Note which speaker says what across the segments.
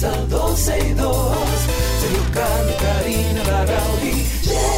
Speaker 1: comienza 12 y 2. Sergio Carlos, Karina, Larrauri llegan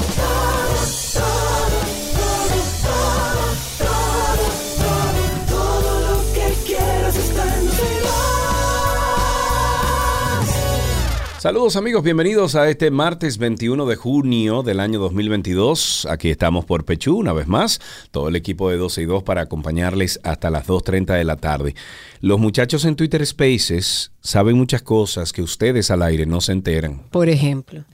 Speaker 2: Saludos amigos, bienvenidos a este martes 21 de junio del año 2022. Aquí estamos por Pechú una vez más, todo el equipo de 12 y 2 para acompañarles hasta las 2.30 de la tarde. Los muchachos en Twitter Spaces saben muchas cosas que ustedes al aire no se enteran.
Speaker 3: Por ejemplo,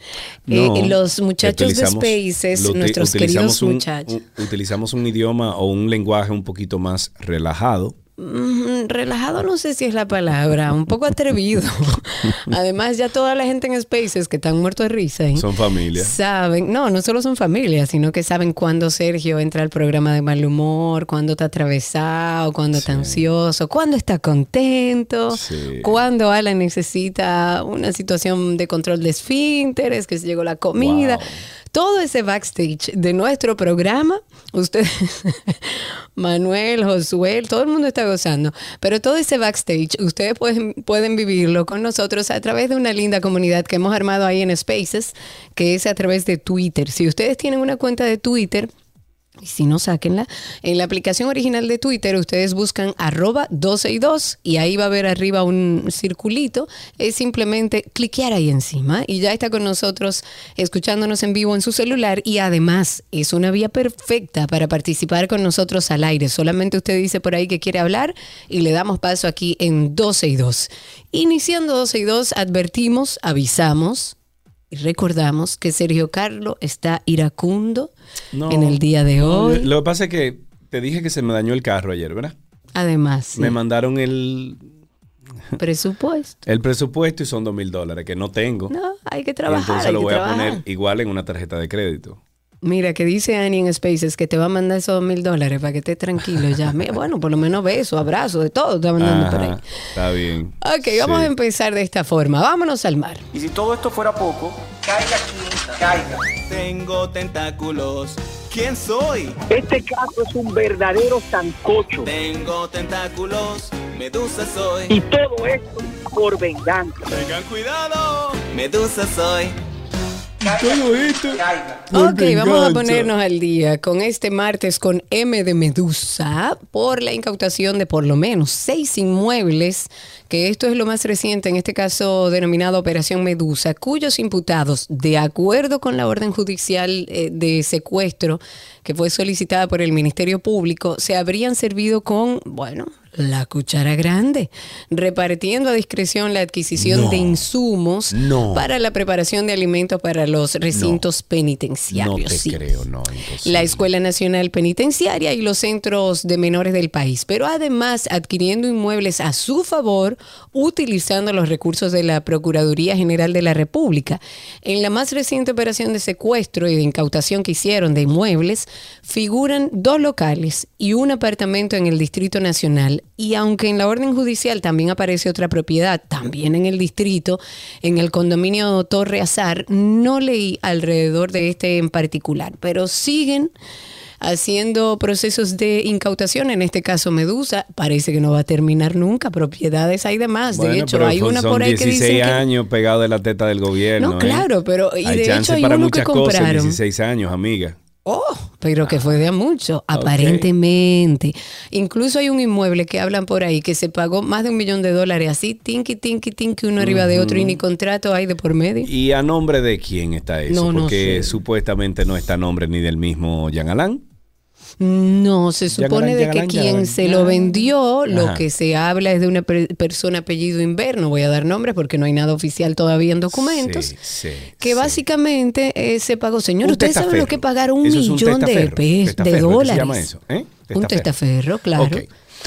Speaker 2: No,
Speaker 3: Eh, los muchachos de Spaces, nuestros queridos
Speaker 2: un-
Speaker 3: muchachos.
Speaker 2: un- utilizamos un idioma o un lenguaje un poquito más relajado.
Speaker 3: Mm, relajado no sé si es la palabra, un poco atrevido. Además, ya toda la gente en Spaces que están muertos de risa ¿eh?
Speaker 2: Son familia.
Speaker 3: saben, no, no solo son familias, sino que saben cuándo Sergio entra al programa de mal humor, cuándo está atravesado, cuándo está ansioso, cuándo está contento,
Speaker 2: Sí.
Speaker 3: cuándo Alan necesita una situación de control de esfínteres, que se llegó la comida.
Speaker 2: Wow.
Speaker 3: Todo ese backstage de nuestro programa, ustedes, Manuel, Josué, todo el mundo está gozando, pero todo ese backstage ustedes pueden, pueden vivirlo con nosotros a través de una linda comunidad que hemos armado ahí en Spaces, que es a través de Twitter. Si ustedes tienen una cuenta de Twitter, y si no, sáquenla. En la aplicación original de Twitter, ustedes buscan arroba 12 y 2 y ahí va a ver arriba un circulito. Es simplemente cliquear ahí encima y ya está con nosotros escuchándonos en vivo en su celular y además es una vía perfecta para participar con nosotros al aire. Solamente usted dice por ahí que quiere hablar y le damos paso aquí en 12 y 2. Iniciando 12 y 2, advertimos, avisamos y recordamos que Sergio Carlo está iracundo
Speaker 2: No.
Speaker 3: en el día de hoy.
Speaker 2: Lo que pasa es que te dije que se me dañó el carro ayer, ¿verdad?
Speaker 3: Además, sí,
Speaker 2: Me mandaron el,
Speaker 3: presupuesto.
Speaker 2: el presupuesto y son dos mil dólares que no tengo.
Speaker 3: No, hay que
Speaker 2: Y
Speaker 3: trabajar.
Speaker 2: entonces
Speaker 3: hay
Speaker 2: lo
Speaker 3: que
Speaker 2: voy a poner igual en una tarjeta de crédito.
Speaker 3: Mira, que dice Annie en Spaces que te va a mandar esos mil dólares para que estés tranquilo ya. Bueno, por lo menos besos, abrazos, de todo te va mandando por ahí.
Speaker 2: Está bien.
Speaker 3: Ok, vamos a empezar de esta forma. Vámonos al mar.
Speaker 4: Y si todo esto fuera poco, caiga aquí, caiga.
Speaker 5: Tengo tentáculos. ¿Quién soy?
Speaker 6: Este caso es un verdadero sancocho.
Speaker 5: Tengo tentáculos. Medusa soy.
Speaker 6: Y todo esto por venganza.
Speaker 5: Tengan cuidado. Medusa soy.
Speaker 2: Todo esto.
Speaker 3: Ok, vamos a ponernos al día con este martes con M de Medusa por la incautación de por lo menos seis inmuebles, que esto es lo más reciente, en este caso denominado Operación Medusa, cuyos imputados, de acuerdo con la orden judicial eh, de secuestro que fue solicitada por el Ministerio Público, se habrían servido con, bueno, la cuchara grande, repartiendo a discreción la adquisición
Speaker 2: No.
Speaker 3: de insumos
Speaker 2: No.
Speaker 3: para la preparación de alimentos para los recintos
Speaker 2: No
Speaker 3: penitenciarios.
Speaker 2: te
Speaker 3: sí.
Speaker 2: creo, no. imposible.
Speaker 3: La Escuela Nacional Penitenciaria y los centros de menores del país, pero además adquiriendo inmuebles a su favor, utilizando los recursos de la Procuraduría General de la República. En la más reciente operación de secuestro y de incautación que hicieron de inmuebles, figuran dos locales y un apartamento en el Distrito Nacional. Y aunque en la orden judicial también aparece otra propiedad, también en el distrito, en el condominio Torre Azar, no leí alrededor de este en particular, pero siguen haciendo procesos de incautación, en este caso Medusa, parece que no va a terminar nunca, propiedades hay de más, de
Speaker 2: Bueno,
Speaker 3: hecho hay una por ahí que
Speaker 2: 16
Speaker 3: dicen que...
Speaker 2: años pegado de la teta del gobierno.
Speaker 3: No,
Speaker 2: ¿eh?
Speaker 3: claro, pero y
Speaker 2: hay
Speaker 3: de hecho hay
Speaker 2: para
Speaker 3: uno que
Speaker 2: muchas cosas en
Speaker 3: compraron.
Speaker 2: 16 años, amiga.
Speaker 3: Oh, pero que fue de a mucho, aparentemente. Incluso hay un inmueble que hablan por ahí que se pagó más de un millón de dólares, así, tinky, tinky, tinky, uno arriba de otro y ni contrato hay de por medio.
Speaker 2: ¿Y a nombre de quién está eso?
Speaker 3: No, no
Speaker 2: Porque
Speaker 3: sé.
Speaker 2: supuestamente no está a nombre ni del mismo Jean Alain.
Speaker 3: No, se supone
Speaker 2: Yagalán,
Speaker 3: de que quien
Speaker 2: yagalán.
Speaker 3: se lo vendió, lo que se habla es de una per- persona apellido Inverno, voy a dar nombres porque no hay nada oficial todavía en documentos.
Speaker 2: Sí, sí,
Speaker 3: que
Speaker 2: sí.
Speaker 3: básicamente eh, se pagó. Señor,
Speaker 2: Un
Speaker 3: ¿ustedes saben lo que pagar un
Speaker 2: Eso es un
Speaker 3: millón de,
Speaker 2: testaferro,
Speaker 3: pes- de
Speaker 2: testaferro, ¿qué
Speaker 3: dólares?
Speaker 2: se llama eso? ¿Eh?
Speaker 3: Un testaferro, claro.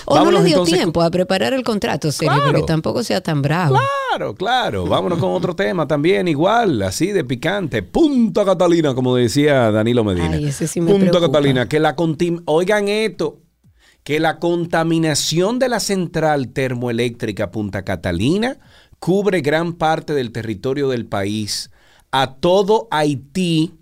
Speaker 3: O no
Speaker 2: Vámonos
Speaker 3: le dio
Speaker 2: entonces
Speaker 3: tiempo a preparar el contrato, Sergio,
Speaker 2: Claro.
Speaker 3: porque tampoco sea tan bravo.
Speaker 2: Claro, claro. Vámonos con otro tema también, igual, así de picante. Punta Catalina, como decía Danilo Medina.
Speaker 3: Ay, ese sí me
Speaker 2: Punta
Speaker 3: preocupa.
Speaker 2: Catalina, que la contim- oigan esto, que la contaminación de la central termoeléctrica Punta Catalina cubre gran parte del territorio del país, a todo Haití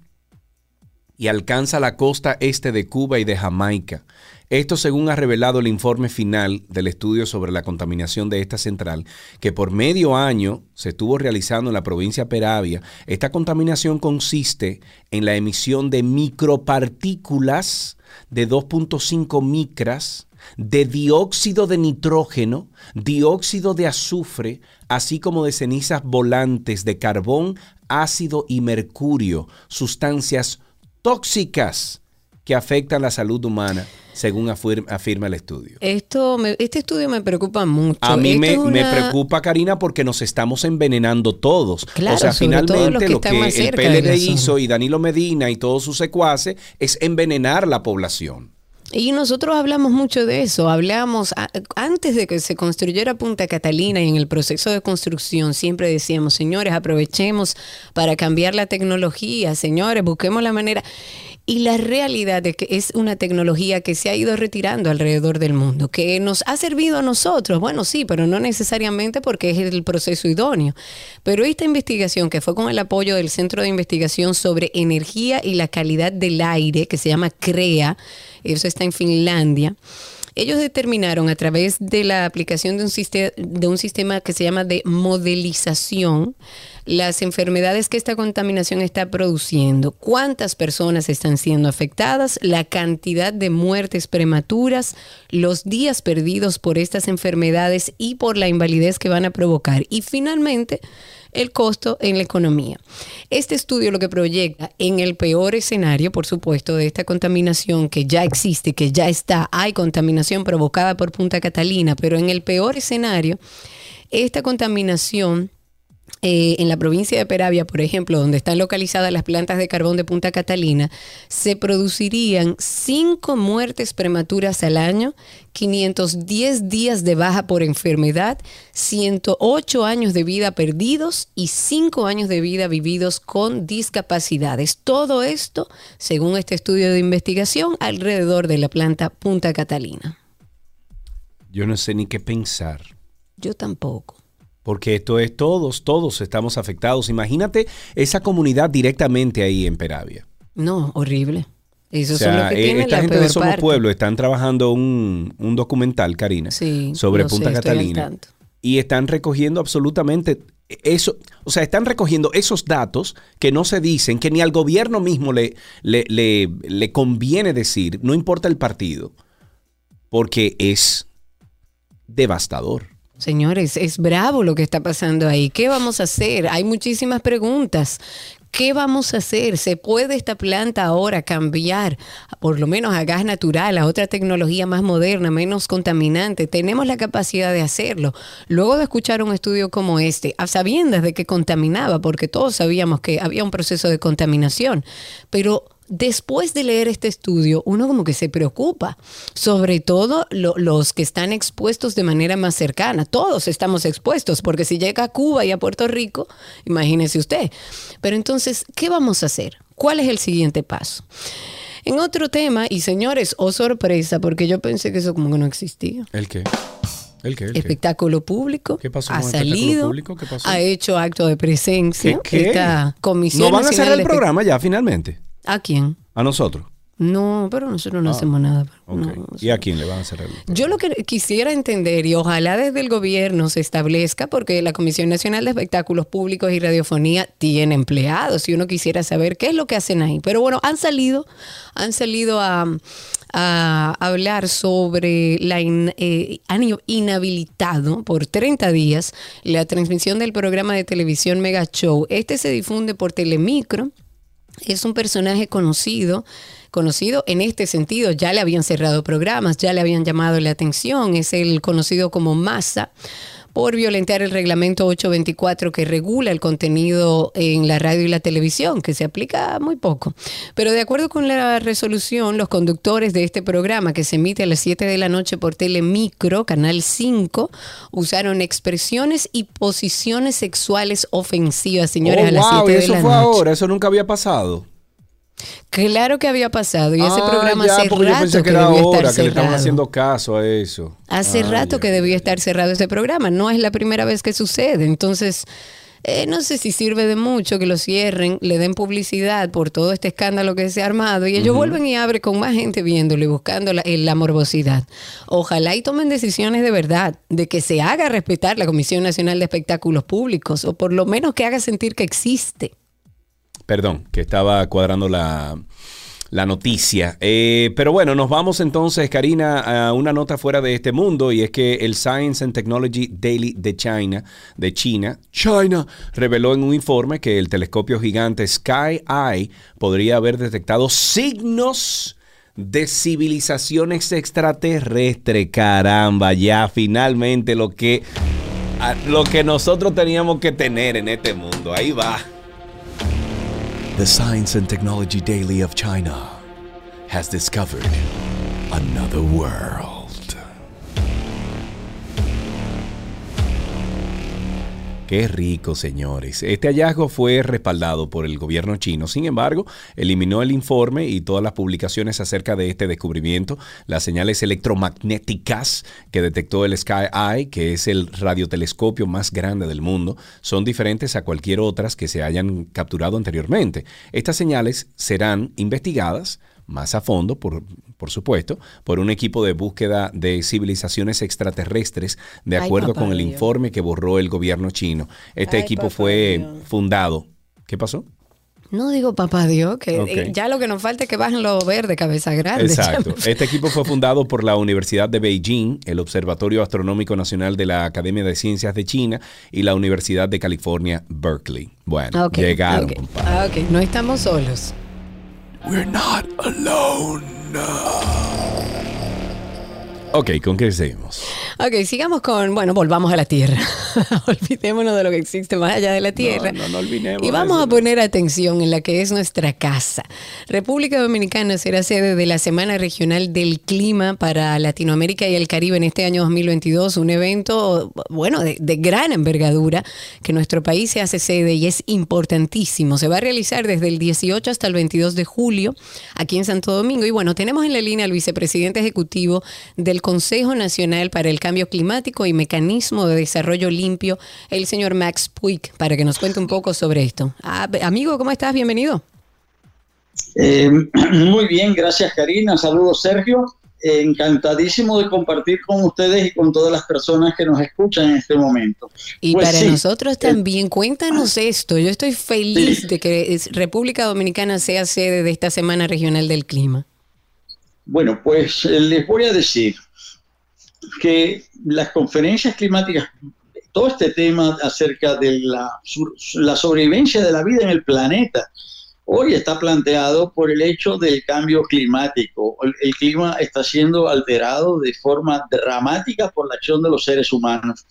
Speaker 2: y alcanza la costa este de Cuba y de Jamaica. Esto según ha revelado el informe final del estudio sobre la contaminación de esta central, que por medio año se estuvo realizando en la provincia Peravia. Esta contaminación consiste en la emisión de micropartículas de 2.5 micras de dióxido de nitrógeno, dióxido de azufre, así como de cenizas volantes de carbón, ácido y mercurio, sustancias tóxicas que afectan la salud humana, según afir- afirma el estudio.
Speaker 3: Esto me- este estudio me preocupa mucho.
Speaker 2: A mí me, preocupa, Karina, porque nos estamos envenenando todos.
Speaker 3: Claro,
Speaker 2: o sea, finalmente
Speaker 3: que
Speaker 2: lo que el PLD hizo y Danilo Medina y todos sus secuaces es envenenar la población.
Speaker 3: Y nosotros hablamos mucho de eso, hablamos a- antes de que se construyera Punta Catalina y en el proceso de construcción siempre decíamos, señores, aprovechemos para cambiar la tecnología, señores, busquemos la manera. Y la realidad es que es una tecnología que se ha ido retirando alrededor del mundo, que nos ha servido a nosotros. Bueno, sí, pero no necesariamente porque es el proceso idóneo. Pero esta investigación, que fue con el apoyo del Centro de Investigación sobre Energía y la Calidad del Aire, que se llama CREA, eso está en Finlandia. Ellos determinaron a través de la aplicación de un, sistema, que se llama de modelización las enfermedades que esta contaminación está produciendo, cuántas personas están siendo afectadas, la cantidad de muertes prematuras, los días perdidos por estas enfermedades y por la invalidez que van a provocar. Y finalmente, el costo en la economía. Este estudio lo que proyecta en el peor escenario, por supuesto, de esta contaminación que ya existe, que ya está, hay contaminación provocada por Punta Catalina, pero en el peor escenario, esta contaminación eh, en la provincia de Peravia, por ejemplo, donde están localizadas las plantas de carbón de Punta Catalina, se producirían cinco muertes prematuras al año, 510 días de baja por enfermedad, 108 años de vida perdidos y 5 años de vida vividos con discapacidades. Todo esto, según este estudio de investigación, alrededor de la planta Punta Catalina.
Speaker 2: Yo no sé ni qué pensar.
Speaker 3: Yo tampoco.
Speaker 2: Porque esto es todos, todos estamos afectados. Imagínate esa comunidad directamente ahí en Peravia.
Speaker 3: No, horrible. Eso
Speaker 2: O
Speaker 3: son que
Speaker 2: eh, esta
Speaker 3: la
Speaker 2: gente
Speaker 3: peor
Speaker 2: de Somos
Speaker 3: parte.
Speaker 2: Pueblo están trabajando un, un documental, Karina,
Speaker 3: Sí,
Speaker 2: sobre
Speaker 3: sé,
Speaker 2: Punta Catalina. Y están recogiendo absolutamente eso, o sea, están recogiendo esos datos que no se dicen, que ni al gobierno mismo le, le, le- le conviene decir, no importa el partido, porque es devastador.
Speaker 3: Señores, es bravo lo que está pasando ahí. ¿Qué vamos a hacer? Hay muchísimas preguntas. ¿Qué vamos a hacer? ¿Se puede esta planta ahora cambiar por lo menos a gas natural, a otra tecnología más moderna, menos contaminante? Tenemos la capacidad de hacerlo. Luego de escuchar un estudio como este, a sabiendas de que contaminaba, porque todos sabíamos que había un proceso de contaminación, pero después de leer este estudio, uno como que se preocupa, sobre todo lo- los que están expuestos de manera más cercana. Todos estamos expuestos, porque si llega a Cuba y a Puerto Rico, imagínese usted. Pero entonces, ¿qué vamos a hacer? ¿Cuál es el siguiente paso? En otro tema, y señores, oh sorpresa, porque yo pensé que eso como que no existía.
Speaker 2: ¿El qué? ¿El qué? ¿El qué?
Speaker 3: Espectáculo público
Speaker 2: ¿Qué pasó
Speaker 3: ha
Speaker 2: con
Speaker 3: salido,
Speaker 2: público? ¿Qué pasó?
Speaker 3: ha hecho acto de presencia.
Speaker 2: ¿Qué, qué?
Speaker 3: Esta Comisión
Speaker 2: ¿No van a cerrar el
Speaker 3: de
Speaker 2: programa ya finalmente?
Speaker 3: ¿A quién?
Speaker 2: A nosotros.
Speaker 3: No, pero nosotros no hacemos nada.
Speaker 2: Ok.
Speaker 3: No,
Speaker 2: ¿Y a quién le van a cerrar el?
Speaker 3: Yo lo que quisiera entender, y ojalá desde el gobierno se establezca, porque la Comisión Nacional de Espectáculos Públicos y Radiofonía tiene empleados, y uno quisiera saber qué es lo que hacen ahí. Pero bueno, han salido, han salido a, a hablar sobre la in- eh, han inhabilitado por 30 días la transmisión del programa de televisión Mega Show. Este se difunde por Telemicro. Es un personaje conocido, conocido en este sentido, ya le habían cerrado programas, ya le habían llamado la atención, es el conocido como Massa, por violentar el reglamento 824 que regula el contenido en la radio y la televisión, que se aplica muy poco. Pero de acuerdo con la resolución, los conductores de este programa que se emite a las 7 de la noche por Telemicro, Canal 5, usaron expresiones y posiciones sexuales ofensivas, señores,
Speaker 2: Oh,
Speaker 3: a las
Speaker 2: wow,
Speaker 3: 7 de
Speaker 2: eso
Speaker 3: la
Speaker 2: fue
Speaker 3: noche.
Speaker 2: ahora, eso nunca había pasado.
Speaker 3: Claro que había pasado y ese
Speaker 2: Ah,
Speaker 3: programa
Speaker 2: ya,
Speaker 3: hace rato
Speaker 2: pensé
Speaker 3: que,
Speaker 2: que
Speaker 3: debía
Speaker 2: ahora
Speaker 3: estar
Speaker 2: que le estaban
Speaker 3: cerrado.
Speaker 2: haciendo caso a eso.
Speaker 3: Hace
Speaker 2: Ah,
Speaker 3: rato
Speaker 2: ya,
Speaker 3: que debía estar cerrado ese programa. No es la primera vez que sucede. Entonces, eh, no sé si sirve de mucho que lo cierren, le den publicidad por todo este escándalo que se ha armado y ellos vuelven y abren con más gente viéndolo y buscando la, la morbosidad. Ojalá y tomen decisiones de verdad, de que se haga respetar la Comisión Nacional de Espectáculos Públicos o por lo menos que haga sentir que existe.
Speaker 2: Perdón, que estaba cuadrando la, la noticia. Eh, pero bueno, nos vamos entonces, Karina, a una nota fuera de este mundo y es que el Science and Technology Daily de China, de China, China, reveló en un informe que el telescopio gigante Sky Eye podría haber detectado signos de civilizaciones extraterrestres. Caramba, ya finalmente lo que, lo que nosotros teníamos que tener en este mundo. Ahí va.
Speaker 7: The Science and Technology Daily of China has discovered another world.
Speaker 2: Qué rico, señores. Este hallazgo fue respaldado por el gobierno chino. Sin embargo, eliminó el informe y todas las publicaciones acerca de este descubrimiento. Las señales electromagnéticas que detectó el Sky Eye, que es el radiotelescopio más grande del mundo, son diferentes a cualquier otras que se hayan capturado anteriormente. Estas señales serán investigadas más a fondo, por, por supuesto, por un equipo de búsqueda de civilizaciones extraterrestres, de acuerdo con el
Speaker 3: Dios.
Speaker 2: informe que borró el gobierno chino. Este
Speaker 3: Ay,
Speaker 2: equipo fue
Speaker 3: Dios.
Speaker 2: fundado. ¿Qué pasó?
Speaker 3: No digo papá Dios, que eh, ya lo que nos falta es que bajen los verdes cabeza grande.
Speaker 2: Exacto. Este equipo fue fundado por la Universidad de Beijing, el Observatorio Astronómico Nacional de la Academia de Ciencias de China y la Universidad de California, Berkeley. Bueno, llegaron, compadre.
Speaker 3: Ah, ok, no estamos solos.
Speaker 7: We're not alone. No.
Speaker 2: Ok, ¿con qué seguimos?
Speaker 3: Ok, sigamos con, bueno, volvamos a la Tierra. Olvidémonos de lo que existe más allá de la Tierra.
Speaker 2: no, no olvidemos
Speaker 3: Y vamos
Speaker 2: eso,
Speaker 3: a poner atención en la que es nuestra casa. República Dominicana será sede de la Semana Regional del Clima para Latinoamérica y el Caribe en este año 2022, un evento, bueno, de, de gran envergadura que nuestro país se hace sede y es importantísimo. Se va a realizar desde el 18 hasta el 22 de julio aquí en Santo Domingo. Y bueno, tenemos en la línea al vicepresidente ejecutivo del Consejo Nacional para el Cambio Climático y Mecanismo de Desarrollo Limpio, el señor Max Puig, para que nos cuente un poco sobre esto. Ah, amigo, ¿cómo estás? Bienvenido.
Speaker 8: Eh, muy bien, gracias Karina. Saludos Sergio. Eh, encantadísimo de compartir con ustedes y con todas las personas que nos escuchan en este momento.
Speaker 3: Y
Speaker 8: Pues
Speaker 3: para
Speaker 8: sí,
Speaker 3: nosotros también, cuéntanos esto. Yo estoy feliz de que República Dominicana sea sede de esta Semana Regional del Clima.
Speaker 8: Bueno, pues eh, les voy a decir que las conferencias climáticas, todo este tema acerca de la, la sobrevivencia de la vida en el planeta, hoy está planteado por el hecho del cambio climático. El, el clima está siendo alterado de forma dramática por la acción de los seres humanos.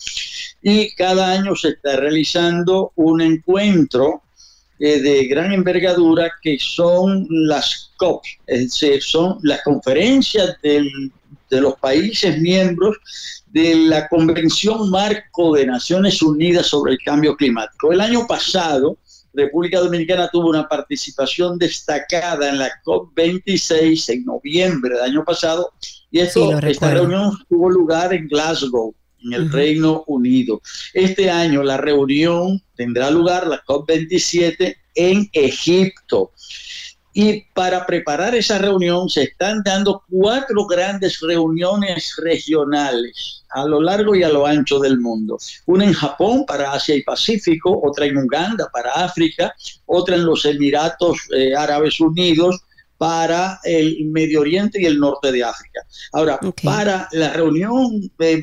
Speaker 8: Y cada año se está realizando un encuentro eh, de gran envergadura que son las COP, es decir, son las conferencias del- de los países miembros de la Convención Marco de Naciones Unidas sobre el Cambio Climático. El año pasado, República Dominicana tuvo una participación destacada en la COP26 en noviembre del año pasado y esto,
Speaker 3: Sí,
Speaker 8: esta reunión tuvo lugar en Glasgow, en el. Reino Unido. Este año la reunión tendrá lugar, la COP27, en Egipto. Y para preparar esa reunión se están dando cuatro grandes reuniones regionales a lo largo y a lo ancho del mundo. Una en Japón para Asia y Pacífico, otra en Uganda para África, otra en los Emiratos eh, Árabes Unidos para el Medio Oriente y el norte de África. Ahora, para la reunión eh,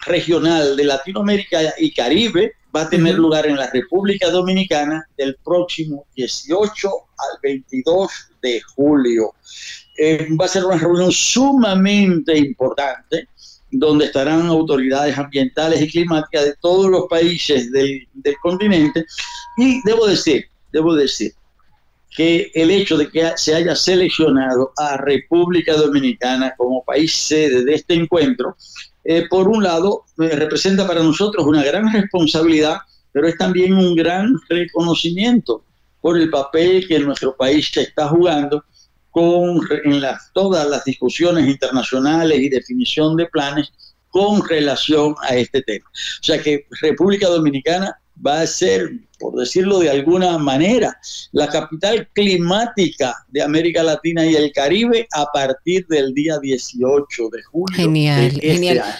Speaker 8: regional de Latinoamérica y Caribe va a tener lugar en la República Dominicana del próximo 18 al 22 de julio. Eh, va a ser una reunión sumamente importante donde estarán autoridades ambientales y climáticas de todos los países del, del continente. Y debo decir, debo decir, que el hecho de que se haya seleccionado a República Dominicana como país sede de este encuentro, eh, por un lado, eh, representa para nosotros una gran responsabilidad, pero es también un gran reconocimiento por el papel que nuestro país está jugando con, en todas las discusiones internacionales y definición de planes con relación a este tema. O sea que República Dominicana va a ser, por decirlo de alguna manera, la capital climática de América Latina y el Caribe a partir del día 18 de julio.
Speaker 3: Genial,
Speaker 8: de este
Speaker 3: genial.
Speaker 8: año.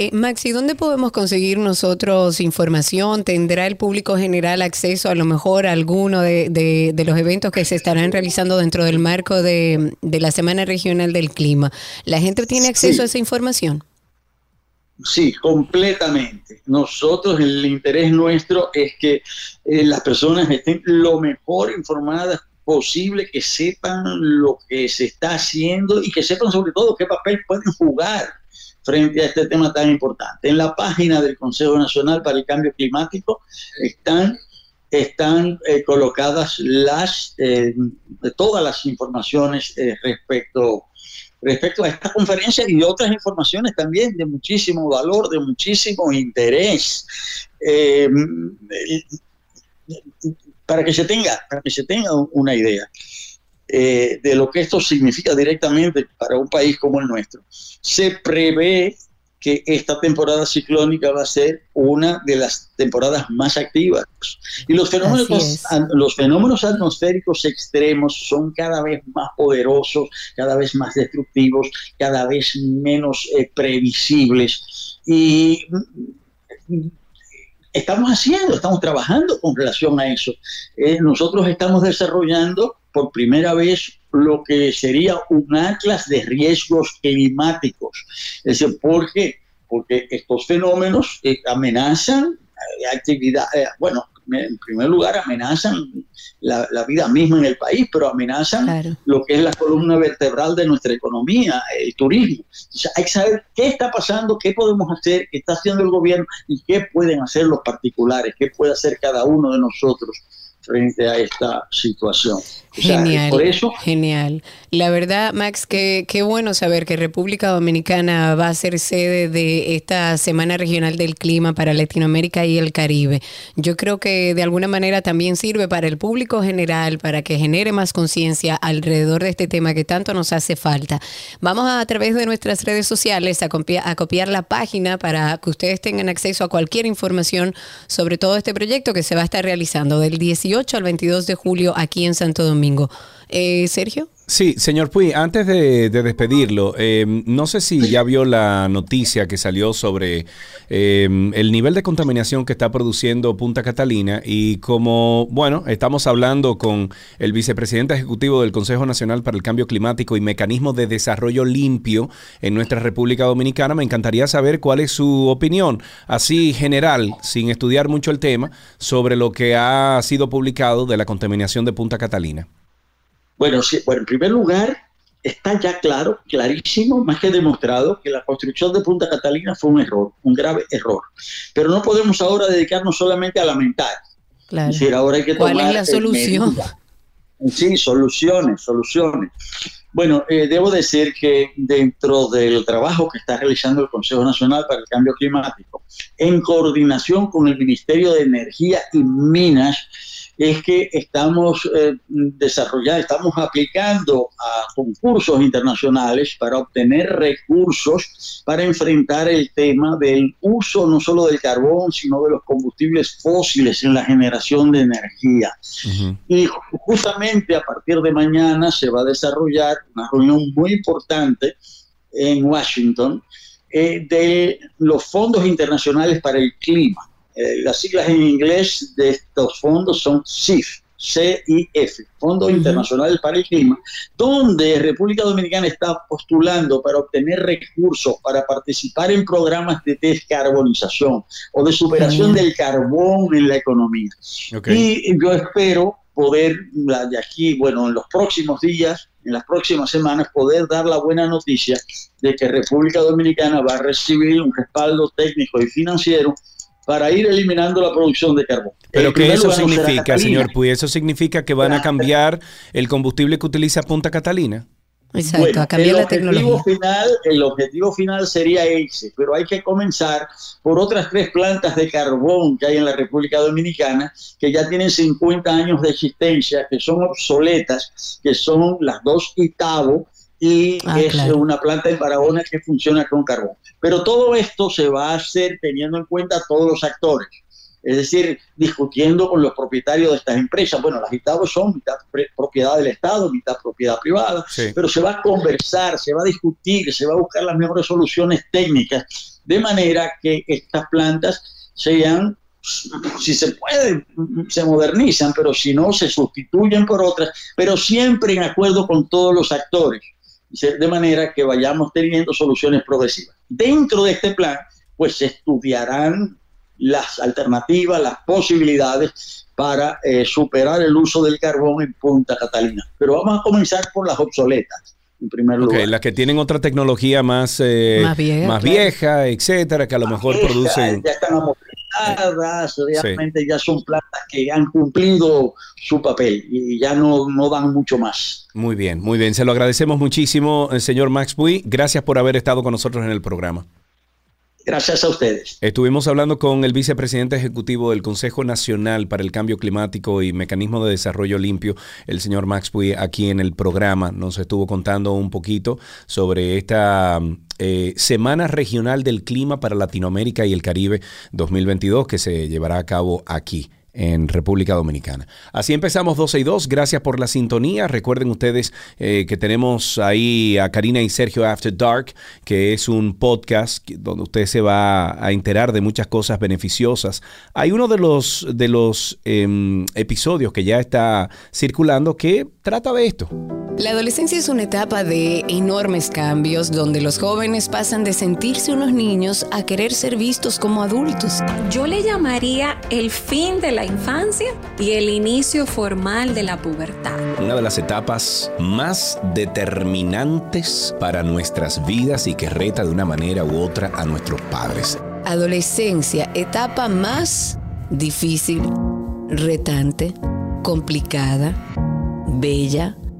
Speaker 3: Eh, Maxi, ¿dónde podemos conseguir nosotros información? ¿Tendrá el público general acceso a lo mejor a alguno de, de- de los eventos que se estarán realizando dentro del marco de, de la Semana Regional del Clima? ¿La gente tiene acceso
Speaker 8: Sí.
Speaker 3: a esa información?
Speaker 8: Sí, completamente. Nosotros, el interés nuestro es que eh, las personas estén lo mejor informadas posible, que sepan lo que se está haciendo y que sepan sobre todo qué papel pueden jugar frente a este tema tan importante. En la página del Consejo Nacional para el Cambio Climático están, están eh, colocadas las, eh, todas las informaciones eh, respecto respecto a esta conferencia y otras informaciones también de muchísimo valor, de muchísimo interés. Eh, para que se tenga, para que se tenga una idea eh, de lo que esto significa directamente para un país como el nuestro, se prevé que esta temporada ciclónica va a ser una de las temporadas más activas. Y los fenómenos, los fenómenos atmosféricos extremos son cada vez más poderosos, cada vez más destructivos, cada vez menos eh, previsibles. Y mm, estamos haciendo, estamos trabajando con relación a eso. Eh, nosotros estamos desarrollando por primera vez lo que sería un atlas de riesgos climáticos. Es decir, ¿por qué? Porque estos fenómenos eh, amenazan actividad, eh, bueno, en primer lugar amenazan la, la vida misma en el país, pero amenazan
Speaker 3: Claro.
Speaker 8: lo que es la columna vertebral de nuestra economía, el turismo. O sea, hay que saber qué está pasando, qué podemos hacer, qué está haciendo el gobierno y qué pueden hacer los particulares, qué puede hacer cada uno de nosotros frente a esta situación. O sea,
Speaker 3: Genial.
Speaker 8: por eso
Speaker 3: Genial. La verdad, Max, que qué bueno saber que República Dominicana va a ser sede de esta Semana Regional del Clima para Latinoamérica y el Caribe. Yo creo que de alguna manera también sirve para el público general, para que genere más conciencia alrededor de este tema que tanto nos hace falta. Vamos a, a través de nuestras redes sociales a, a copiar la página para que ustedes tengan acceso a cualquier información sobre todo este proyecto que se va a estar realizando del 18 al 22 de julio aquí en Santo Domingo. Eh, Sergio.
Speaker 2: Sí, señor Puy, antes de, de despedirlo, eh, no sé si ya vio la noticia que salió sobre eh, el nivel de contaminación que está produciendo Punta Catalina y como, bueno, estamos hablando con el vicepresidente ejecutivo del Consejo Nacional para el Cambio Climático y Mecanismo de Desarrollo Limpio en nuestra República Dominicana, me encantaría saber cuál es su opinión, así general, sin estudiar mucho el tema, sobre lo que ha sido publicado de la contaminación de Punta Catalina.
Speaker 8: Bueno, sí, bueno, en primer lugar, está ya claro, clarísimo, más que demostrado, que la construcción de Punta Catalina fue un error, un grave error. Pero no podemos ahora dedicarnos solamente a lamentar.
Speaker 3: Claro.
Speaker 8: Es decir, ahora hay que
Speaker 3: ¿Cuál
Speaker 8: tomar,
Speaker 3: es la
Speaker 8: eh,
Speaker 3: solución?
Speaker 8: Sí, soluciones, soluciones. Bueno, eh, debo decir que dentro del trabajo que está realizando el Consejo Nacional para el Cambio Climático, en coordinación con el Ministerio de Energía y Minas, es que estamos eh, desarrollando, estamos aplicando a concursos internacionales para obtener recursos para enfrentar el tema del uso no solo del carbón, sino de los combustibles fósiles en la generación de energía. Y ju- justamente a partir de mañana se va a desarrollar una reunión muy importante en Washington eh, de los fondos internacionales para el clima. Eh, las siglas en inglés de estos fondos son CIF, CIF, Fondos Internacionales para el Clima, donde República Dominicana está postulando para obtener recursos para participar en programas de descarbonización o de superación
Speaker 3: Genial.
Speaker 8: del carbón en la economía.
Speaker 2: Ok.
Speaker 8: Y yo espero poder de aquí, bueno, en los próximos días, en las próximas semanas poder dar la buena noticia de que República Dominicana va a recibir un respaldo técnico y financiero para ir eliminando la producción de carbón.
Speaker 2: Pero ¿qué eso
Speaker 8: lugar,
Speaker 2: significa, señor Puy? ¿Eso significa que van a cambiar el combustible que utiliza Punta Catalina?
Speaker 3: Exacto,
Speaker 8: Bueno,
Speaker 3: a cambiar
Speaker 8: el
Speaker 3: la
Speaker 8: objetivo
Speaker 3: tecnología.
Speaker 8: Final, el objetivo final sería ese, pero hay que comenzar por otras tres plantas de carbón que hay en la República Dominicana, que ya tienen 50 años de existencia, que son obsoletas, que son las dos Itabo y
Speaker 3: Ah,
Speaker 8: es
Speaker 3: claro.
Speaker 8: una planta en Barahona que funciona con carbón. Pero todo esto se va a hacer teniendo en cuenta a todos los actores. Es decir, discutiendo con los propietarios de estas empresas. Bueno, las Itabo son mitad propiedad del Estado, mitad propiedad privada
Speaker 2: Sí.
Speaker 8: pero se va a conversar, se va a discutir, se va a buscar las mejores soluciones técnicas, de manera que estas plantas sean, si se puede, se modernizan, pero si no, se sustituyen por otras, pero siempre en acuerdo con todos los actores, de manera que vayamos teniendo soluciones progresivas. Dentro de este plan, pues se estudiarán las alternativas, las posibilidades para eh, superar el uso del carbón en Punta Catalina. Pero vamos a comenzar por las obsoletas, en primer
Speaker 2: Ok,
Speaker 8: lugar.
Speaker 2: las que tienen otra tecnología más, eh,
Speaker 3: Más vieja,
Speaker 2: más
Speaker 3: claro.
Speaker 2: vieja, etcétera, que a lo mejor producen.
Speaker 8: Ya están amortizadas, realmente ya son plantas que han cumplido su papel y ya no, no dan mucho más.
Speaker 2: Muy bien, muy bien. Se lo agradecemos muchísimo, eh, señor Max Puy. Gracias por haber estado con nosotros en el programa.
Speaker 8: Gracias a ustedes.
Speaker 2: Estuvimos hablando con el vicepresidente ejecutivo del Consejo Nacional para el Cambio Climático y Mecanismo de Desarrollo Limpio, el señor Max Puy, aquí en el programa. Nos estuvo contando un poquito sobre esta eh, Semana Regional del Clima para Latinoamérica y el Caribe 2022 que se llevará a cabo aquí en República Dominicana. Así empezamos 12 y 2. Gracias por la sintonía. Recuerden ustedes eh, que tenemos ahí a Karina y Sergio After Dark, que es un podcast donde usted se va a enterar de muchas cosas beneficiosas. Hay uno de los, de los em, episodios que ya está circulando que trata de esto.
Speaker 3: La adolescencia es una etapa de enormes cambios donde los jóvenes pasan de sentirse unos niños a querer ser vistos como adultos.
Speaker 9: Yo le llamaría el fin de la infancia y el inicio formal de la pubertad.
Speaker 2: Una de las etapas más determinantes para nuestras vidas y que reta de una manera u otra a nuestros padres.
Speaker 3: Adolescencia, etapa más difícil, retante, complicada, bella,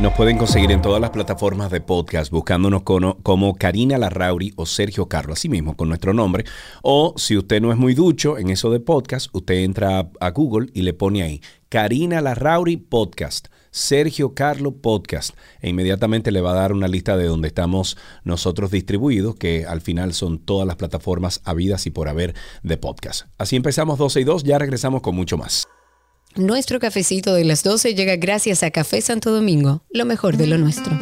Speaker 2: Nos pueden conseguir en todas las plataformas de podcast buscándonos como, Karina Larrauri o Sergio Carlos, así mismo con nuestro nombre. O si usted no es muy ducho en eso de podcast, usted entra a, a Google y le pone ahí Karina Larrauri Podcast, Sergio Carlos Podcast. E inmediatamente le va a dar una lista de donde estamos nosotros distribuidos, que al final son todas las plataformas habidas y por haber de podcast. Así empezamos 12 y 2, ya regresamos con mucho más.
Speaker 3: Nuestro cafecito de las 12 llega gracias a Café Santo Domingo, lo mejor de lo nuestro.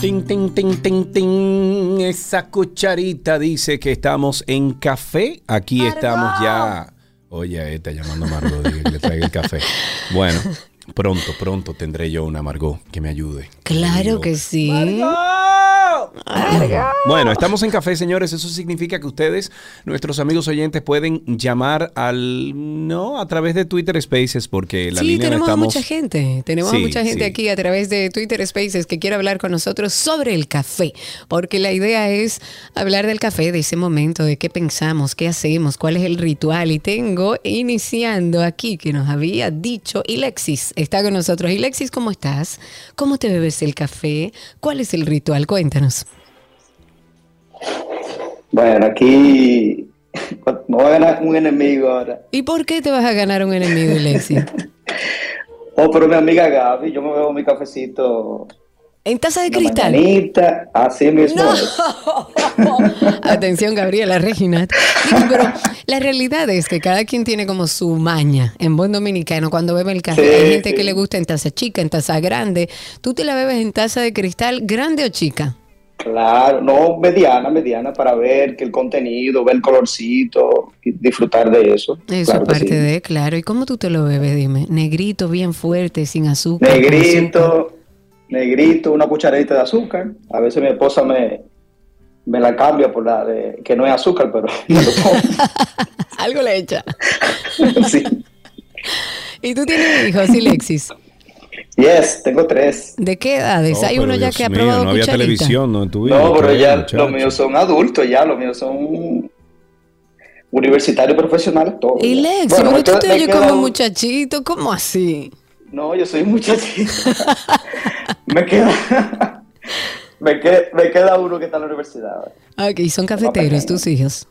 Speaker 2: Ting, ting, ting, ting, ting. Esa cucharita dice que estamos en café. Aquí estamos ya. Oye, está llamando a Margot, que le traiga el café. Bueno, pronto, pronto tendré yo una Margot que me ayude.
Speaker 3: Claro que sí.
Speaker 2: Bueno, estamos en café, señores. Eso significa que ustedes, nuestros amigos oyentes, pueden llamar al. No, a través de Twitter Spaces, porque la
Speaker 3: sí,
Speaker 2: línea no
Speaker 3: tenemos a
Speaker 2: estamos.
Speaker 3: mucha gente. Tenemos a
Speaker 2: Sí,
Speaker 3: mucha gente
Speaker 2: sí.
Speaker 3: aquí a través de Twitter Spaces que quiere hablar con nosotros sobre el café. Porque la idea es hablar del café, de ese momento, de qué pensamos, qué hacemos, cuál es el ritual. Y tengo iniciando aquí que nos había dicho Ilexis. Está con nosotros. Ilexis, ¿cómo estás? ¿Cómo te bebes el café? ¿Cuál es el ritual? Cuéntanos.
Speaker 10: Bueno, aquí me voy a ganar un enemigo ahora.
Speaker 3: ¿Y por qué te vas a ganar un enemigo, Ilexis?
Speaker 10: Oh, pero mi amiga Gaby, yo me bebo mi cafecito
Speaker 3: ¿En taza de
Speaker 10: Una
Speaker 3: cristal?
Speaker 10: mañanita, así mismo.
Speaker 3: No. Atención, Gabriela Regina. Digo, pero la realidad es que cada quien tiene como su maña. En buen dominicano, cuando bebe el café,
Speaker 10: Sí,
Speaker 3: hay gente
Speaker 10: sí.
Speaker 3: que le gusta en taza chica, en taza grande. ¿Tú te la bebes en taza de cristal grande o chica?
Speaker 10: Claro, no mediana, mediana, para ver que el contenido, ver el colorcito, y disfrutar de eso.
Speaker 3: Eso
Speaker 10: Claro sí.
Speaker 3: de, claro. ¿Y cómo tú te lo bebes? Dime. Negrito, bien fuerte, sin azúcar. azúcar.
Speaker 10: Negrito, una cucharadita de azúcar. A veces mi esposa me, me la cambia por la de que no es azúcar, pero me lo pongo.
Speaker 3: Algo le echa.
Speaker 10: sí.
Speaker 3: ¿Y tú tienes hijos, Alexis?
Speaker 10: Yes, tengo tres.
Speaker 3: ¿De qué edades?
Speaker 2: No,
Speaker 3: Hay uno ya
Speaker 2: Dios
Speaker 3: que ha
Speaker 2: mío,
Speaker 3: probado
Speaker 2: No había
Speaker 3: cucharita.
Speaker 2: televisión, no en tu vida.
Speaker 10: No, pero ya
Speaker 2: muchacho.
Speaker 10: los míos son adultos, ya los míos son universitarios profesionales, todos.
Speaker 3: Y. Lex,
Speaker 10: Bueno,
Speaker 3: tú te oyes como
Speaker 10: un-
Speaker 3: muchachito, ¿cómo así?
Speaker 10: No, yo soy un muchachito. me queda... me, queda, me queda uno que está en la universidad.
Speaker 3: Ok, son cafeteros tus hijos.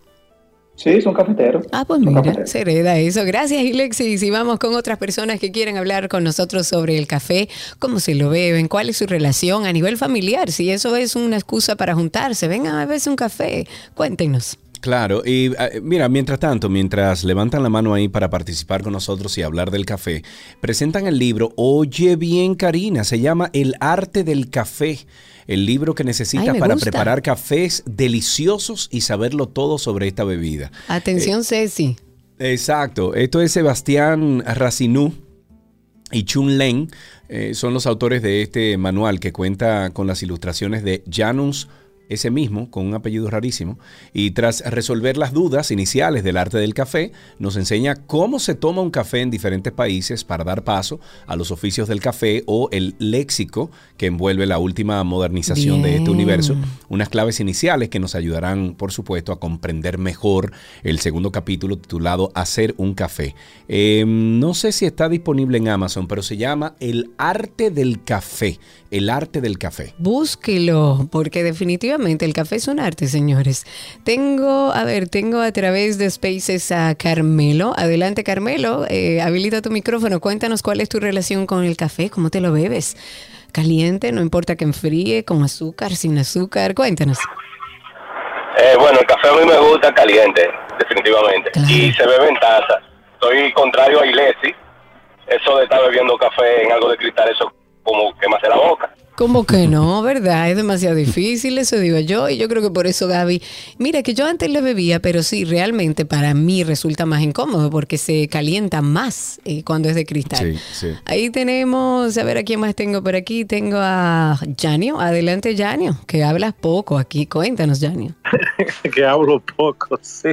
Speaker 10: Sí, son cafeteros.
Speaker 3: Ah, pues mira,
Speaker 10: cafeteros.
Speaker 3: se hereda eso. Gracias, Alexis. Y vamos con otras personas que quieren hablar con nosotros sobre el café, cómo se lo beben, cuál es su relación a nivel familiar, si eso es una excusa para juntarse. Vengan a beberse un café. Cuéntenos.
Speaker 2: Claro, y eh, mira, mientras tanto, mientras levantan la mano ahí para participar con nosotros y hablar del café, presentan el libro Oye bien, Karina, se llama El arte del café, el libro que necesitas
Speaker 3: Ay,
Speaker 2: para
Speaker 3: gusta.
Speaker 2: preparar cafés deliciosos y saberlo todo sobre esta bebida.
Speaker 3: Atención, Ceci.
Speaker 2: Exacto, esto es Sebastián Racinú y Chun Len, eh, son los autores de este manual que cuenta con las ilustraciones de Janus ese mismo, con un apellido rarísimo, y tras resolver las dudas iniciales del arte del café, nos enseña cómo se toma un café en diferentes países para dar paso a los oficios del café o el léxico que envuelve la última modernización de este universo, unas claves iniciales que nos ayudarán, por supuesto, a comprender mejor el segundo capítulo titulado Hacer un café. Eh, no sé si está disponible en Amazon, pero se llama El arte del café. El arte del café.
Speaker 3: Búsquelo, porque definitivamente el café es un arte, señores. Tengo, a ver, tengo a través de Spaces a Carmelo. Adelante, Carmelo. Eh, habilita tu micrófono. Cuéntanos cuál es tu relación con el café, cómo te lo bebes. Caliente, no importa que enfríe, con azúcar, sin azúcar. Cuéntanos.
Speaker 11: Eh, bueno, el café a mí me gusta caliente, definitivamente.
Speaker 3: Claro.
Speaker 11: Y se bebe en taza. Soy contrario a Ilesi. Eso de estar bebiendo café en algo de cristal, eso como quemarse la boca.
Speaker 3: ¿Cómo que no, verdad? Es demasiado difícil, eso digo yo, y yo creo que por eso, Gaby, mira que yo antes le bebía, pero sí, realmente para mí resulta más incómodo porque se calienta más eh, cuando es de cristal.
Speaker 2: Sí, sí.
Speaker 3: Ahí tenemos, a ver a quién más tengo por aquí, tengo a Janio, adelante Janio, que hablas poco aquí, cuéntanos Janio.
Speaker 12: que hablo poco, sí.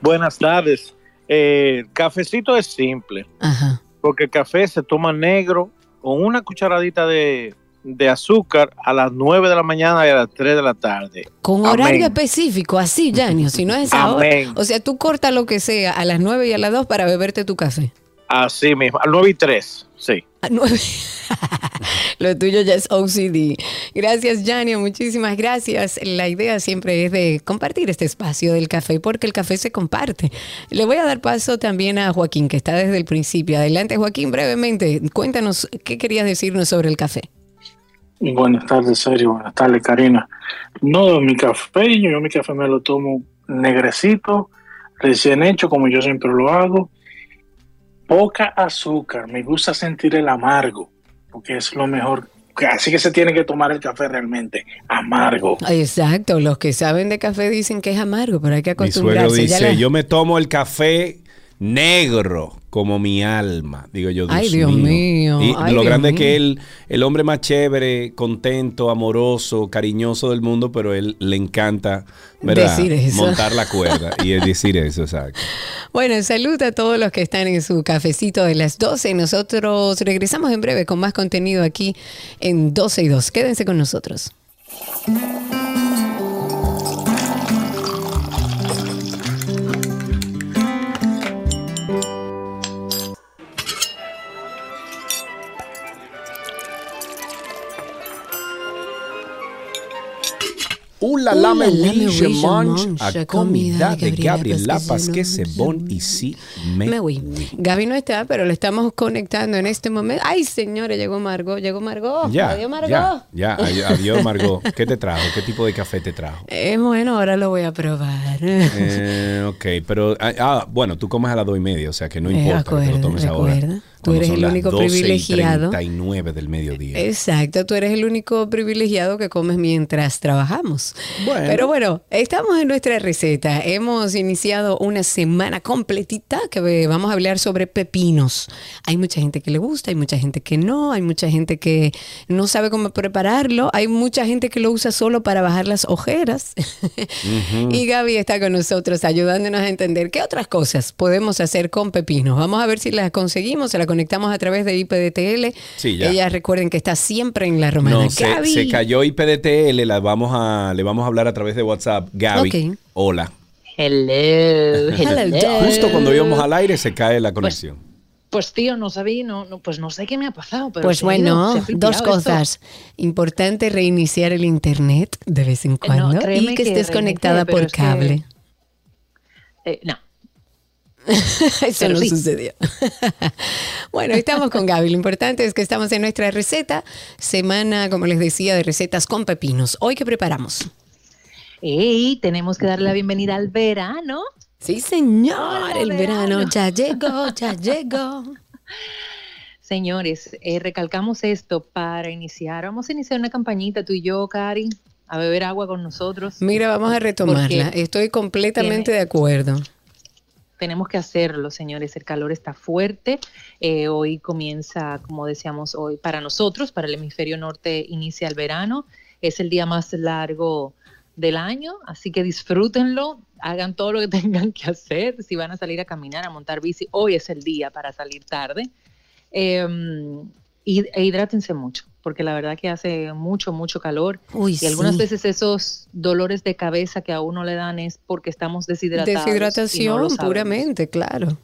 Speaker 12: Buenas tardes. Eh, cafecito es simple,
Speaker 3: Ajá.
Speaker 12: porque el café se toma negro con una cucharadita de, de azúcar a las 9 de la mañana y a las 3 de la tarde.
Speaker 3: Con
Speaker 12: Amén.
Speaker 3: horario específico, así Janio, si no es esa hora. O sea, tú cortas lo que sea a las 9 y a las 2 para beberte tu café.
Speaker 12: Así mismo, a las 9 y 3, sí.
Speaker 3: A nueve. Lo tuyo ya es OCD. Gracias, Janio. Muchísimas gracias. La idea siempre es de compartir este espacio del café porque el café se comparte. Le voy a dar paso también a Joaquín, que está desde el principio. Adelante, Joaquín, brevemente. Cuéntanos qué querías decirnos sobre el café.
Speaker 13: Buenas tardes, Sergio. Buenas tardes, Karina. No, mi café, yo mi café me lo tomo negrecito, recién hecho, como yo siempre lo hago. Poca azúcar, me gusta sentir el amargo, porque es lo mejor. Así que se tiene que tomar el café realmente, amargo.
Speaker 3: Exacto. Los que saben de café dicen que es amargo, pero hay que
Speaker 2: Mi suegro
Speaker 3: acostumbrarse. Ya
Speaker 2: dice,
Speaker 3: la-
Speaker 2: yo me tomo el café negro como mi alma. Digo yo, Dios
Speaker 3: Ay, Dios mío.
Speaker 2: Y
Speaker 3: Ay,
Speaker 2: lo
Speaker 3: Dios
Speaker 2: grande es que él, el hombre más chévere, contento, amoroso, cariñoso del mundo, pero él le encanta, ¿verdad?
Speaker 3: Decir eso.
Speaker 2: Montar la cuerda y es decir eso, exacto.
Speaker 3: Bueno, salud a todos los que están en su cafecito de las 12. Nosotros regresamos en breve con más contenido aquí en 12 y 2. Quédense con nosotros.
Speaker 2: Ula
Speaker 3: Ula
Speaker 2: la me
Speaker 3: la me
Speaker 2: oui, je mange a comida de
Speaker 3: Gabriela parce que c'est
Speaker 2: c'est bon ici me
Speaker 3: Me oui. Gaby no está, pero le estamos conectando en este momento. Ay, señores, llegó Margot, llegó Margot.
Speaker 2: Ya,
Speaker 3: Adiós, Margot.
Speaker 2: ya, ya, Adi- adiós Margot. ¿Qué te trajo? ¿Qué tipo de café te trajo?
Speaker 3: Eh, bueno, ahora lo voy a probar.
Speaker 2: Eh, ok, pero, ah, ah, bueno, tú comes a las dos y media, o sea que no
Speaker 3: Eh,
Speaker 2: importa que te lo tomes ahora.
Speaker 3: Tú eres el
Speaker 2: las
Speaker 3: único
Speaker 2: 12 y
Speaker 3: privilegiado.
Speaker 2: 39 del mediodía.
Speaker 3: Exacto, tú eres el único privilegiado que comes mientras trabajamos. Pero bueno, estamos en nuestra receta. Hemos iniciado una semana completita que vamos a hablar sobre pepinos. Hay mucha gente que le gusta, hay mucha gente que no, hay mucha gente que no sabe cómo prepararlo, hay mucha gente que lo usa solo para bajar las ojeras. Y Gaby está con nosotros ayudándonos a entender qué otras cosas podemos hacer con pepinos. Vamos a ver si las conseguimos, se la conectamos a través de IPDTL.
Speaker 2: Sí, ya.
Speaker 3: Ella recuerden que está siempre en la romana.
Speaker 2: No, se,
Speaker 3: Gaby.
Speaker 2: se cayó IPDTL, la vamos a, le vamos a hablar a través de WhatsApp. Gaby, hola.
Speaker 14: Hello, hello.
Speaker 2: Justo cuando íbamos al aire se cae la conexión.
Speaker 14: Pues tío, no sabía, no, no, pues no sé qué me ha pasado. Pero
Speaker 3: Pues
Speaker 14: ido,
Speaker 3: bueno, dos
Speaker 14: esto.
Speaker 3: cosas. Importante reiniciar el internet de vez en cuando y que
Speaker 14: que
Speaker 3: estés
Speaker 14: reinicié,
Speaker 3: conectada por
Speaker 14: es que-
Speaker 3: cable.
Speaker 14: Eh, no.
Speaker 3: Eso no sucedió. bueno, estamos con Gaby. Lo importante es que estamos en nuestra receta, semana, como les decía, de recetas con pepinos. Hoy, ¿qué preparamos?
Speaker 14: Ey, tenemos que darle la bienvenida al verano.
Speaker 3: Sí, señor, el verano ya llegó, ya llegó.
Speaker 14: Señores, eh, recalcamos esto para iniciar. Vamos a iniciar una campañita, tú y yo, Cari, a beber agua con nosotros.
Speaker 3: Mira, vamos a retomarla. Estoy completamente
Speaker 14: tiene-
Speaker 3: de acuerdo.
Speaker 14: Tenemos que hacerlo, señores. El calor está fuerte. Eh, hoy comienza, como decíamos, hoy para nosotros, para el hemisferio norte, inicia el verano. Es el día más largo del año, así que disfrútenlo, hagan todo lo que tengan que hacer. Si van a salir a caminar, a montar bici, hoy es el día para salir tarde. Eh, e hidrátense mucho, porque la verdad que hace mucho, mucho calor.
Speaker 3: Uy,
Speaker 14: y algunas
Speaker 3: sí.
Speaker 14: veces esos dolores de cabeza que a uno le dan es porque estamos deshidratados. no
Speaker 3: Deshidratación, puramente, claro.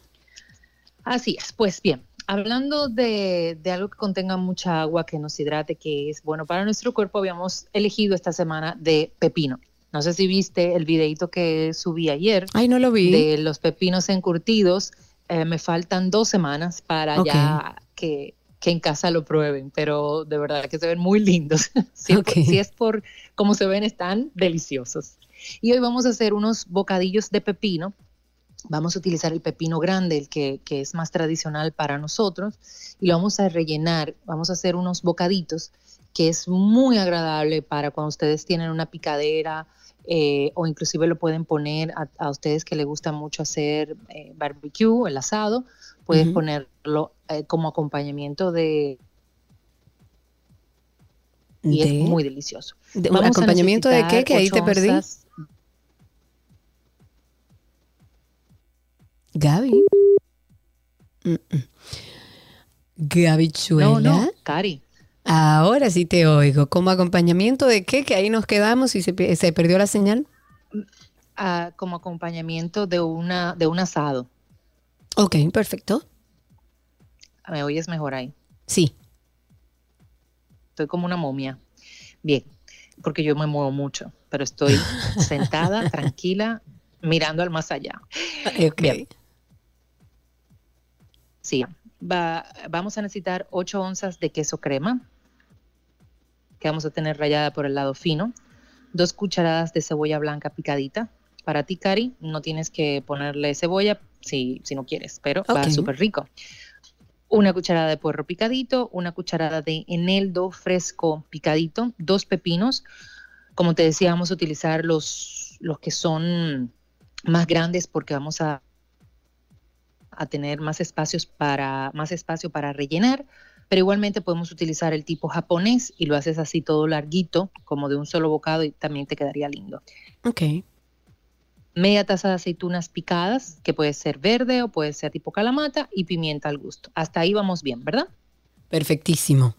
Speaker 14: Así es, pues bien, hablando de, de algo que contenga mucha agua, que nos hidrate, que es bueno para nuestro cuerpo, habíamos elegido esta semana de pepino. No sé si viste el videito que subí ayer.
Speaker 3: Ay, no lo vi.
Speaker 14: De los pepinos encurtidos. Eh, me faltan dos semanas para ya que, que en casa lo prueben, pero de verdad que se ven muy lindos. si, es por-
Speaker 3: Ok.
Speaker 14: si es por cómo se ven, están deliciosos. Y hoy vamos a hacer unos bocadillos de pepino Vamos a utilizar el pepino grande, el que, que es más tradicional para nosotros, y lo vamos a rellenar, vamos a hacer unos bocaditos, que es muy agradable para cuando ustedes tienen una picadera eh, o inclusive lo pueden poner a, a ustedes que les gusta mucho hacer eh, barbecue, el asado, pueden
Speaker 3: Ujú.
Speaker 14: ponerlo eh, como acompañamiento de... Y
Speaker 3: De-
Speaker 14: es muy delicioso.
Speaker 3: de- ¿un
Speaker 14: Vamos a
Speaker 3: acompañamiento de qué? Que ahí te perdí. Gaby. Mm, mm. Gabichuela.
Speaker 14: No, no, Cari.
Speaker 3: Ahora sí te oigo. ¿Como acompañamiento de qué? Que ahí nos quedamos y se perdió la señal.
Speaker 14: ah, como acompañamiento de una de un asado.
Speaker 3: Ok, perfecto.
Speaker 14: ¿Me oyes mejor ahí?
Speaker 3: Sí.
Speaker 14: Estoy como una momia. Bien, porque yo me muevo mucho, pero estoy sentada, tranquila, mirando al más allá. Bien. Sí, va- vamos a necesitar 8 onzas de queso crema, que vamos a tener rallada por el lado fino, dos cucharadas de cebolla blanca picadita. Para ti, Cari, no tienes que ponerle cebolla si, si no quieres, pero va
Speaker 3: Ok.
Speaker 14: súper rico. Una cucharada de puerro picadito, una cucharada de eneldo fresco picadito, dos pepinos. Como te decía, vamos a utilizar los, los que son más grandes porque vamos a, a tener más espacios para más espacio para rellenar, pero igualmente podemos utilizar el tipo japonés y lo haces así todo larguito, como de un solo bocado y también te quedaría lindo.
Speaker 3: Ok.
Speaker 14: Media taza de aceitunas picadas, que puede ser verde o puede ser tipo calamata y pimienta al gusto. Hasta ahí vamos bien, ¿verdad?
Speaker 3: Perfectísimo.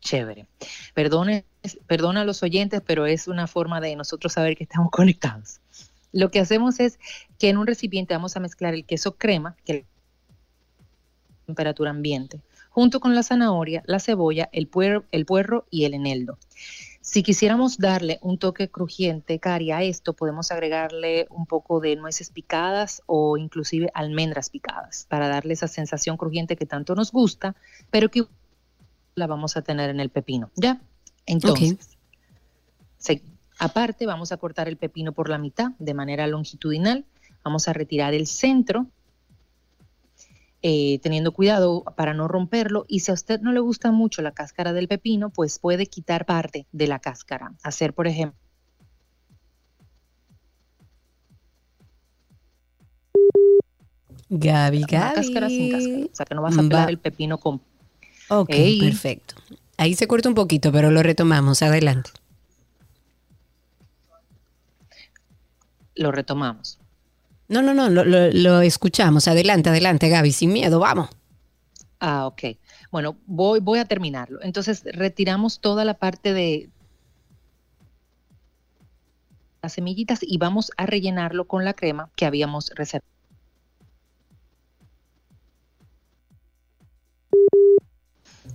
Speaker 14: Chévere. Perdone, perdona a los oyentes, pero es una forma de nosotros saber que estamos conectados. Lo que hacemos es que en un recipiente vamos a mezclar el queso crema, que es temperatura ambiente, junto con la zanahoria, la cebolla, el puerro, el puerro y el eneldo. Si quisiéramos darle un toque crujiente, Cari, a esto podemos agregarle un poco de nueces picadas o inclusive almendras picadas para darle esa sensación crujiente que tanto nos gusta, pero que la vamos a tener en el pepino. ¿Ya? Entonces, se- aparte vamos a cortar el pepino por la mitad de manera longitudinal. Vamos a retirar el centro eh, teniendo cuidado para no romperlo. Y si a usted no le gusta mucho la cáscara del pepino, pues puede quitar parte de la cáscara. Hacer, por ejemplo,
Speaker 3: Gaby,
Speaker 14: una
Speaker 3: Gaby.
Speaker 14: cáscara sin cáscara. O sea, que no vas a pelar
Speaker 3: Va-
Speaker 14: el pepino con...
Speaker 3: Ok,
Speaker 14: Ey.
Speaker 3: perfecto. Ahí se corta un poquito, pero lo retomamos. Adelante.
Speaker 14: Lo retomamos.
Speaker 3: No, no, no, lo, lo- escuchamos. Adelante, adelante, Gaby, sin miedo, vamos.
Speaker 14: Ah, ok. Bueno, voy, voy a terminarlo. Entonces, retiramos toda la parte de las semillitas y vamos a rellenarlo con la crema que habíamos reservado.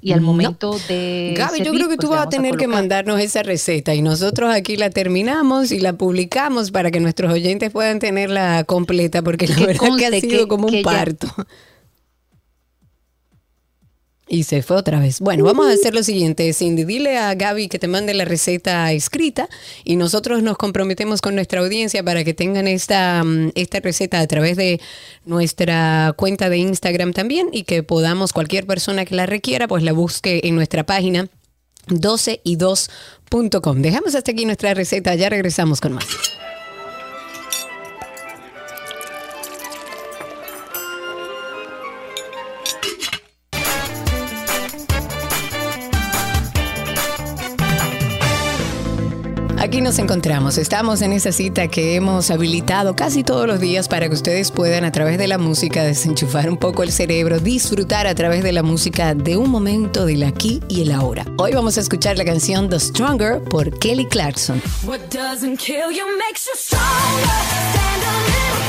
Speaker 14: Y al
Speaker 3: No.
Speaker 14: momento de.
Speaker 3: Gaby, yo creo que tú vas a tener que mandarnos esa receta y nosotros aquí la terminamos y la publicamos para que nuestros oyentes puedan tenerla completa, porque la
Speaker 14: Que
Speaker 3: verdad que ha sido
Speaker 14: que-
Speaker 3: como un
Speaker 14: ya-
Speaker 3: parto. Y se fue otra vez. Bueno, vamos a hacer lo siguiente, Cindy. Dile a Gaby que te mande la receta escrita y nosotros nos comprometemos con nuestra audiencia para que tengan esta, mm, esta receta a través de nuestra cuenta de Instagram también y que podamos, cualquier persona que la requiera, pues la busque en nuestra página 12y2.com. Dejamos hasta aquí nuestra receta, ya regresamos con más. Aquí nos encontramos, estamos en esa cita que hemos habilitado casi todos los días para que ustedes puedan a través de la música desenchufar un poco el cerebro, disfrutar a través de la música de un momento del aquí y el ahora. Hoy vamos a escuchar la canción The Stronger por Kelly Clarkson.
Speaker 7: What doesn't kill you makes you stronger. Stand a little.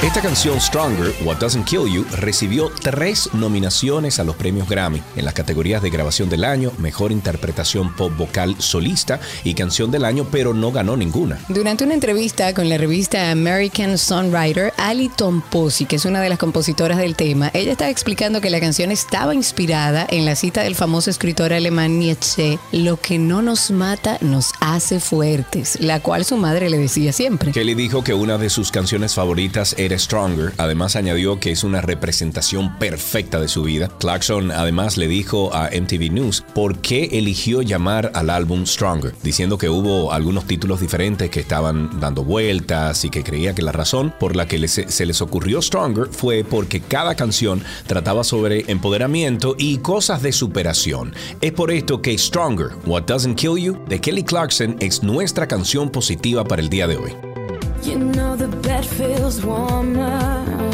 Speaker 2: Esta canción Stronger, What Doesn't Kill You, recibió tres nominaciones a los premios Grammy en las categorías de grabación del año, mejor interpretación pop vocal solista y canción del año, pero no ganó ninguna.
Speaker 3: Durante una entrevista con la revista American Songwriter, Ali Tomposi, que es una de las compositoras del tema, ella estaba explicando que la canción estaba inspirada en la cita del famoso escritor alemán Nietzsche, lo que no nos mata nos hace fuertes, la cual su madre le decía siempre.
Speaker 2: Kelly dijo que una de sus canciones favoritas era Stronger. Además añadió que es una representación perfecta de su vida. Clarkson además le dijo a MTV News por qué eligió llamar al álbum Stronger, diciendo que hubo algunos títulos diferentes que estaban dando vueltas y que creía que la razón por la que se les ocurrió Stronger fue porque cada canción trataba sobre empoderamiento y cosas de superación. Es por esto que Stronger, What Doesn't Kill You, de Kelly Clarkson es nuestra canción positiva para el día de hoy.
Speaker 7: You know the bed feels warmer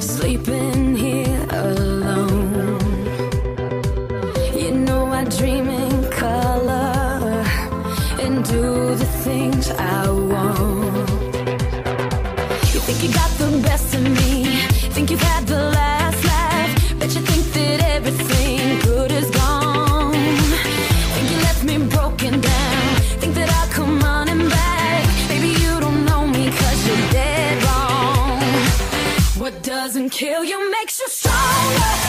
Speaker 7: sleeping here alone. You know I dream in color and do the things I want. Kill you makes you stronger.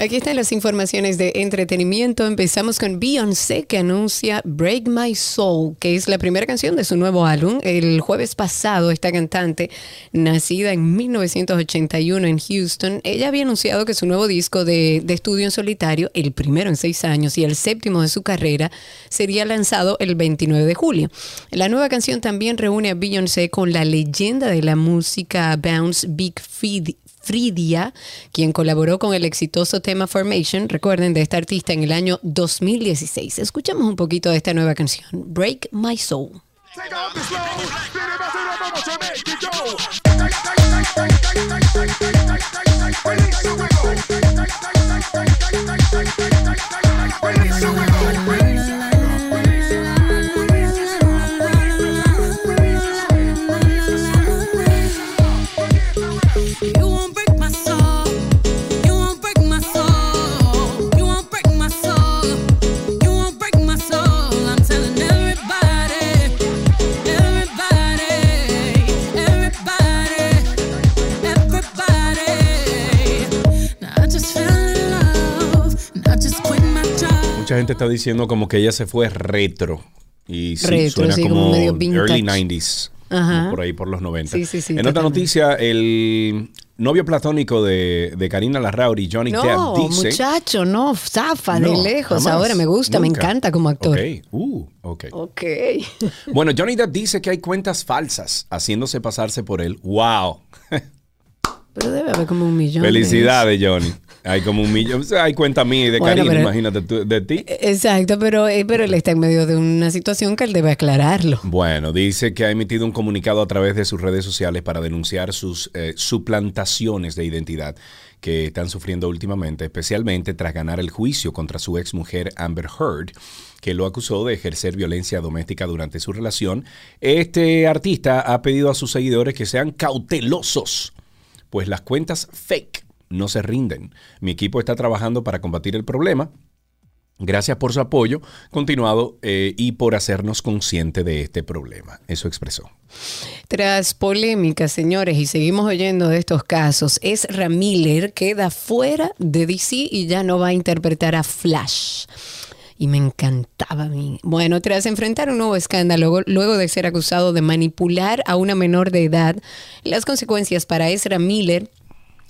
Speaker 3: Aquí están las informaciones de entretenimiento. Empezamos con Beyoncé que anuncia Break My Soul, que es la primera canción de su nuevo álbum. El jueves pasado esta cantante, nacida en 1981 en Houston, ella había anunciado que su nuevo disco de, estudio en solitario, el primero en seis años y el séptimo de su carrera, sería lanzado el 29 de julio. La nueva canción también reúne a Beyoncé con la leyenda de la música Bounce Big Feed. Fridia, quien colaboró con el exitoso tema Formation, recuerden, de esta artista en el año 2016. Escuchamos un poquito de esta nueva canción, Break My Soul.
Speaker 2: Mucha gente está diciendo como que ella se fue retro. Y sí,
Speaker 3: Retro,
Speaker 2: suena
Speaker 3: sí,
Speaker 2: como,
Speaker 3: como medio
Speaker 2: early 90s.
Speaker 3: Ajá.
Speaker 2: como Por ahí por los 90.
Speaker 3: Sí, sí, sí,
Speaker 2: en otra noticia, el novio platónico de, de Karina Larrauri, Johnny
Speaker 3: No,
Speaker 2: Depp, dice...
Speaker 3: muchacho, no, zafa
Speaker 2: No,
Speaker 3: de lejos.
Speaker 2: jamás,
Speaker 3: Ahora me gusta, me encanta como actor.
Speaker 2: Ok, uh, ok.
Speaker 3: Ok.
Speaker 2: Bueno, Johnny Depp dice que hay cuentas falsas haciéndose pasarse por él. ¡Wow!
Speaker 3: Pero debe haber como un millón. de
Speaker 2: Felicidades, Johnny. Hay como un millón. hay cuenta mía y de
Speaker 3: Bueno, pero-
Speaker 2: imagínate tú, de ti.
Speaker 3: Exacto, pero, eh, pero él está en medio de una situación que él debe aclararlo.
Speaker 2: Bueno, dice que ha emitido un comunicado a través de sus redes sociales para denunciar sus eh, suplantaciones de identidad que están sufriendo últimamente, especialmente tras ganar el juicio contra su ex mujer Amber Heard, que lo acusó de ejercer violencia doméstica durante su relación. Este artista ha pedido a sus seguidores que sean cautelosos, pues las cuentas fake no se rinden. Mi equipo está trabajando para combatir el problema. Gracias por su apoyo continuado eh, y por hacernos consciente de este problema. Eso expresó.
Speaker 3: Tras polémica, señores, y seguimos oyendo de estos casos, Ezra Miller queda fuera de DC y ya no va a interpretar a Flash. Y me encantaba a mí. Bueno, tras enfrentar un nuevo escándalo, luego de ser acusado de manipular a una menor de edad, las consecuencias para Ezra Miller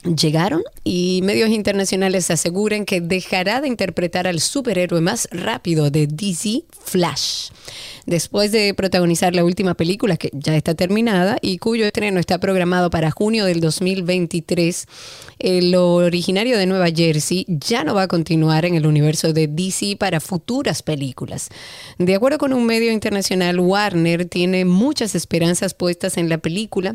Speaker 3: llegaron y medios internacionales aseguran que dejará de interpretar al superhéroe más rápido de DC, Flash. Después de protagonizar la última película que ya está terminada y cuyo estreno está programado para junio del 2023, el originario de Nueva Jersey ya no va a continuar en el universo de DC para futuras películas. De acuerdo con un medio internacional, Warner tiene muchas esperanzas puestas en la película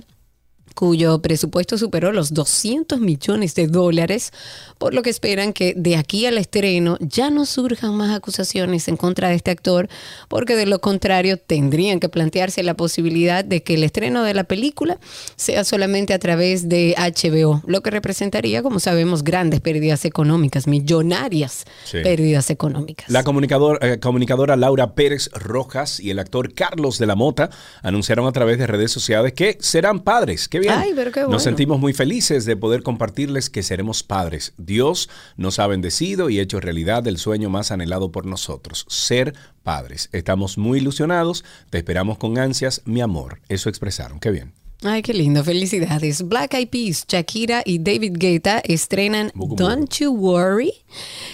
Speaker 3: cuyo presupuesto superó los 200 millones de dólares, por lo que esperan que de aquí al estreno ya no surjan más acusaciones en contra de este actor, porque de lo contrario tendrían que plantearse la posibilidad de que el estreno de la película sea solamente a través de HBO, lo que representaría, como sabemos, grandes pérdidas económicas, millonarias
Speaker 2: Sí.
Speaker 3: pérdidas económicas.
Speaker 2: La comunicador- eh, comunicadora Laura Pérez Rojas y el actor Carlos de la Mota anunciaron a través de redes sociales que serán padres. ¡Qué bien!
Speaker 3: Ay, pero qué bueno.
Speaker 2: Nos sentimos muy felices de poder compartirles que seremos padres. Dios nos ha bendecido y hecho realidad el sueño más anhelado por nosotros, ser padres. Estamos muy ilusionados, te esperamos con ansias, mi amor. Eso expresaron. ¡Qué bien!
Speaker 3: Ay, qué lindo, felicidades. Black Eyed Peas, Shakira y David Guetta estrenan Don't You Worry.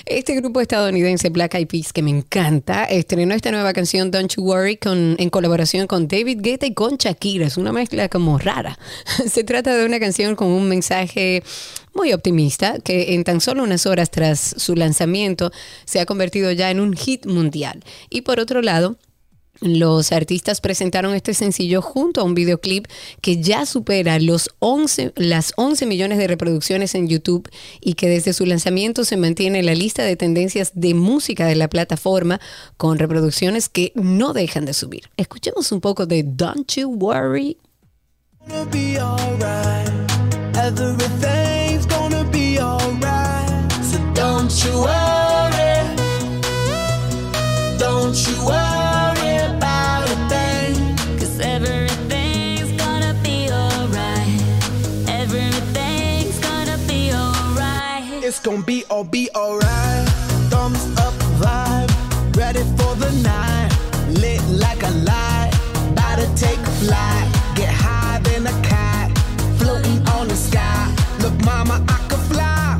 Speaker 3: Este grupo estadounidense Black Eyed Peas, que me encanta, estrenó esta nueva canción Don't You Worry con, en colaboración con David Guetta y con Shakira. Es una mezcla como rara. Se trata de una canción con un mensaje muy optimista que en tan solo unas horas tras su lanzamiento se ha convertido ya en un hit mundial. Y por otro lado, los artistas presentaron este sencillo junto a un videoclip que ya supera los 11, las 11 millones de reproducciones en YouTube y que desde su lanzamiento se mantiene en la lista de tendencias de música de la plataforma con reproducciones que no dejan de subir. Escuchemos un poco de Don't You Worry.
Speaker 7: Don't you worry
Speaker 15: gonna be be
Speaker 7: all be alright. Thumbs up vibe, ready for the night. Lit like a light, about to take a flight. Get higher than a cat, floating on the sky. Look, mama, I could fly.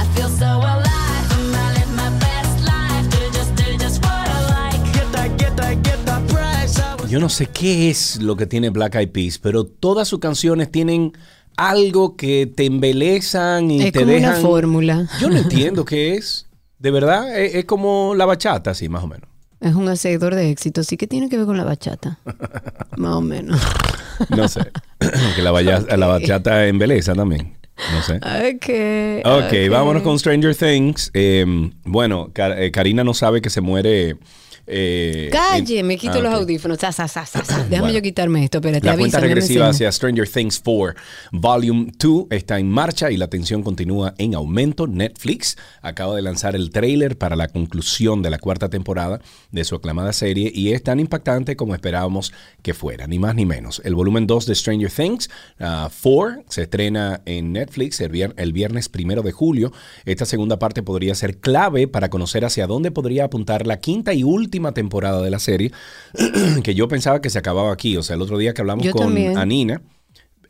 Speaker 15: I feel so alive. I live my best life. Do just, do just what I like.
Speaker 7: Get that, get that, get that price. I was
Speaker 2: Yo no sé qué es lo que tiene Black Eyed Peas, pero todas sus canciones tienen algo que te embelezan y
Speaker 3: Es
Speaker 2: te
Speaker 3: como una
Speaker 2: dejan.
Speaker 3: fórmula.
Speaker 2: Yo no entiendo qué es. De verdad, es, es como la bachata, así más o menos.
Speaker 3: Es un hacedor de éxito. Sí que tiene que ver con la bachata. Más o menos.
Speaker 2: No sé. que la, bachata embeleza también. No sé.
Speaker 3: Ok.
Speaker 2: Ok, vámonos con Stranger Things. Eh, bueno, eh, Karina no sabe que se muere. Eh,
Speaker 3: Calle,
Speaker 2: en-
Speaker 3: me quito
Speaker 2: Ah,
Speaker 3: los audífonos. Sa. Déjame
Speaker 2: Bueno.
Speaker 3: yo quitarme esto. Espérate,
Speaker 2: La cuenta
Speaker 3: avísame,
Speaker 2: regresiva hacia Stranger Things 4 Volume 2 está en marcha y la tensión continúa en aumento. Netflix acaba de lanzar el tráiler para la conclusión de la cuarta temporada de su aclamada serie y es tan impactante como esperábamos que fuera, ni más ni menos. El volumen 2 de Stranger Things ah, 4 se estrena en Netflix el, vier- el viernes primero de julio. Esta segunda parte podría ser clave para conocer hacia dónde podría apuntar la quinta y última temporada de la serie, que yo pensaba que se acababa aquí. O sea, el otro día que hablamos
Speaker 3: Yo
Speaker 2: con
Speaker 3: también.
Speaker 2: Anina,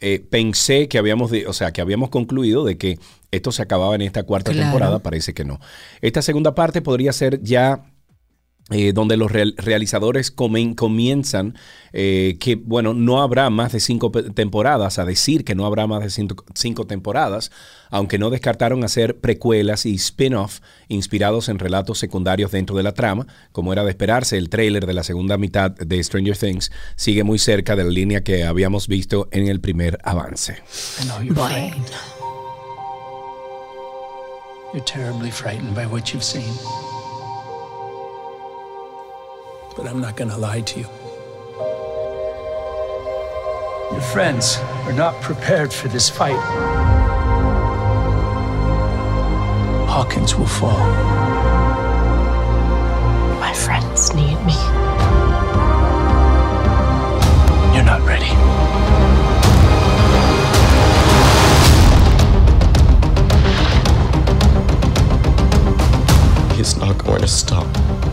Speaker 2: eh, pensé que habíamos, de- o sea, que habíamos concluido de que esto se acababa en esta cuarta
Speaker 3: Claro.
Speaker 2: temporada. Parece que no. Esta segunda parte podría ser ya eh, donde los real- realizadores comen- comienzan eh, que, bueno, no habrá más de cinco temporadas, a decir que no habrá más de cinco, cinco temporadas, aunque no descartaron hacer precuelas y spin-off inspirados en relatos secundarios dentro de la trama, como era de esperarse, el tráiler de la segunda mitad de Stranger Things sigue muy cerca de la línea que habíamos visto en el primer avance.
Speaker 16: I know you're frightened. You're terribly frightened by what you've seen. But I'm not gonna lie to you. Your friends are not prepared for this fight. Hawkins will fall.
Speaker 17: My friends need me.
Speaker 16: You're not ready.
Speaker 18: He's not going to stop.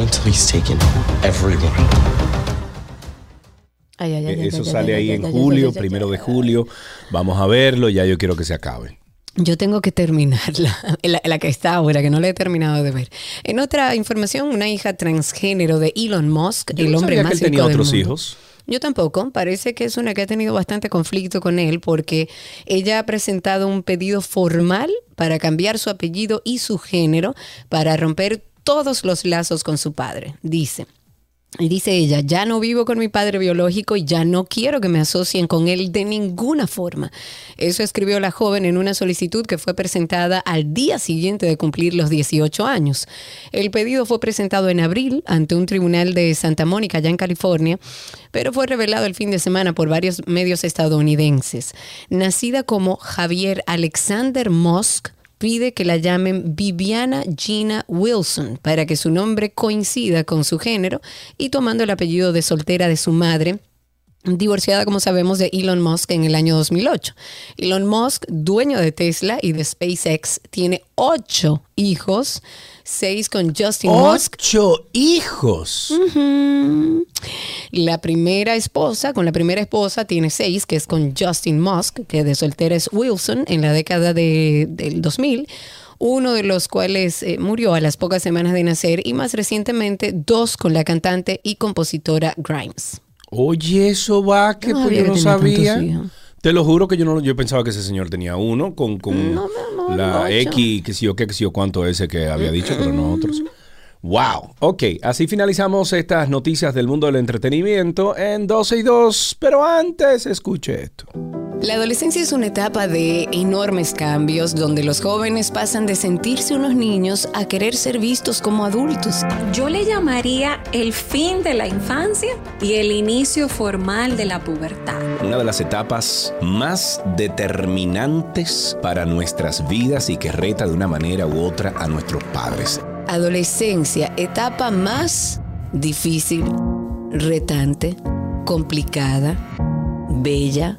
Speaker 18: Not until he's taken everyone.
Speaker 3: Ay, ay, ay,
Speaker 2: Eso sale ahí en julio, primero de julio. Vamos a verlo, ya yo quiero que se acabe.
Speaker 3: Yo tengo que terminarla, la, la que está ahora, que no la he terminado de ver. En otra información, una hija transgénero de Elon Musk,
Speaker 2: Yo
Speaker 3: el
Speaker 2: no
Speaker 3: hombre
Speaker 2: sabía
Speaker 3: más
Speaker 2: que él tenía otros
Speaker 3: mundo.
Speaker 2: hijos.
Speaker 3: Yo tampoco. Parece que es una que ha tenido bastante conflicto con él porque ella ha presentado un pedido formal para cambiar su apellido y su género para romper todos los lazos con su padre. Dice. Y dice ella, ya no vivo con mi padre biológico y ya no quiero que me asocien con él de ninguna forma. Eso escribió la joven en una solicitud que fue presentada al día siguiente de cumplir los 18 años. El pedido fue presentado en abril ante un tribunal de Santa Mónica, allá en California, pero fue revelado el fin de semana por varios medios estadounidenses. Nacida como Javier Alexander Musk, pide que la llamen Viviana Gina Wilson para que su nombre coincida con su género y tomando el apellido de soltera de su madre. Divorciada, como sabemos, de Elon Musk en el año 2008. Elon Musk, dueño de Tesla y de SpaceX, tiene ocho hijos, seis con Justin Musk.
Speaker 2: ¡Ocho hijos!
Speaker 3: La primera esposa, con la primera esposa tiene seis, que es con Justin Musk, que de soltera es Wilson en la década de- del 2000, uno de los cuales eh, murió a las pocas semanas de nacer, y más recientemente dos con la cantante y compositora Grimes.
Speaker 2: Oye, eso va, que
Speaker 3: No
Speaker 2: pues yo no sabía. Te lo juro que yo no yo pensaba que ese señor tenía uno con, con la. X, que sí o qué, que sí o cuánto ese que había dicho, pero no otros. Wow. Ok, así finalizamos estas noticias del mundo del entretenimiento en 12 y 2, pero antes escuche esto.
Speaker 3: La adolescencia es una etapa de enormes cambios donde los jóvenes pasan de sentirse unos niños a querer ser vistos como adultos.
Speaker 9: Yo le llamaría el fin de la infancia y el inicio formal de la pubertad.
Speaker 2: Una de las etapas más determinantes para nuestras vidas y que reta de una manera u otra a nuestros padres.
Speaker 3: Adolescencia, etapa más difícil, retante, complicada, bella,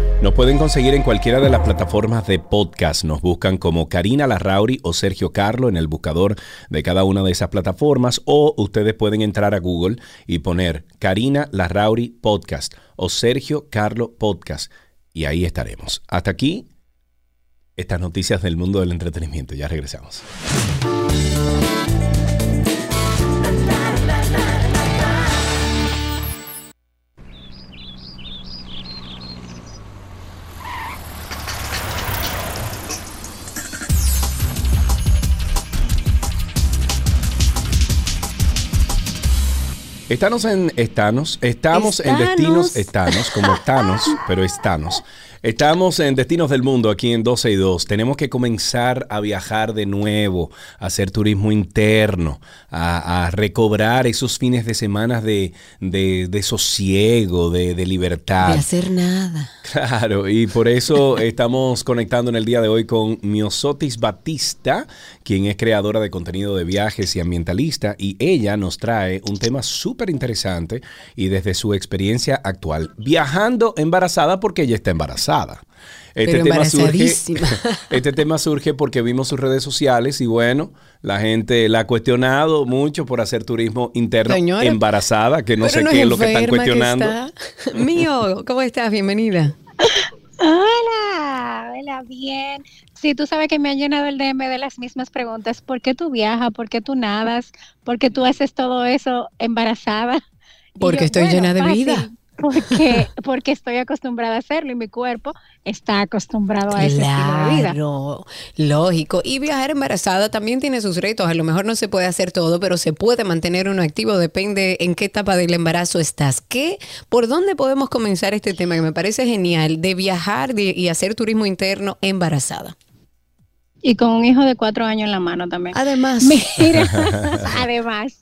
Speaker 2: Nos pueden conseguir en cualquiera de las plataformas de podcast. Nos buscan como Karina Larrauri o Sergio Carlo en el buscador de cada una de esas plataformas. O ustedes pueden entrar a Google y poner Karina Larrauri Podcast o Sergio Carlo Podcast. Y ahí estaremos. Hasta aquí estas noticias del mundo del entretenimiento. Ya regresamos. Estamos en Estanos, estamos en
Speaker 3: Estanos.
Speaker 2: destinos, estanos, como estanos, pero estanos. Estamos en Destinos del Mundo, aquí en 12 y 2. Tenemos que comenzar a viajar de nuevo, a hacer turismo interno, a, a recobrar esos fines de semana de, de- de sosiego, de, de libertad.
Speaker 3: De hacer nada.
Speaker 2: Claro, y por eso estamos conectando en el día de hoy con Miosotis Batista, quien es creadora de contenido de viajes y ambientalista, y ella nos trae un tema súper interesante y desde su experiencia actual, viajando embarazada porque ella está embarazada. Este
Speaker 3: Pero
Speaker 2: tema, surge, este tema surge porque vimos sus redes sociales y bueno, la gente la ha cuestionado mucho por hacer turismo interno
Speaker 3: Señora,
Speaker 2: embarazada, que no sé qué es lo que están cuestionando.
Speaker 3: está. Mío, ¿cómo estás? Bienvenida.
Speaker 19: Hola, hola, bien. Sí, tú sabes que me han llenado el DM de las mismas preguntas. ¿Por qué tú viajas? ¿Por qué tú nadas? ¿Por qué tú haces todo eso embarazada?
Speaker 3: Porque
Speaker 19: yo,
Speaker 3: estoy
Speaker 19: bueno,
Speaker 3: llena de
Speaker 19: fácil,
Speaker 3: vida.
Speaker 19: Porque, porque estoy acostumbrada a hacerlo y mi cuerpo está acostumbrado a ese estilo de vida.
Speaker 3: Claro, lógico. Y viajar embarazada también tiene sus retos. A lo mejor no se puede hacer todo, pero se puede mantener uno activo. Depende en qué etapa del embarazo estás. ¿Qué, ¿Por dónde podemos comenzar este tema que me parece genial de viajar de- y hacer turismo interno embarazada?
Speaker 19: Y con un hijo de cuatro años en la mano también.
Speaker 3: Además.
Speaker 19: Mira, además.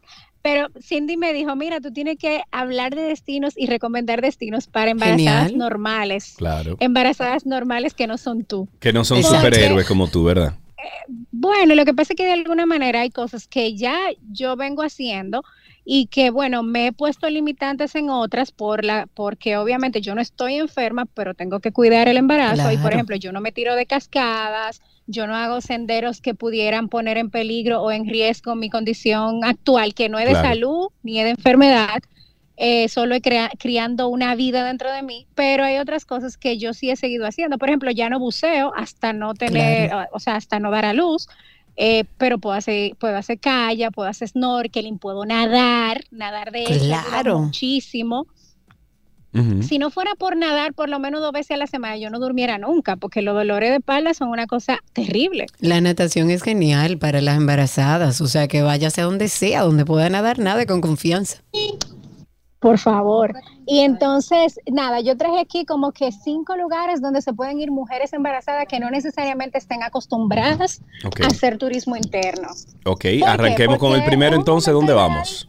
Speaker 19: Pero Cindy me dijo, mira, tú tienes que hablar de destinos y recomendar destinos para embarazadas
Speaker 2: Genial.
Speaker 19: normales.
Speaker 2: Claro.
Speaker 19: Embarazadas normales que no son tú.
Speaker 2: Que no son superhéroes como tú, ¿verdad?
Speaker 19: Bueno, lo que pasa es que de alguna manera hay cosas que ya yo vengo haciendo y que bueno, me he puesto limitantes en otras por la porque obviamente yo no estoy enferma, pero tengo que cuidar el embarazo y por ejemplo, yo no me tiro de cascadas, yo no hago senderos que pudieran poner en peligro o en riesgo mi condición actual, que no es de
Speaker 20: Claro.
Speaker 19: salud ni es de enfermedad. eh, solo he crea- criando una vida dentro de mí, pero hay otras cosas que yo sí he seguido haciendo. Por ejemplo, ya no buceo hasta no tener,
Speaker 3: Claro.
Speaker 19: o sea, hasta no dar a luz, eh, pero puedo hacer, puedo hacer kayak, puedo hacer snorkeling, puedo nadar, nadar de hecho, ayuda Si no fuera por nadar por lo menos dos veces a la semana, yo no durmiera nunca, porque los dolores de espalda son una cosa terrible.
Speaker 3: La natación es genial para las embarazadas, o sea que váyase a donde sea, donde pueda nadar, nada con confianza.
Speaker 19: Por favor. Y entonces, nada, yo traje aquí como que cinco lugares donde se pueden ir mujeres embarazadas que no necesariamente estén acostumbradas a hacer turismo interno.
Speaker 2: Ok, arranquemos con el primero entonces, ¿dónde vamos?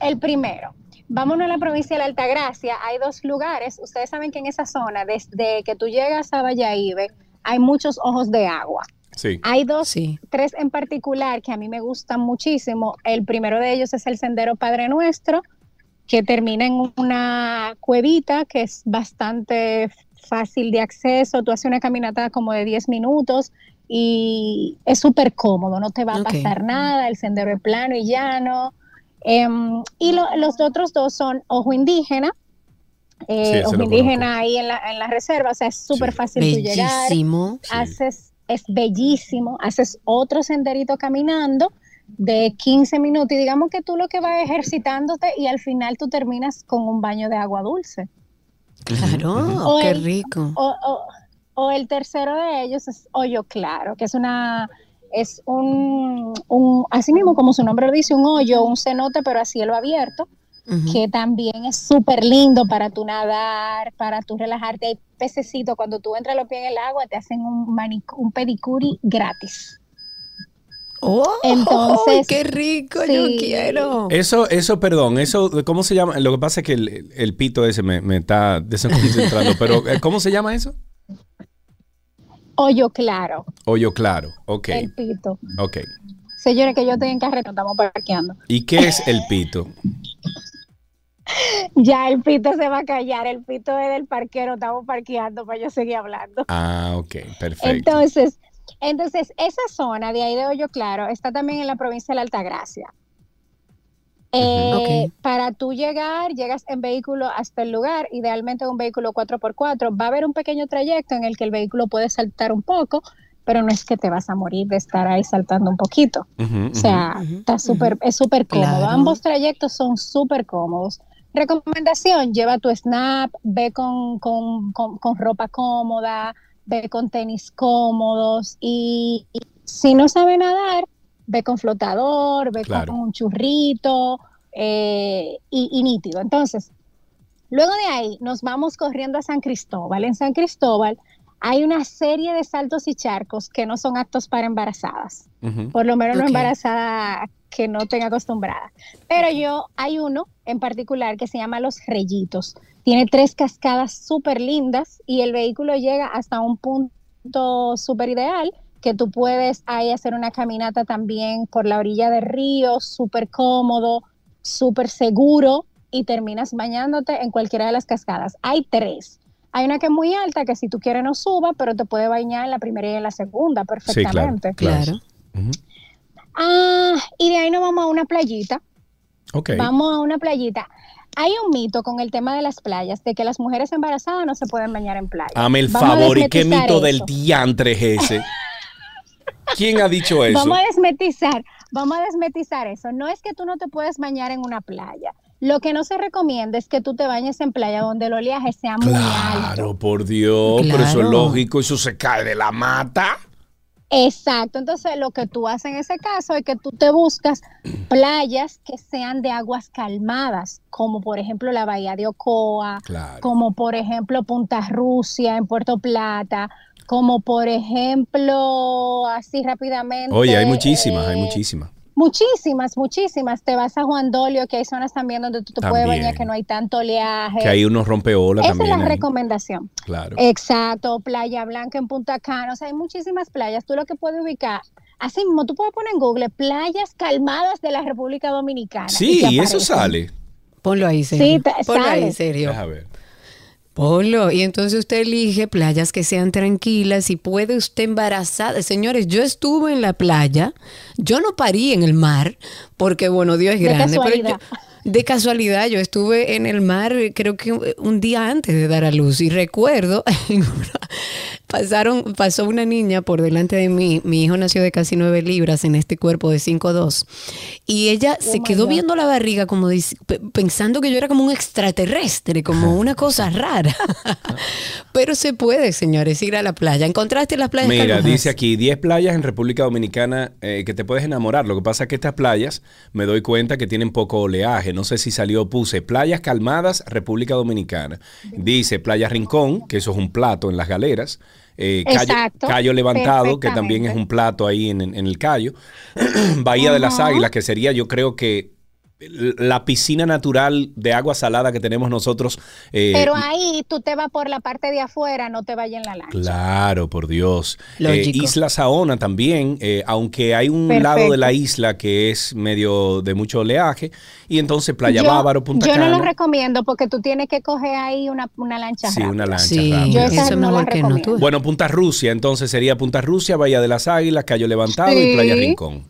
Speaker 19: El primero, vámonos a la provincia de la Altagracia. Hay dos lugares. Ustedes saben que en esa zona, desde que tú llegas a Valladolid, hay muchos ojos de agua.
Speaker 2: Sí.
Speaker 19: Hay dos, tres en particular que a mí me gustan muchísimo. El primero de ellos es el Sendero Padre Nuestro, que termina en una cuevita que es bastante fácil de acceso. Tú haces una caminata como de 10 minutos y es súper cómodo, no te va a pasar nada. El sendero es plano y llano. Em, y lo- los otros dos son Ojo Indígena. eh,
Speaker 3: Sí,
Speaker 19: Ojo Indígena ahí en la, en la reserva, o sea, es súper fácil tú llegar
Speaker 3: Bellísimo.
Speaker 19: haces, es bellísimo, haces otro senderito caminando de 15 minutos y digamos que tú lo que vas ejercitándote y al final tú terminas con un baño de agua dulce.
Speaker 3: Claro,
Speaker 19: O
Speaker 3: qué
Speaker 19: el-
Speaker 3: rico.
Speaker 19: O, o- o el tercero de ellos es Hoyo Claro, que es una es un, un así mismo como su nombre lo dice, un hoyo, un cenote, pero a cielo abierto, que también es súper lindo para tu nadar, para tu relajarte. Hay pececitos, cuando tú entras los pies en el agua, te hacen un, manic- un pedicuri gratis.
Speaker 3: Oh,
Speaker 19: Entonces,
Speaker 3: qué rico,
Speaker 19: sí.
Speaker 3: yo quiero.
Speaker 2: Eso, eso, perdón, eso, ¿cómo se llama? Lo que pasa es que el, el pito ese me, me está desconcentrando, pero eh, ¿cómo se llama eso?
Speaker 19: Hoyo claro,
Speaker 2: Hoyo claro, ok,
Speaker 19: el pito.
Speaker 2: ok.
Speaker 19: Señores, que yo estoy en carreta, estamos parqueando.
Speaker 2: ¿Y qué es el pito?
Speaker 19: Ya el pito se va a callar, el pito es del parquero, estamos parqueando para yo seguir hablando.
Speaker 2: Ah, ok, perfecto.
Speaker 19: Entonces, entonces, esa zona de ahí de Hoyo Claro está también en la provincia de la Altagracia. Eh, Para tú llegar, llegas en vehículo hasta el lugar, idealmente un vehículo 4x4. Va a haber un pequeño trayecto en el que el vehículo puede saltar un poco, pero no es que te vas a morir de estar ahí saltando un poquito. O sea, está súper, es súper cómodo.
Speaker 3: Claro.
Speaker 19: Ambos trayectos son súper cómodos. Recomendación, lleva tu snap, ve con, con- con- con ropa cómoda, ve con tenis cómodos y, y si no sabe nadar, ve con flotador, ve
Speaker 2: Claro.
Speaker 19: con un churrito eh, y, y nítido. Entonces, luego de ahí nos vamos corriendo a San Cristóbal. En San Cristóbal hay una serie de saltos y charcos que no son aptos para embarazadas por lo menos no
Speaker 3: Ok.
Speaker 19: embarazada que no tenga acostumbrada. Pero yo, hay uno en particular que se llama Los Rellitos. Tiene tres cascadas súper lindas y el vehículo llega hasta un punto súper ideal que tú puedes ahí hacer una caminata también por la orilla del río, súper cómodo, súper seguro y terminas bañándote en cualquiera de las cascadas. Hay tres. Hay una que es muy alta, que si tú quieres no suba, pero te puede bañar en la primera y en la segunda
Speaker 2: Sí, claro,
Speaker 19: perfectamente.
Speaker 2: claro.
Speaker 19: Ah, y de ahí nos vamos a una playita.
Speaker 2: Ok.
Speaker 19: Vamos a una playita. Hay un mito con el tema de las playas, de que las mujeres embarazadas no se pueden bañar en playa.
Speaker 2: Hame el
Speaker 19: Vamos
Speaker 2: favor, ¿y qué mito del diantre es ese? ¿Quién ha dicho eso?
Speaker 19: Vamos a desmetizar, vamos a desmetizar eso. No es que tú no te puedes bañar en una playa. Lo que no se recomienda es que tú te bañes en playa donde el oleaje sea muy alto.
Speaker 2: Claro, por Dios, pero eso es lógico, eso se cae de la mata.
Speaker 19: Exacto, entonces lo que tú haces en ese caso es que tú te buscas playas que sean de aguas calmadas, como por ejemplo la Bahía de Ocoa,
Speaker 2: Claro.
Speaker 19: como por ejemplo Punta Rusia en Puerto Plata, como por ejemplo, así rápidamente.
Speaker 2: Oye, hay muchísimas, hay
Speaker 19: eh,
Speaker 2: muchísimas.
Speaker 19: Muchísimas, muchísimas. Te vas a Juan Dolio, que hay zonas también donde tú te puedes bañar, que no hay tanto oleaje.
Speaker 2: Que hay unos rompeolas
Speaker 19: Esa es
Speaker 2: también.
Speaker 19: la
Speaker 2: ahí.
Speaker 19: recomendación.
Speaker 2: Claro.
Speaker 19: Exacto, Playa Blanca en Punta Cana, o sea, hay muchísimas playas. Tú lo que puedes ubicar, así mismo, tú puedes poner en Google playas calmadas de la República Dominicana.
Speaker 2: Sí, y eso sale.
Speaker 3: Ponlo ahí, Sergio.
Speaker 19: Sí,
Speaker 3: Ponlo
Speaker 19: sale.
Speaker 3: ahí, Sergio.
Speaker 2: Deja ver.
Speaker 3: Ponlo. Y entonces usted elige playas que sean tranquilas y puede usted embarazada. Señores, yo estuve en la playa. Yo no parí en el mar porque, bueno, Dios es
Speaker 19: De
Speaker 3: grande. pero yo- de casualidad, yo estuve en el mar creo que un- día antes de dar a luz y recuerdo, pasaron, pasó una niña por delante de mí, mi hijo nació de casi nueve libras en este cuerpo de 5'2 y ella se
Speaker 19: my
Speaker 3: quedó
Speaker 19: God.
Speaker 3: viendo la barriga como pensando que yo era como un extraterrestre, como una cosa rara. Pero se puede, señores, ir a la playa. ¿Encontraste las playas?
Speaker 2: Mira,
Speaker 3: calmadas?
Speaker 2: dice aquí 10 playas en República Dominicana eh, que te puedes enamorar. Lo que pasa es que estas playas me doy cuenta que tienen poco oleaje. No sé si salió, puse playas calmadas, República Dominicana. Dice Playa Rincón, que eso es un plato en las galeras. Eh, Levantado, que también es un plato ahí en, en el Cayo. Bahía de las. Águilas, que sería yo creo que la piscina natural de agua salada que tenemos nosotros. eh,
Speaker 19: Pero ahí tú te vas por la parte de afuera, no te vayas en la lancha.
Speaker 2: Claro, por Dios. Eh, isla Saona también, eh, aunque hay un
Speaker 19: Perfecto.
Speaker 2: lado de la isla que es medio de mucho oleaje, y entonces Playa
Speaker 19: yo,
Speaker 2: Bávaro, Punta
Speaker 19: yo
Speaker 2: Cana.
Speaker 19: no lo recomiendo porque tú tienes que coger ahí una, una lancha
Speaker 2: Sí,
Speaker 19: rápida.
Speaker 2: una lancha
Speaker 3: Sí,
Speaker 2: rápida.
Speaker 19: Yo esa
Speaker 3: eso es
Speaker 19: no la
Speaker 3: mejor que no.
Speaker 19: recomiendo.
Speaker 3: Tú-
Speaker 2: Bueno, Punta Rusia, entonces sería Punta Rusia, Bahía de las Águilas, Cayo Levantado y. Playa Rincón,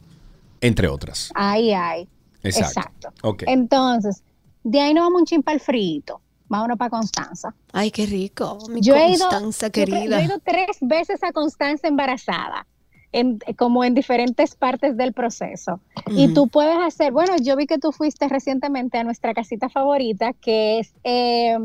Speaker 2: entre otras.
Speaker 19: Ahí hay.
Speaker 2: Exacto.
Speaker 19: Exacto.
Speaker 2: Ok.
Speaker 19: Entonces, de ahí nos vamos un chin para el frito. Vámonos para Constanza.
Speaker 3: Ay, qué rico, mi
Speaker 19: Yo he ido,
Speaker 3: Constanza querida.
Speaker 19: yo he ido tres veces a Constanza embarazada, en, como en diferentes partes del proceso. Y tú puedes hacer, bueno, yo vi que tú fuiste recientemente a nuestra casita favorita, que es eh,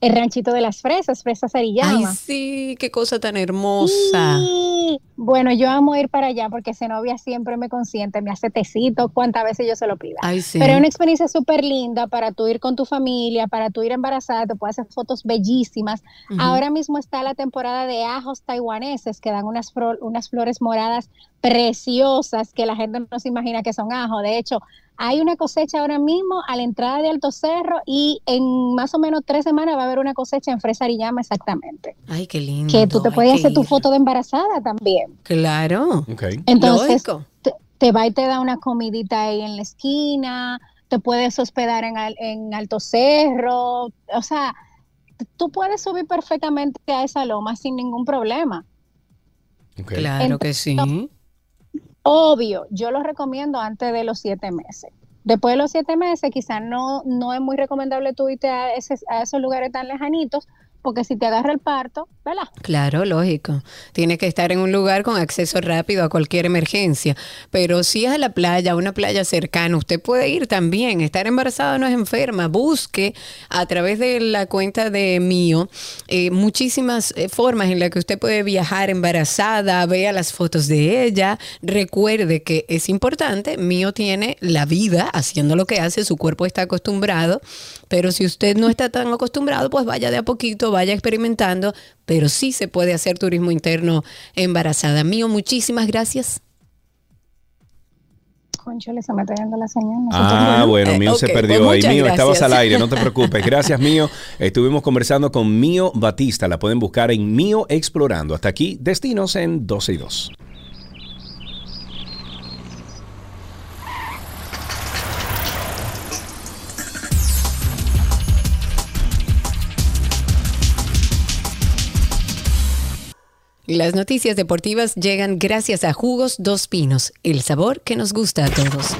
Speaker 19: el ranchito de las fresas, Fresas
Speaker 3: Ay,
Speaker 19: Arillama.
Speaker 3: sí, qué cosa tan hermosa.
Speaker 19: Y bueno, yo amo ir para allá porque Zenobia siempre me consiente, me hace tecito cuantas veces yo se lo pida.
Speaker 3: Ay, sí.
Speaker 19: Pero es una experiencia súper linda para tú ir con tu familia, para tú ir embarazada, te puedes hacer fotos bellísimas. Ahora mismo está la temporada de ajos taiwaneses que dan unas, unas flores flores moradas preciosas que la gente no se imagina que son ajo. De hecho, hay una cosecha ahora mismo a la entrada de Alto Cerro y en más o menos tres semanas va a haber una cosecha en Fresa Arillama exactamente.
Speaker 3: Ay, qué lindo.
Speaker 19: Que tú te puedes hacer tu foto de embarazada también.
Speaker 3: Claro.
Speaker 19: Entonces,
Speaker 3: Lógico.
Speaker 19: te, te va y te da una comidita ahí en la esquina, te puedes hospedar en, Al- en Alto Cerro, o sea, tú puedes subir perfectamente a esa loma sin ningún problema.
Speaker 3: Claro que sí.
Speaker 19: Obvio, yo lo recomiendo antes de los siete meses. Después de los siete meses, quizás no, no es muy recomendable tú irte a, ese- a esos lugares tan lejanitos, porque si te agarra el parto,
Speaker 3: Claro, lógico. Tiene que estar en un lugar con acceso rápido a cualquier emergencia. Pero si es a la playa, a una playa cercana, usted puede ir también. Estar embarazada no es enferma. Busque a través de la cuenta de Mío eh, muchísimas eh, formas en las que usted puede viajar embarazada, vea las fotos de ella. Recuerde que es importante, Mío tiene la vida haciendo lo que hace, su cuerpo está acostumbrado. Pero si usted no está tan acostumbrado, pues vaya de a poquito, vaya experimentando, sí se puede hacer turismo interno embarazada. Mío, muchísimas gracias.
Speaker 19: Conchole, se me está yendo la señal. no
Speaker 2: Ah, bueno,
Speaker 3: Eh,
Speaker 2: Mío se
Speaker 3: pues
Speaker 2: perdió ahí.
Speaker 3: muchas
Speaker 2: Mío, estabas
Speaker 3: gracias.
Speaker 2: al aire, no te preocupes. Gracias, Mío. Estuvimos conversando con Mío Batista. La pueden buscar en Mío Explorando. Hasta aquí, destinos en 12 y 2.
Speaker 3: Las noticias deportivas llegan gracias a Jugos Dos Pinos, el sabor que nos gusta a todos.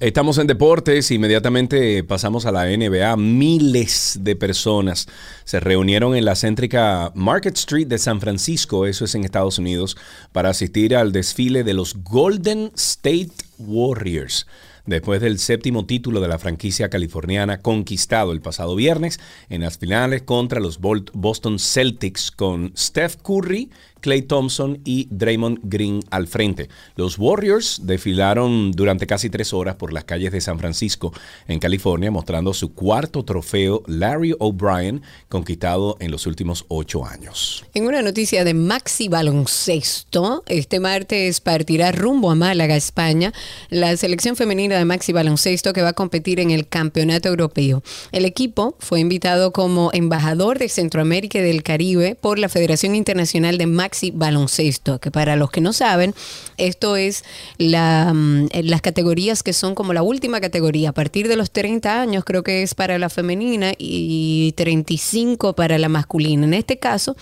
Speaker 2: Estamos en deportes, inmediatamente pasamos a la NBA. Miles de personas se reunieron en la céntrica Market Street de San Francisco, eso es en Estados Unidos, para asistir al desfile de los Golden State Warriors. Después del séptimo título de la franquicia californiana conquistado el pasado viernes en las finales contra los Boston Celtics con Steph Curry, Clay Thompson y Draymond Green al frente. Los Warriors desfilaron durante casi tres horas por las calles de San Francisco, en California, mostrando su cuarto trofeo Larry O'Brien, conquistado en los últimos ocho años.
Speaker 3: En una noticia de Maxi Baloncesto, este martes partirá rumbo a Málaga, España, la selección femenina de Maxi Baloncesto que va a competir en el Campeonato Europeo. El equipo fue invitado como embajador de Centroamérica y del Caribe por la Federación Internacional de Maxi Baloncesto, que para los que no saben, esto es la, mm, las categorías que son como la última categoría. A partir de los 30 años creo que es para la femenina y 35 para la masculina. En este caso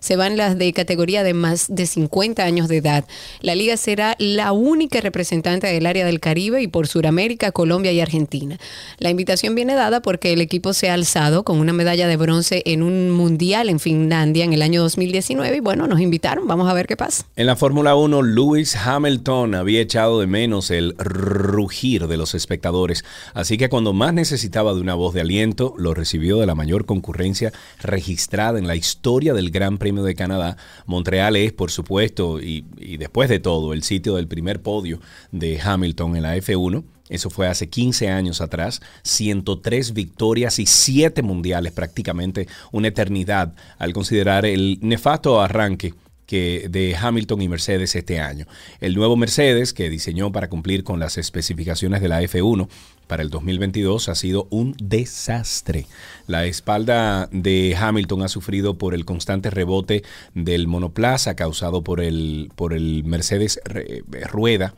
Speaker 3: se van las de categoría de más de 50 años de edad. La liga será la única representante del área del Caribe y por Sudamérica, Colombia y Argentina. La invitación viene dada porque el equipo se ha alzado con una medalla de bronce en un mundial en Finlandia en el año 2019 y bueno, nos vamos a ver qué pasa.
Speaker 2: En la Fórmula 1, Lewis Hamilton había echado de menos el rugir de los espectadores, así que cuando más necesitaba de una voz de aliento, lo recibió de la mayor concurrencia registrada en la historia del Gran Premio de Canadá. Montreal es, por supuesto, y, y después de todo, el sitio del primer podio de Hamilton en la F1. Eso fue hace 15 años atrás, 103 victorias y 7 mundiales, prácticamente una eternidad, al considerar el nefasto arranque que de Hamilton y Mercedes este año. El nuevo Mercedes, que diseñó para cumplir con las especificaciones de la F1 para el 2022, ha sido un desastre. La espalda de Hamilton ha sufrido por el constante rebote del monoplaza causado por el, por el Mercedes re- rueda.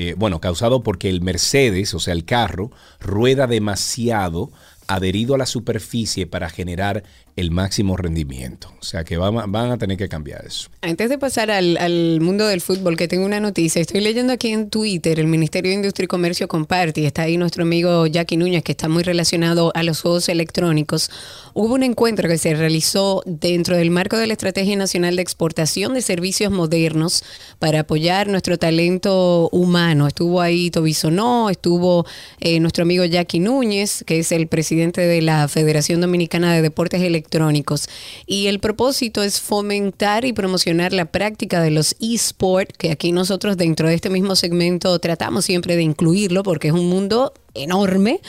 Speaker 2: Eh, bueno, causado porque el Mercedes, o sea, el carro, rueda demasiado adherido a la superficie para generar el máximo rendimiento. O sea que van, van a tener que cambiar eso.
Speaker 3: Antes de pasar al, mundo del fútbol, que tengo una noticia. Estoy leyendo aquí en Twitter, el Ministerio de Industria y Comercio comparte, y está ahí nuestro amigo Jackie Núñez, que está muy relacionado a los juegos electrónicos. Hubo un encuentro que se realizó dentro del marco de la Estrategia Nacional de Exportación de Servicios Modernos para apoyar nuestro talento humano. Estuvo ahí Tobisonó, estuvo eh, nuestro amigo Jackie Núñez, que es el presidente de la Federación Dominicana de Deportes Electrónicos. Y el propósito es fomentar y promocionar la práctica de los eSports, que aquí nosotros dentro de este mismo segmento tratamos siempre de incluirlo porque es un mundo enorme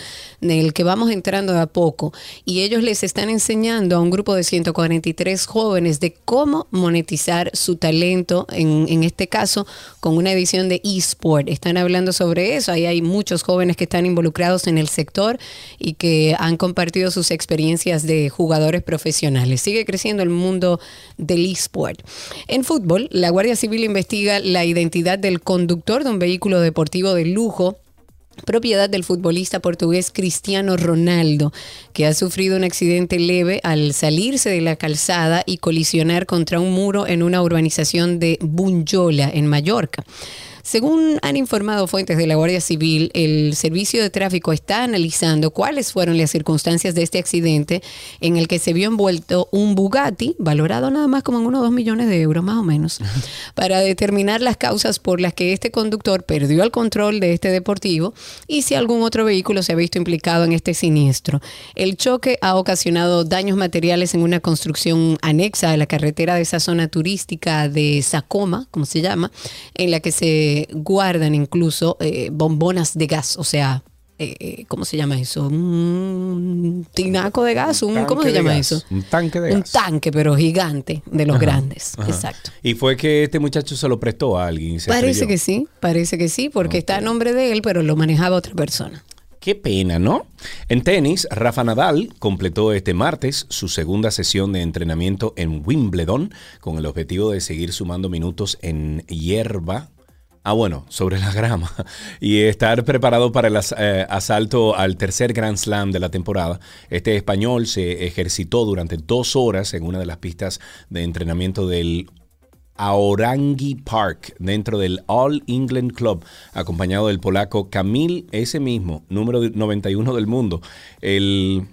Speaker 3: en el que vamos entrando de a poco y ellos les están enseñando a un grupo de 143 jóvenes de cómo monetizar su talento, en, en este caso con una edición de eSport. Están hablando sobre eso, ahí hay muchos jóvenes que están involucrados en el sector y que han compartido sus experiencias de jugadores profesionales. Sigue creciendo el mundo del eSport. En fútbol, la Guardia Civil investiga la identidad del conductor de un vehículo deportivo de lujo propiedad del futbolista portugués Cristiano Ronaldo, que ha sufrido un accidente leve al salirse de la calzada y colisionar contra un muro en una urbanización de Bunyola, en Mallorca. Según han informado fuentes de la Guardia Civil, el servicio de tráfico está analizando cuáles fueron las circunstancias de este accidente en el que se vio envuelto un Bugatti, valorado nada más como en unos 2 millones de euros más o menos, para determinar las causas por las que este conductor perdió el control de este deportivo y si algún otro vehículo se ha visto implicado en este siniestro. El choque ha ocasionado daños materiales en una construcción anexa a la carretera de esa zona turística de Sacoma, como se llama, en la que se guardan incluso eh, bombonas de gas, o sea, eh, eh, ¿cómo se llama eso? Un tinaco de gas, un, ¿cómo se
Speaker 2: Tanque de
Speaker 3: llama
Speaker 2: gas,
Speaker 3: eso?
Speaker 2: Un tanque de
Speaker 3: Un
Speaker 2: gas.
Speaker 3: tanque, pero gigante, de los
Speaker 2: Ajá,
Speaker 3: grandes.
Speaker 2: ajá.
Speaker 3: Exacto.
Speaker 2: Y fue que este muchacho se lo prestó a alguien. se
Speaker 3: Parece
Speaker 2: estrelló.
Speaker 3: que sí, parece que sí, porque está a nombre de él, pero lo manejaba otra persona.
Speaker 2: Qué pena, ¿no? En tenis, Rafa Nadal completó este martes su segunda sesión de entrenamiento en Wimbledon con el objetivo de seguir sumando minutos en hierba. Ah, bueno, sobre la grama. Y estar preparado para el eh, asalto al tercer Grand Slam de la temporada. Este español se ejercitó durante dos horas en una de las pistas de entrenamiento del Aorangi Park dentro del All England Club, acompañado del polaco Kamil, ese mismo, número 91 del mundo. El,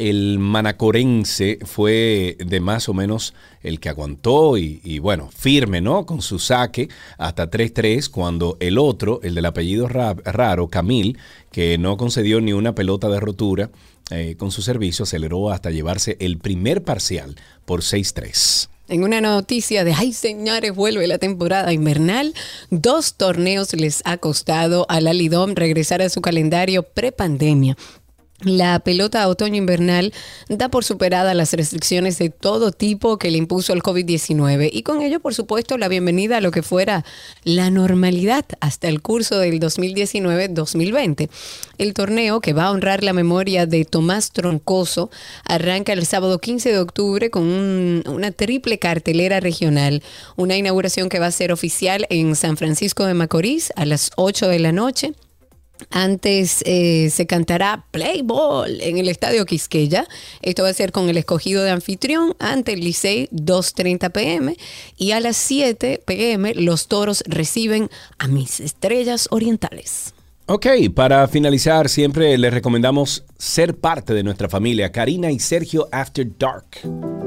Speaker 2: el manacorense fue de más o menos el que aguantó y, bueno, firme, ¿no? Con su saque hasta 3-3, cuando el otro, el del apellido ra- raro, Camil, que no concedió ni una pelota de rotura, eh, con su servicio aceleró hasta llevarse el primer parcial por 6-3.
Speaker 3: En una noticia de, ay señores, vuelve la temporada invernal, dos torneos les ha costado a la Lidom regresar a su calendario prepandemia. La pelota otoño-invernal da por superada las restricciones de todo tipo que le impuso el COVID-19 y con ello, por supuesto, la bienvenida a lo que fuera la normalidad hasta el curso del 2019-2020. El torneo, que va a honrar la memoria de Tomás Troncoso, arranca el sábado 15 de octubre con un- una triple cartelera regional, una inauguración que va a ser oficial en San Francisco de Macorís a las 8 de la noche. Antes eh, se cantará Play Ball en el Estadio Quisqueya. Esto va a ser con el escogido de anfitrión ante el Licey 2.30 pm. Y a las 7 pm los toros reciben a mis estrellas orientales.
Speaker 2: Ok, para finalizar, siempre les recomendamos ser parte de nuestra familia, Karina y Sergio After Dark.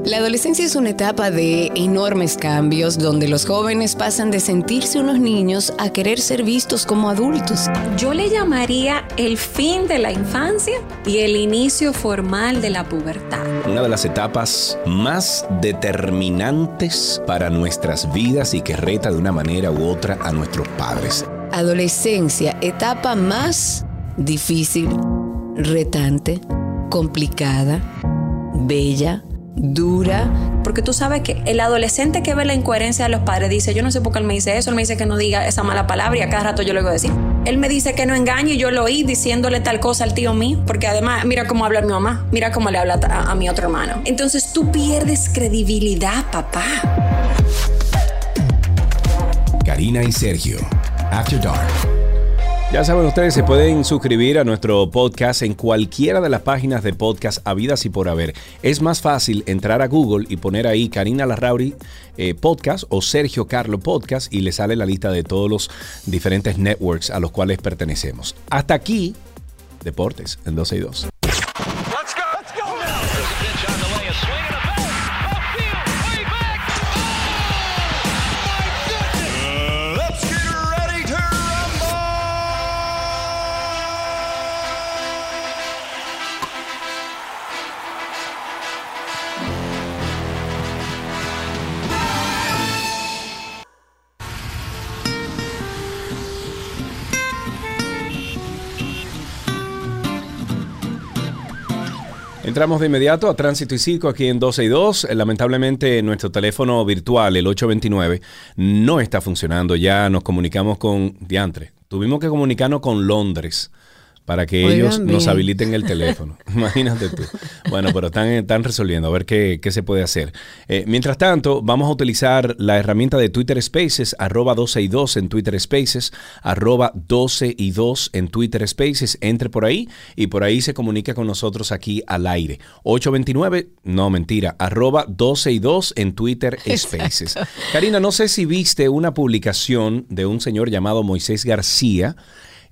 Speaker 3: La adolescencia es una etapa de enormes cambios donde los jóvenes pasan de sentirse unos niños a querer ser vistos como adultos.
Speaker 9: Yo le llamaría el fin de la infancia y el inicio formal de la pubertad.
Speaker 2: Una de las etapas más determinantes para nuestras vidas y que reta de una manera u otra a nuestros padres.
Speaker 3: Adolescencia, etapa más difícil, retante, complicada, bella, dura.
Speaker 9: Porque tú sabes que el adolescente que ve la incoherencia de los padres dice, yo no sé por qué él me dice eso, él me dice que no diga esa mala palabra y a cada rato yo le digo decir. Él me dice que no engañe y yo lo oí diciéndole tal cosa al tío mío, porque además mira cómo habla mi mamá, mira cómo le habla a, a mi otro hermano. Entonces tú pierdes credibilidad, papá.
Speaker 2: Karina y Sergio, After Dark. Ya saben ustedes, se pueden suscribir a nuestro podcast en cualquiera de las páginas de podcast habidas y por haber. Es más fácil entrar a Google y poner ahí Karina Larrauri eh, Podcast o Sergio Carlo Podcast y le sale la lista de todos los diferentes networks a los cuales pertenecemos. Hasta aquí, Deportes en 12 y 2. Entramos de inmediato a Tránsito y Circo aquí en 12 y 2. Eh, Lamentablemente nuestro teléfono virtual, el 829, no está funcionando. Ya nos comunicamos con Diantre. Tuvimos que comunicarnos con Londres para que
Speaker 3: Oigan
Speaker 2: ellos nos habiliten el teléfono. Imagínate tú. Bueno, pero están, están resolviendo a ver qué, qué se puede hacer. Eh, mientras tanto, vamos a utilizar la herramienta de Twitter Spaces, arroba 12 y 2 en Twitter Spaces, arroba 12 y 2 en Twitter Spaces. Entre por ahí y por ahí se comunica con nosotros aquí al aire. 829, no mentira, arroba 12 y 2 en Twitter Spaces. Karina, no sé si viste una publicación de un señor llamado Moisés García.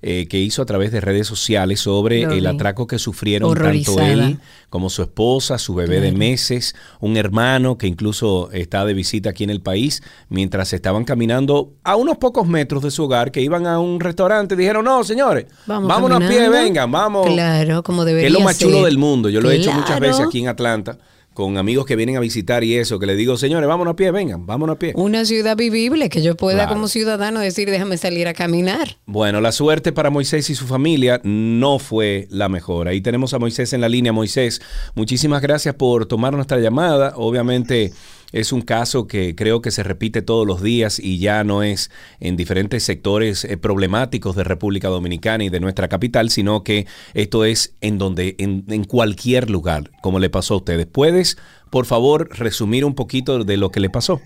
Speaker 2: Eh, que hizo a través de redes sociales sobre el atraco que sufrieron tanto él como su esposa, su bebé de meses, un hermano que incluso está de visita aquí en el país, mientras estaban caminando a unos pocos metros de su hogar, que iban a un restaurante, dijeron, no, señores,
Speaker 3: Vamos
Speaker 2: vámonos a pie, vengan, vamos.
Speaker 3: Claro, como debería
Speaker 2: es lo más
Speaker 3: ser.
Speaker 2: chulo del mundo. Yo lo he hecho muchas veces aquí en Atlanta, con amigos que vienen a visitar y eso, que le digo, señores, vámonos a pie, vengan, vámonos a pie.
Speaker 3: Una ciudad vivible que yo pueda
Speaker 2: Claro.
Speaker 3: como ciudadano decir, déjame salir a caminar.
Speaker 2: Bueno, la suerte para Moisés y su familia no fue la mejor. Ahí tenemos a Moisés en la línea. Moisés, muchísimas gracias por tomar nuestra llamada. Obviamente es un caso que creo que se repite todos los días y ya no es en diferentes sectores eh, problemáticos de República Dominicana y de nuestra capital, sino que esto es en donde, en, en cualquier lugar, como le pasó a ustedes. ¿Puedes, por favor, resumir un poquito de lo que le pasó?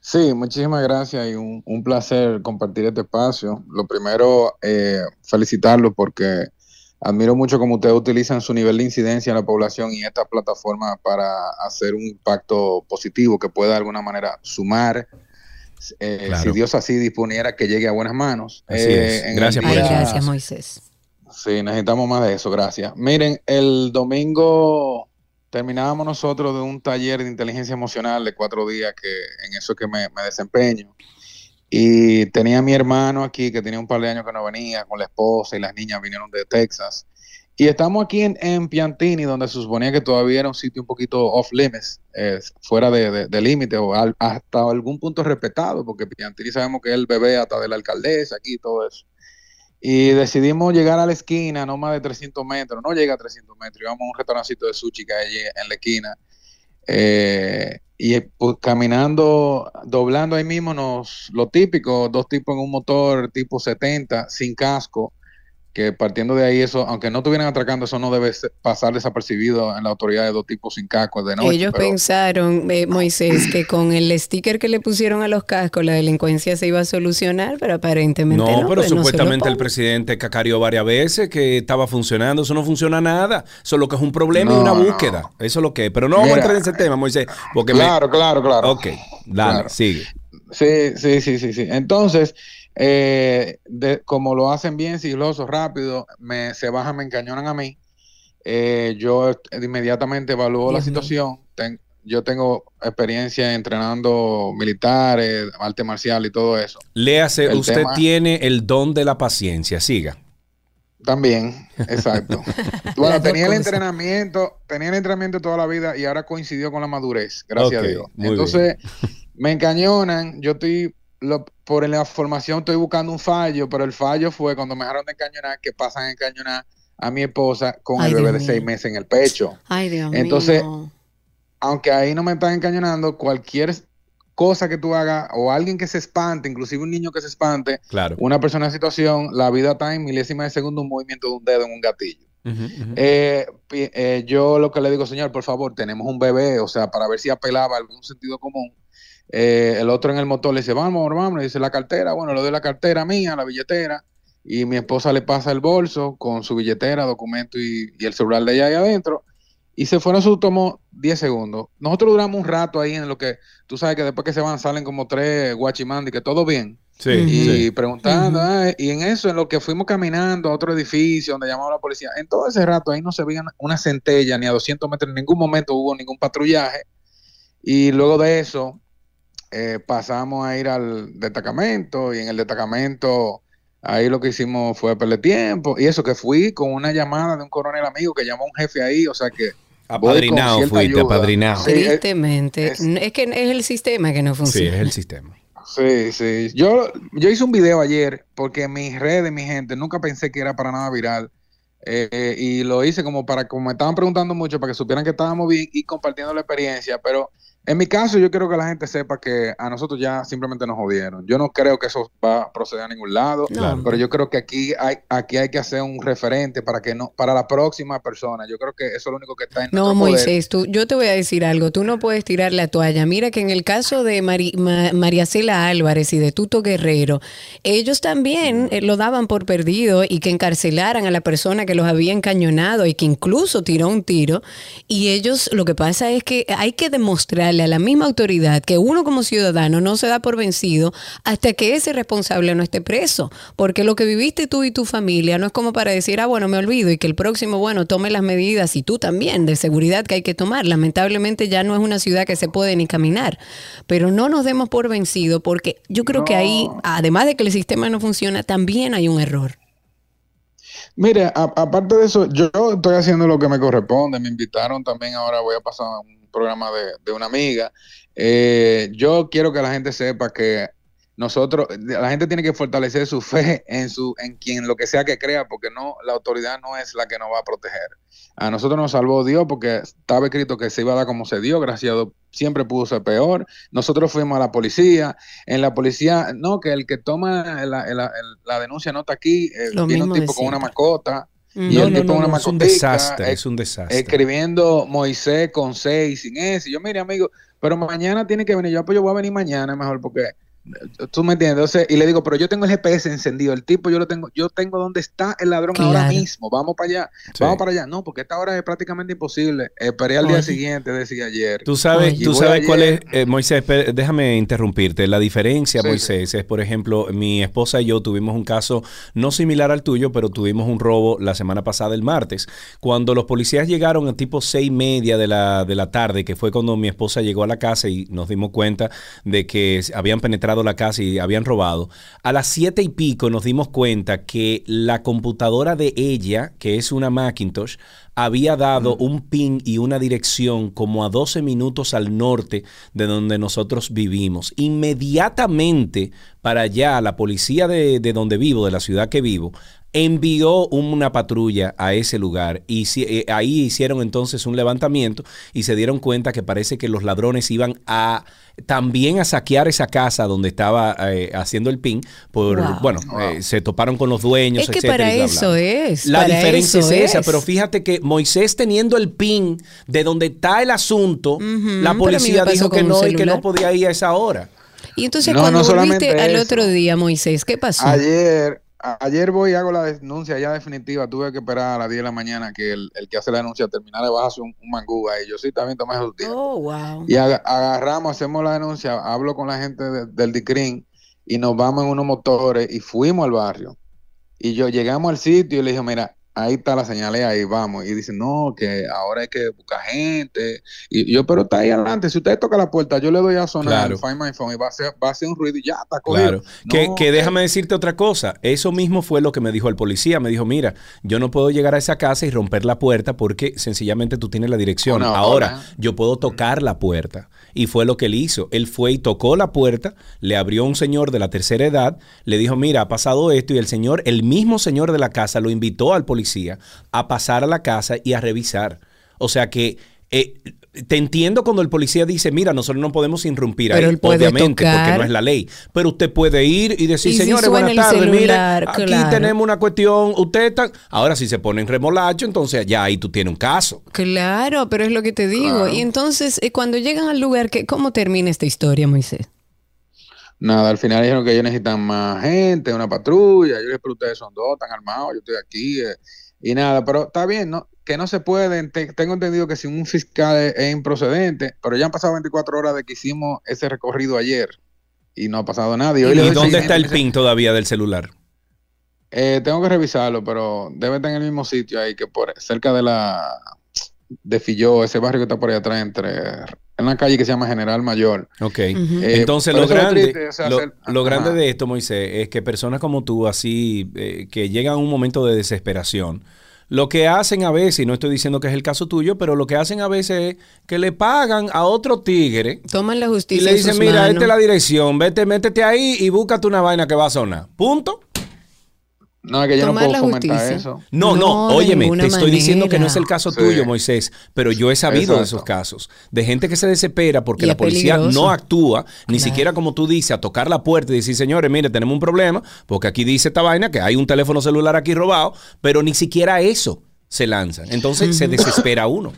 Speaker 20: Sí, muchísimas gracias y un, un placer compartir este espacio. Lo primero, eh, felicitarlo porque admiro mucho cómo ustedes utilizan su nivel de incidencia en la población y esta plataforma para hacer un impacto positivo que pueda de alguna manera sumar. eh,
Speaker 2: Claro.
Speaker 20: Si Dios así disponiera que llegue a buenas manos.
Speaker 2: Así
Speaker 20: Eh,
Speaker 2: Gracias
Speaker 20: el
Speaker 2: por
Speaker 3: Ay,
Speaker 2: eso.
Speaker 3: gracias, Moisés.
Speaker 20: Sí, necesitamos más de eso, gracias. Miren, el domingo terminábamos nosotros de un taller de inteligencia emocional de cuatro días, que en eso que me, me desempeño. Y tenía a mi hermano aquí, que tenía un par de años que no venía, con la esposa y las niñas vinieron de Texas. Y estamos aquí en, Piantini, donde se suponía que todavía era un sitio un poquito off limits, eh, fuera de, de- de límite o hasta algún punto respetado, porque Piantini sabemos que es el bebé hasta de la alcaldesa aquí y todo eso. Y decidimos llegar a la esquina, no más de 300 metros, no llega a 300 metros, íbamos a un restaurancito de sushi que hay en la esquina. Eh, y pues, caminando, doblando ahí mismo, nos, lo típico, dos tipos en un motor tipo 70, sin casco, que partiendo de ahí, eso, aunque no estuvieran atracando, eso no debe ser- pasar desapercibido en la autoridad de dos tipos sin casco de noche.
Speaker 3: Ellos
Speaker 20: pero-
Speaker 3: pensaron, eh, Moisés, que con el sticker que le pusieron a los cascos la delincuencia se iba a solucionar, pero aparentemente no.
Speaker 2: No, pero
Speaker 3: pues no se lo
Speaker 2: supuestamente el presidente cacareó varias veces que estaba funcionando. Eso no funciona nada. Eso es lo que es un problema y una
Speaker 20: no.
Speaker 2: búsqueda. Eso es lo que es. Pero no vamos a entrar en ese tema, Moisés. Porque me-
Speaker 20: Claro, claro, claro.
Speaker 2: Ok, dale,
Speaker 20: Claro.
Speaker 2: sigue.
Speaker 20: Sí, sí, sí, sí, sí. Entonces, eh, de- como lo hacen bien, sigiloso, rápido, me, se bajan, me encañonan a mí. Eh, yo inmediatamente evalúo la situación. Ten- yo tengo experiencia entrenando militares, arte marcial y todo eso.
Speaker 2: Léase,
Speaker 20: El
Speaker 2: usted
Speaker 20: tema-
Speaker 2: tiene el don de la paciencia. Siga.
Speaker 20: También, exacto. bueno, tenía el entrenamiento, tenía el entrenamiento toda la vida y ahora coincidió con la madurez, gracias a Dios. Entonces, me encañonan, yo estoy, lo- por la formación estoy buscando un fallo, pero el fallo fue cuando me dejaron de encañonar, que pasan a encañonar a mi esposa con
Speaker 3: Ay,
Speaker 20: el bebé
Speaker 3: Dios
Speaker 20: de seis meses en el pecho.
Speaker 3: Ay, Dios
Speaker 20: Entonces,
Speaker 3: mío.
Speaker 20: Aunque ahí no me están encañonando, cualquier cosa que tú hagas o alguien que se espante, inclusive un niño que se espante,
Speaker 2: Claro.
Speaker 20: una persona en situación, la vida está en milésima de segundo un movimiento de un dedo en un gatillo. Eh, eh, yo lo que le digo, señor, por favor, tenemos un bebé, o sea, para ver si apelaba a algún sentido común. Eh, el otro en el motor le dice, vamos, vamos, le dice la cartera, bueno, le doy la cartera mía, la billetera, y mi esposa le pasa el bolso con su billetera, documento y, y el celular de ella ahí adentro. Y se fueron, eso tomó 10 segundos. Nosotros duramos un rato ahí en lo que, tú sabes que después que se van salen como tres guachimandi, que todo bien.
Speaker 2: Sí,
Speaker 20: y
Speaker 2: sí.
Speaker 20: preguntando, ah, y en eso, en lo que fuimos caminando a otro edificio donde llamaba la policía, en todo ese rato ahí no se veía una centella ni a 200 metros, en ningún momento hubo ningún patrullaje. Y luego de eso, eh, pasamos a ir al destacamento y en el destacamento ahí lo que hicimos fue perder tiempo y eso que fui con una llamada de un coronel amigo que llamó a un jefe ahí, o sea que...
Speaker 2: Apadrinado fuiste,
Speaker 20: ayuda.
Speaker 2: apadrinado.
Speaker 20: Sí,
Speaker 3: Tristemente. Es, que es el sistema que no
Speaker 2: Sí,
Speaker 3: funciona.
Speaker 2: es el sistema.
Speaker 20: Sí, sí. Yo, yo hice un video ayer porque en mis redes, mi gente, nunca pensé que era para nada viral. Eh, eh, y lo hice como para, como me estaban preguntando mucho, para que supieran que estábamos bien y compartiendo la experiencia. Pero en mi caso, yo quiero que la gente sepa que a nosotros ya simplemente nos jodieron. Yo no creo que eso va a proceder a ningún lado,
Speaker 2: Claro.
Speaker 20: pero yo creo que aquí hay, aquí hay que hacer un referente para que no, para la próxima persona. Yo creo que eso es lo único que está en
Speaker 3: No,
Speaker 20: nuestro poder.
Speaker 3: Moisés, tú, yo te voy a decir algo. Tú no puedes tirar la toalla. Mira que en el caso de Mari- Ma- María Cela Álvarez y de Tuto Guerrero, ellos también eh, lo daban por perdido y que encarcelaran a la persona que los había encañonado y que incluso tiró un tiro. Y ellos, lo que pasa es que hay que demostrarle a la misma autoridad que uno como ciudadano no se da por vencido hasta que ese responsable no esté preso. Porque lo que viviste tú y tu familia no es como para decir, ah, bueno, me olvido y que el próximo, bueno, tome las medidas y tú también de seguridad que hay que tomar. Lamentablemente ya no es una ciudad que se puede ni caminar. Pero no nos demos por vencido porque yo creo que ahí, además de que el sistema no funciona, también hay un error.
Speaker 20: Mire, aparte de eso, yo estoy haciendo lo que me corresponde. Me invitaron también ahora, voy a pasar a un programa de, de una amiga. Eh, yo quiero que la gente sepa que nosotros, la gente tiene que fortalecer su fe en su, en quien lo que sea que crea, porque no, la autoridad no es la que nos va a proteger. A nosotros nos salvó Dios porque estaba escrito que se iba a dar como se dio, gracias a Dios, siempre pudo ser peor. Nosotros fuimos a la policía, en la policía, no, que el que toma la, la- la denuncia no está aquí, eh, viene un tipo con una
Speaker 2: siempre.
Speaker 20: Mascota.
Speaker 2: No,
Speaker 20: Y el
Speaker 2: no,
Speaker 20: tipo
Speaker 2: no,
Speaker 20: una
Speaker 2: no, es un desastre,
Speaker 20: eh,
Speaker 2: es un desastre.
Speaker 20: Escribiendo Moisés con C y sin S. Y yo, mire, amigo, pero mañana tiene que venir. Yo, pues yo voy a venir mañana mejor porque tú me entiendes. Entonces, y le digo, pero yo tengo el GPS encendido. El tipo, yo lo tengo, yo tengo dónde está el ladrón ahora mismo. Vamos para allá.
Speaker 2: Sí.
Speaker 20: Vamos para allá. No, porque esta hora es prácticamente imposible. Esperé al día siguiente, decía ayer.
Speaker 2: Tú sabes, tú sabes cuál es, eh, Moisés, déjame interrumpirte. La diferencia,
Speaker 20: Sí,
Speaker 2: Moisés, es, por ejemplo, mi esposa y yo tuvimos un caso no similar al tuyo, pero tuvimos un robo la semana pasada, el martes. Cuando los policías llegaron a tipo seis y media de la, de la tarde, que fue cuando mi esposa llegó a la casa y nos dimos cuenta de que habían penetrado la casa y habían robado, a las siete y pico nos dimos cuenta que la computadora de ella, que es una Macintosh, había dado un pin y una dirección como a 12 minutos al norte de donde nosotros vivimos. Inmediatamente para allá, la policía de, de donde vivo, de la ciudad que vivo, envió una patrulla a ese lugar y si- eh, ahí hicieron entonces un levantamiento y se dieron cuenta que parece que los ladrones iban a también a saquear esa casa donde estaba eh, haciendo el pin por
Speaker 3: Wow.
Speaker 2: bueno eh, se toparon con los dueños
Speaker 3: Es que para
Speaker 2: y bla, bla.
Speaker 3: eso es,
Speaker 2: la
Speaker 3: para
Speaker 2: diferencia
Speaker 3: eso
Speaker 2: es esa
Speaker 3: es.
Speaker 2: pero fíjate que Moisés teniendo el pin de donde está el asunto la policía dijo que no y que no podía ir a esa hora
Speaker 3: Y entonces
Speaker 20: No,
Speaker 3: cuando
Speaker 20: no
Speaker 3: volviste al otro día, Moisés, ¿qué pasó?
Speaker 20: Ayer, ayer voy y hago la denuncia ya definitiva. Tuve que esperar a las 10 de la mañana que el, el que hace la denuncia terminara de bajarse un, un mangú ahí. Yo sí también tomé su tiempo.
Speaker 3: Oh, wow.
Speaker 20: Y aga- agarramos, hacemos la denuncia, hablo con la gente de- del DICRIN y nos vamos en unos motores y fuimos al barrio. Y yo llegamos al sitio y le dije, mira, ahí está la señal, ahí vamos. Y dicen, no, que ahora hay que buscar gente. Y yo, pero está ahí adelante. Si usted toca la puerta, yo le doy a sonar
Speaker 2: Claro.
Speaker 20: Find My Phone y va a hacer, va a hacer un ruido y ya está cogido.
Speaker 2: Claro. que,
Speaker 20: No,
Speaker 2: que déjame decirte otra cosa. Eso mismo fue lo que me dijo el policía. Me dijo, mira, yo no puedo llegar a esa casa y romper la puerta porque sencillamente tú tienes la dirección. Ahora,
Speaker 20: hora.
Speaker 2: yo puedo tocar la puerta. Y fue lo que él hizo. Él fue y tocó la puerta, le abrió un señor de la tercera edad, le dijo, mira, ha pasado esto. Y el señor, el mismo señor de la casa, lo invitó al policía a pasar a la casa y a revisar. O sea que... eh, te entiendo cuando el policía dice, mira, nosotros no podemos irrumpir ahí, obviamente, porque no es la ley. Pero usted puede ir y decir,
Speaker 3: Y si
Speaker 2: señores, buenas tardes, mire, aquí
Speaker 3: claro.
Speaker 2: tenemos una cuestión, usted está... Ahora si se pone en remolacho, entonces ya ahí tú tienes un caso.
Speaker 3: Claro, pero es lo que te digo.
Speaker 2: Claro.
Speaker 3: Y entonces, eh, cuando llegan al lugar, ¿qué, ¿cómo termina esta historia, Moisés?
Speaker 20: Nada, al final dijeron que ellos necesitan más gente, una patrulla. Yo les dije, pero ustedes son dos, están armados, yo estoy aquí. eh, y nada, pero está bien, ¿no? Que no se pueden. te- tengo entendido que si un fiscal es, es improcedente, pero ya han pasado 24 horas de que hicimos ese recorrido ayer y no ha pasado nada. Y, hoy le
Speaker 2: ¿Y
Speaker 20: doy
Speaker 2: dónde está el pin todavía del celular?
Speaker 20: Eh, tengo que revisarlo, pero debe estar en el mismo sitio ahí que por cerca de la de Filló, ese barrio que está por ahí atrás, entre en una calle que se llama General Mayor.
Speaker 2: Ok.
Speaker 20: Eh,
Speaker 2: Entonces, lo grande,
Speaker 20: triste, o sea,
Speaker 2: lo,
Speaker 20: hacer-
Speaker 2: lo grande de esto, Moisés, es que personas como tú, así, eh, que llegan a un momento de desesperación, lo que hacen a veces, y no estoy diciendo que es el caso tuyo, pero lo que hacen a veces es que le pagan a otro tigre
Speaker 3: Toman la
Speaker 2: y
Speaker 3: justicia.
Speaker 2: le
Speaker 3: en
Speaker 2: dicen, mira,
Speaker 3: manos.
Speaker 2: esta es la dirección, vete, métete ahí y búscate una vaina que va a sonar. Punto.
Speaker 20: No, es que yo no puedo
Speaker 3: la
Speaker 20: fomentar
Speaker 3: justicia.
Speaker 20: eso.
Speaker 2: No, no,
Speaker 3: No,
Speaker 2: óyeme, te estoy diciendo que no es el caso
Speaker 20: Sí.
Speaker 2: tuyo, Moisés, pero yo he sabido de esos casos, de gente que se desespera porque
Speaker 3: Y
Speaker 2: la policía
Speaker 3: peligroso.
Speaker 2: no actúa, ni
Speaker 3: Claro.
Speaker 2: siquiera como tú dices, a tocar la puerta y decir, señores, mire, tenemos un problema, porque aquí dice esta vaina que hay un teléfono celular aquí robado, pero ni siquiera eso se lanzan. Entonces se desespera uno.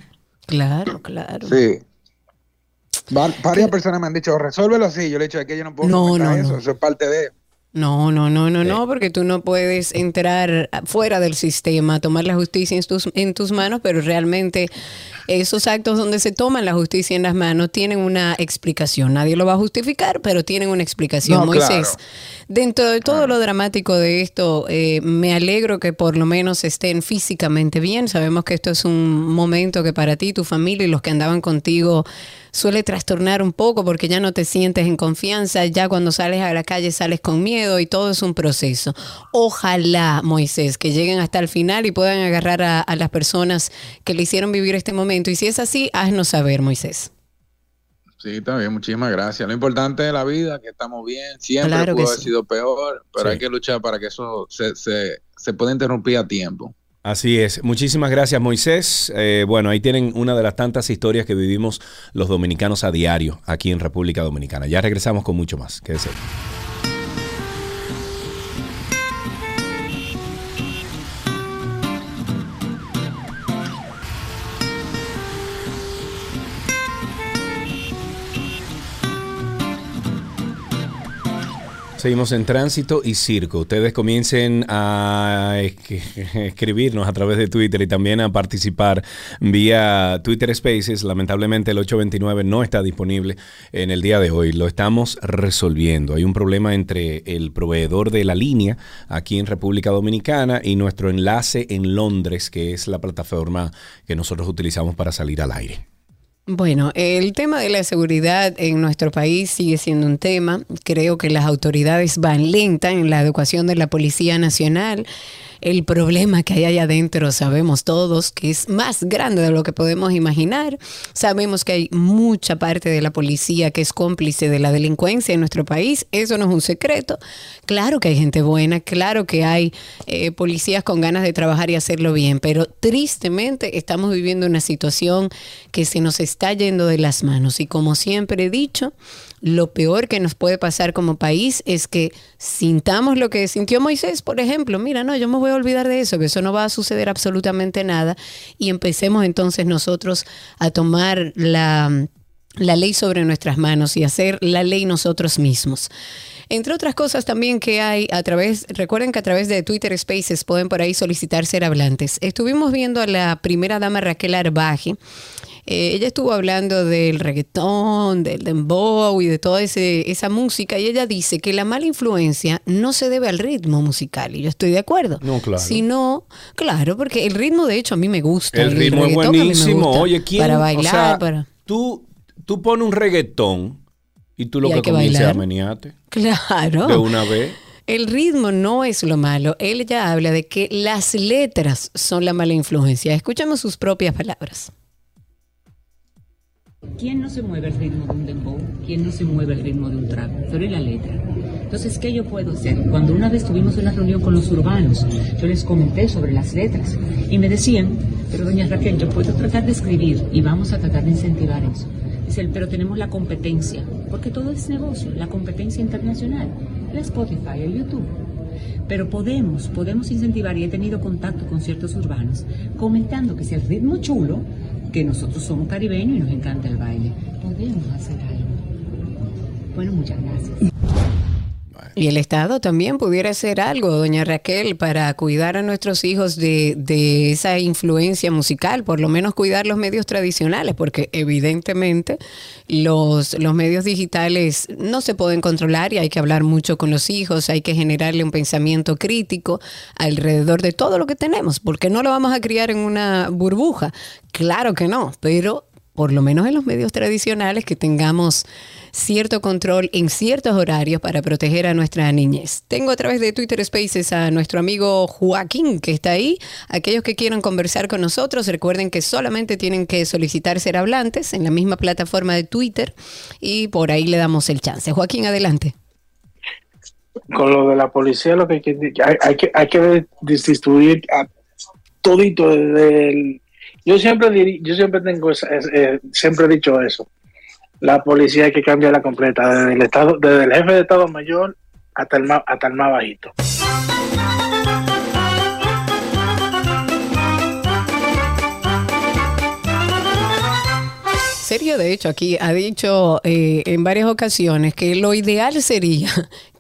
Speaker 3: Claro, claro.
Speaker 20: Sí. Va- varias personas me han dicho, resuélvelo así. Yo le he dicho, es que yo no puedo
Speaker 3: No,
Speaker 20: eso,
Speaker 3: no.
Speaker 20: eso es parte de...
Speaker 3: No, no, no, no, no, porque tú no puedes entrar fuera del sistema, tomar la justicia en tus, en tus manos, pero realmente esos actos donde se toman la justicia en las manos tienen una explicación. Nadie lo va a justificar, pero tienen una explicación.
Speaker 20: No,
Speaker 3: Moisés,
Speaker 20: claro.
Speaker 3: dentro de todo lo dramático de esto, eh, me alegro que por lo menos estén físicamente bien. Sabemos que esto es un momento que para ti, tu familia y los que andaban contigo suele trastornar un poco porque ya no te sientes en confianza, ya cuando sales a la calle sales con miedo y todo es un proceso. Ojalá, Moisés, que lleguen hasta el final y puedan agarrar a, a las personas que le hicieron vivir este momento. Y si es así, haznos saber, Moisés.
Speaker 20: Sí, está bien, muchísimas gracias. Lo importante de la vida, que estamos bien, siempre
Speaker 3: Claro que
Speaker 20: pudo haber
Speaker 3: sí.
Speaker 20: sido peor, pero
Speaker 2: Sí.
Speaker 20: hay que luchar para que eso se, se, se pueda interrumpir a tiempo.
Speaker 2: Así es. Muchísimas gracias, Moisés. Eh, bueno, ahí tienen una de las tantas historias que vivimos los dominicanos a diario aquí en República Dominicana. Ya regresamos con mucho más. Quédese. Seguimos en tránsito y circo. Ustedes comiencen a es- escribirnos a través de Twitter y también a participar vía Twitter Spaces. Lamentablemente el 829 no está disponible en el día de hoy. Lo estamos resolviendo. Hay un problema entre el proveedor de la línea aquí en República Dominicana y nuestro enlace en Londres, que es la plataforma que nosotros utilizamos para salir al aire.
Speaker 3: Bueno, el tema de la seguridad en nuestro país sigue siendo un tema. Creo que las autoridades van lenta en la educación de la Policía Nacional. El problema que hay allá adentro sabemos todos que es más grande de lo que podemos imaginar. Sabemos que hay mucha parte de la policía que es cómplice de la delincuencia en nuestro país. Eso no es un secreto. Claro que hay gente buena, claro que hay eh, policías con ganas de trabajar y hacerlo bien, pero tristemente estamos viviendo una situación que se nos está yendo de las manos. Y como siempre he dicho, lo peor que nos puede pasar como país es que sintamos lo que sintió Moisés, por ejemplo. Mira, no, yo me voy a olvidar de eso, que eso no va a suceder absolutamente nada. Y empecemos entonces nosotros a tomar la, la ley sobre nuestras manos y hacer la ley nosotros mismos. Entre otras cosas también que hay a través, recuerden que a través de Twitter Spaces pueden por ahí solicitar ser hablantes. Estuvimos viendo a la primera dama Raquel Arbaje. Eh, ella estuvo hablando del reggaetón, del dembow y de toda ese- esa música y ella dice que la mala influencia no se debe al ritmo musical y yo estoy de acuerdo.
Speaker 2: No, claro.
Speaker 3: Sino, claro, porque el ritmo de hecho a mí me gusta.
Speaker 2: El ritmo es buenísimo.
Speaker 3: gusta.
Speaker 2: Oye, ¿quién?
Speaker 3: Para
Speaker 2: o
Speaker 3: bailar,
Speaker 2: sea,
Speaker 3: para...
Speaker 2: Tú, tú pones un reggaetón y tú lo
Speaker 3: Y
Speaker 2: que,
Speaker 3: que
Speaker 2: comienzas a menearte
Speaker 3: Claro.
Speaker 2: de una vez.
Speaker 3: El ritmo no es lo malo. Él ya habla de que las letras son la mala influencia. Escuchemos sus propias palabras.
Speaker 21: ¿Quién no se mueve al ritmo de un dembow? ¿Quién no se mueve al ritmo de un trap? Pero es la letra. Entonces, ¿qué yo puedo hacer? Cuando una vez tuvimos una reunión con los urbanos, yo les comenté sobre las letras y me decían, pero doña Raquel, yo puedo tratar de escribir y vamos a tratar de incentivar eso. Dicen, pero tenemos la competencia, porque todo es negocio, la competencia internacional, el Spotify, el YouTube. Pero podemos, podemos incentivar, y he tenido contacto con ciertos urbanos, comentando que si el ritmo chulo, que nosotros somos caribeños y nos encanta el baile, podemos hacer algo. Bueno, muchas gracias.
Speaker 3: Y el Estado también pudiera hacer algo, doña Raquel, para cuidar a nuestros hijos de, de esa influencia musical, por lo menos cuidar los medios tradicionales, porque evidentemente los, los medios digitales no se pueden controlar y hay que hablar mucho con los hijos, hay que generarle un pensamiento crítico alrededor de todo lo que tenemos, porque no lo vamos a criar en una burbuja. Claro que no, pero por lo menos en los medios tradicionales que tengamos cierto control en ciertos horarios para proteger a nuestra niñez. Tengo a través de Twitter Spaces a nuestro amigo Joaquín que está ahí. Aquellos que quieran conversar con nosotros, recuerden que solamente tienen que solicitar ser hablantes en la misma plataforma de Twitter y por ahí le damos el chance. Joaquín, adelante.
Speaker 13: Con lo de la policía, lo que hay que, hay, hay que, hay que distribuir a todito desde el... Yo siempre, diri- yo siempre tengo, esa- es- eh, siempre he dicho eso. La policía hay que cambiarla completa, desde el estado, desde el jefe de Estado Mayor hasta el más, hasta el más bajito.
Speaker 3: Sergio, de hecho, aquí ha dicho eh, en varias ocasiones que lo ideal sería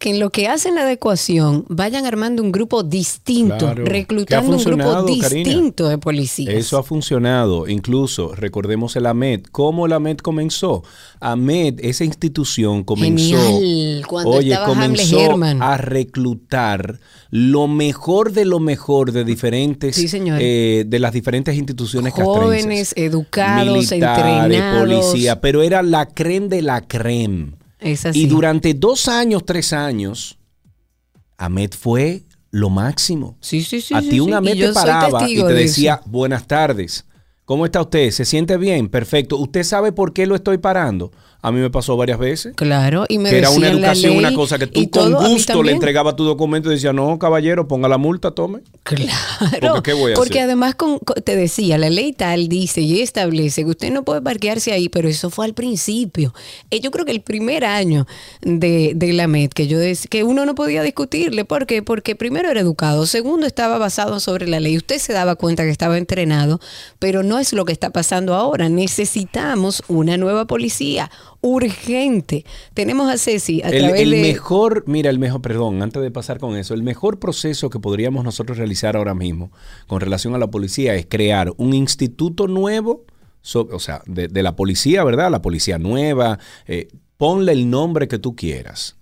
Speaker 3: que en lo que hacen la adecuación vayan armando un grupo distinto,
Speaker 2: Claro.
Speaker 3: reclutando un grupo
Speaker 2: Karina.
Speaker 3: distinto de policías.
Speaker 2: Eso ha funcionado. Incluso, recordemos el AMED. ¿Cómo el AMED comenzó? AMED, esa institución comenzó,
Speaker 3: Genial, cuando
Speaker 2: oye, comenzó a reclutar lo mejor de lo mejor de diferentes,
Speaker 3: Sí,
Speaker 2: eh, de las diferentes instituciones.
Speaker 3: Jóvenes, educados,
Speaker 2: militares,
Speaker 3: entrenados.
Speaker 2: policía, pero era la creme de la creme.
Speaker 3: Es así.
Speaker 2: Y durante dos años, tres años, Ahmed fue lo máximo.
Speaker 3: Sí, sí, sí.
Speaker 2: a
Speaker 3: sí,
Speaker 2: ti un
Speaker 3: sí.
Speaker 2: Ahmed te paraba y te
Speaker 3: de
Speaker 2: decía, buenas tardes. ¿Cómo está usted? ¿Se siente bien? Perfecto. ¿Usted sabe por qué lo estoy parando? A mí me pasó varias veces.
Speaker 3: Claro, y me
Speaker 2: que era una educación, una cosa que tú con
Speaker 3: todo,
Speaker 2: gusto le
Speaker 3: también.
Speaker 2: entregabas tu documento y decía, no, caballero, ponga la multa, tome.
Speaker 3: Claro,
Speaker 2: Porque, ¿qué voy a
Speaker 3: porque
Speaker 2: hacer?
Speaker 3: además con- te decía, la ley tal dice y establece que usted no puede parquearse ahí, pero eso fue al principio. Eh, yo creo que el primer año de, de la MED, que yo dec- que uno no podía discutirle, ¿por qué? Porque primero era educado, segundo estaba basado sobre la ley. Usted se daba cuenta que estaba entrenado, pero no es lo que está pasando ahora. Necesitamos una nueva policía urgente. Tenemos a Ceci a
Speaker 2: El,
Speaker 3: través
Speaker 2: el
Speaker 3: de
Speaker 2: mejor, mira, el mejor, perdón, antes de pasar con eso, el mejor proceso que podríamos nosotros realizar ahora mismo con relación a la policía es crear un instituto nuevo, so- o sea, de, de la policía, ¿verdad? La policía nueva, eh, ponle el nombre que tú quieras.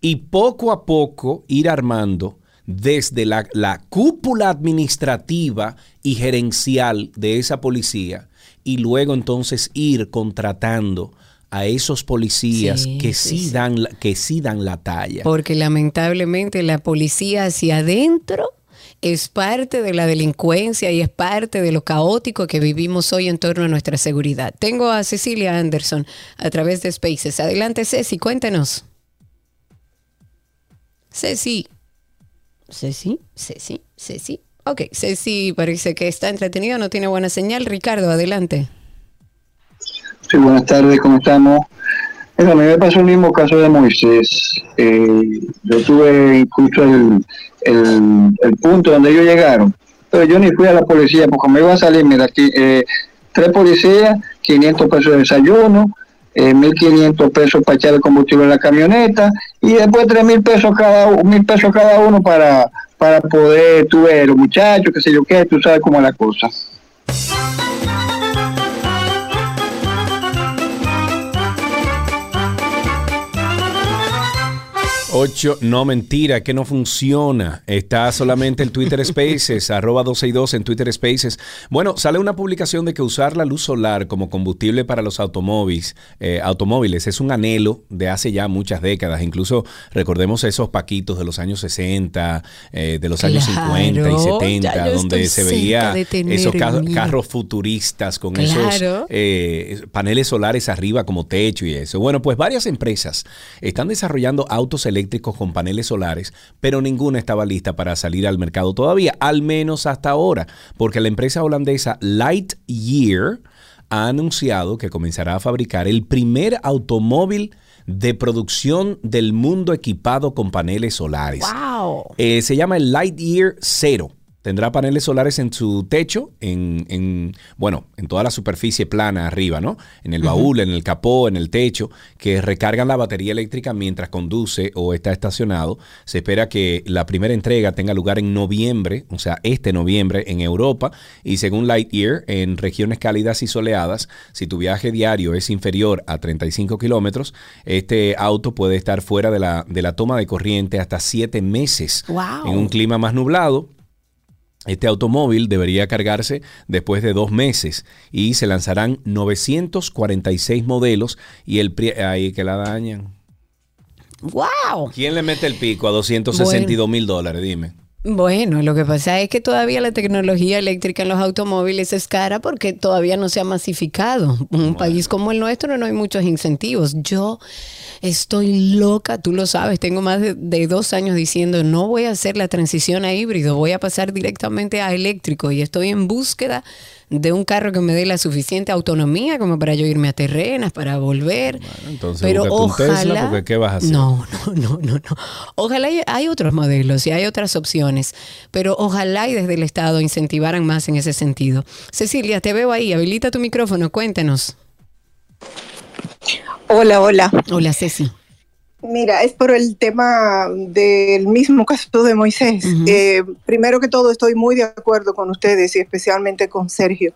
Speaker 2: Y poco a poco ir armando desde la, la cúpula administrativa y gerencial de esa policía y luego entonces ir contratando a esos policías
Speaker 3: Sí,
Speaker 2: que
Speaker 3: sí,
Speaker 2: sí, dan la- que sí dan la talla.
Speaker 3: Porque lamentablemente la policía hacia adentro es parte de la delincuencia y es parte de lo caótico que vivimos hoy en torno a nuestra seguridad. Tengo a Cecilia Anderson a través de Spaces. Adelante, Ceci, cuéntanos. Ceci. Ceci, Ceci, Ceci. Ok, Ceci parece que está entretenida, no tiene buena señal. Ricardo, adelante.
Speaker 22: Sí, buenas tardes, ¿cómo estamos? Bueno, a mí me pasó el mismo caso de Moisés. Eh, yo tuve incluso el, el, el punto donde ellos llegaron, pero yo ni fui a la policía porque me iba a salir, mira, aquí, eh, tres policías, 500 pesos de desayuno, eh, 1.500 pesos para echar el combustible en la camioneta y después 3.000 pesos cada, mil pesos cada uno para, para poder, tú ves, los muchachos, qué sé yo qué, tú sabes cómo es la cosa.
Speaker 2: 8, no mentira, que no funciona. Está solamente el Twitter Spaces, arroba 262 en Twitter Spaces. Bueno, sale una publicación de que usar la luz solar como combustible para los automóviles, eh, automóviles es un anhelo de hace ya muchas décadas. Incluso recordemos esos paquitos de los años 60, eh, de los años
Speaker 3: Claro,
Speaker 2: 50 y
Speaker 3: ya
Speaker 2: 70,
Speaker 3: yo
Speaker 2: donde se veía esos carros futuristas con
Speaker 3: Claro.
Speaker 2: esos eh, paneles solares arriba como techo y eso. Bueno, pues varias empresas están desarrollando autos eléctricos con paneles solares, pero ninguna estaba lista para salir al mercado todavía, al menos hasta ahora, porque la empresa holandesa Lightyear ha anunciado que comenzará a fabricar el primer automóvil de producción del mundo equipado con paneles solares.
Speaker 3: ¡Wow!
Speaker 2: Eh, se llama el Lightyear Zero. Tendrá paneles solares en su techo, en, en, bueno, en toda la superficie plana arriba, ¿no? En el baúl, en el capó, en el techo, que recargan la batería eléctrica mientras conduce o está estacionado. Se espera que la primera entrega tenga lugar en noviembre, o sea, este noviembre en Europa y según Lightyear, en regiones cálidas y soleadas, si tu viaje diario es inferior a 35 kilómetros, este auto puede estar fuera de la, de la toma de corriente hasta siete meses.
Speaker 3: Wow.
Speaker 2: En un clima más nublado, este automóvil debería cargarse después de dos meses y se lanzarán 946 modelos y el... pri- Ahí que la dañan.
Speaker 3: ¡Wow!
Speaker 2: ¿Quién le mete el pico a 262 mil dólares? Dime.
Speaker 3: Bueno, lo que pasa es que todavía la tecnología eléctrica en los automóviles es cara porque todavía no se ha masificado. En un país como el nuestro no hay muchos incentivos. Yo estoy loca, tú lo sabes, tengo más de, de dos años diciendo no voy a hacer la transición a híbrido, voy a pasar directamente a eléctrico y estoy en búsqueda de un carro que me dé la suficiente autonomía como para yo irme a terrenas, para volver.
Speaker 2: Entonces,
Speaker 3: Pero ojalá.
Speaker 2: Tesla, porque ¿qué vas a hacer?
Speaker 3: No, no, no, no, no. Ojalá hay, hay otros modelos y hay otras opciones, pero ojalá y desde el Estado incentivaran más en ese sentido. Cecilia, te veo ahí. Habilita tu micrófono. Cuéntanos.
Speaker 23: Hola, hola.
Speaker 3: Hola, Ceci.
Speaker 23: Mira, es por el tema del mismo caso de Moisés. Eh, primero que todo, estoy muy de acuerdo con ustedes y especialmente con Sergio.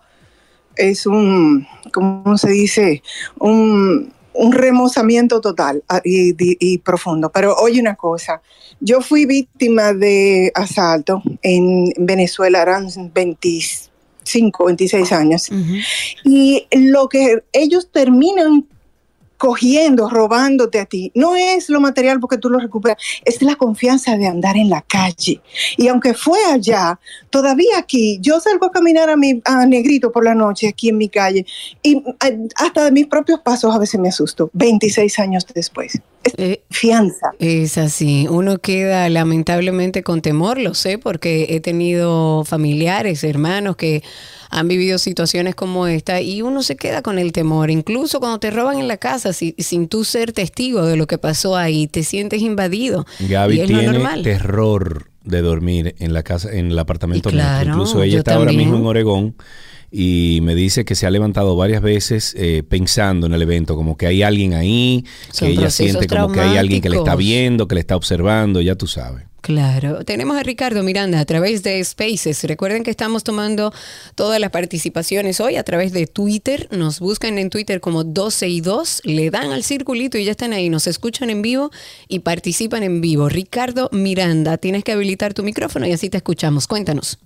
Speaker 23: Es un, ¿cómo se dice? Un, un remozamiento total ah, y, y- y profundo. Pero oye una cosa, yo fui víctima de asalto en Venezuela, eran 25, 26 años. Y lo que ellos terminan cogiendo, robándote a ti, no es lo material porque tú lo recuperas, es la confianza de andar en la calle. Y aunque fue allá, todavía aquí, yo salgo a caminar a, mi, a Negrito por la noche aquí en mi calle y eh, hasta de mis propios pasos a veces me asusto, 26 años después. Es fianza.
Speaker 3: Es así. Uno queda lamentablemente con temor, lo sé, porque he tenido familiares, hermanos que han vivido situaciones como esta y uno se queda con el temor. Incluso cuando te roban en la casa, si- sin tú ser testigo de lo que pasó ahí, te sientes invadido.
Speaker 2: Gaby
Speaker 3: y es lo
Speaker 2: tiene
Speaker 3: normal.
Speaker 2: terror de dormir en la casa, en el apartamento
Speaker 3: claro,
Speaker 2: nuestro. Incluso ella está ahora mismo en Oregón y me dice que se ha levantado varias veces eh, pensando en el evento, como que hay alguien ahí,
Speaker 3: Son
Speaker 2: que ella siente como que hay alguien que le está viendo, que le está observando, ya tú sabes.
Speaker 3: Claro, tenemos a Ricardo Miranda a través de Spaces. Recuerden que estamos tomando todas las participaciones hoy a través de Twitter. Nos buscan en Twitter como 12 y 2, le dan al circulito y ya están ahí. Nos escuchan en vivo y participan en vivo. Ricardo Miranda, tienes que habilitar tu micrófono y así te escuchamos. Cuéntanos.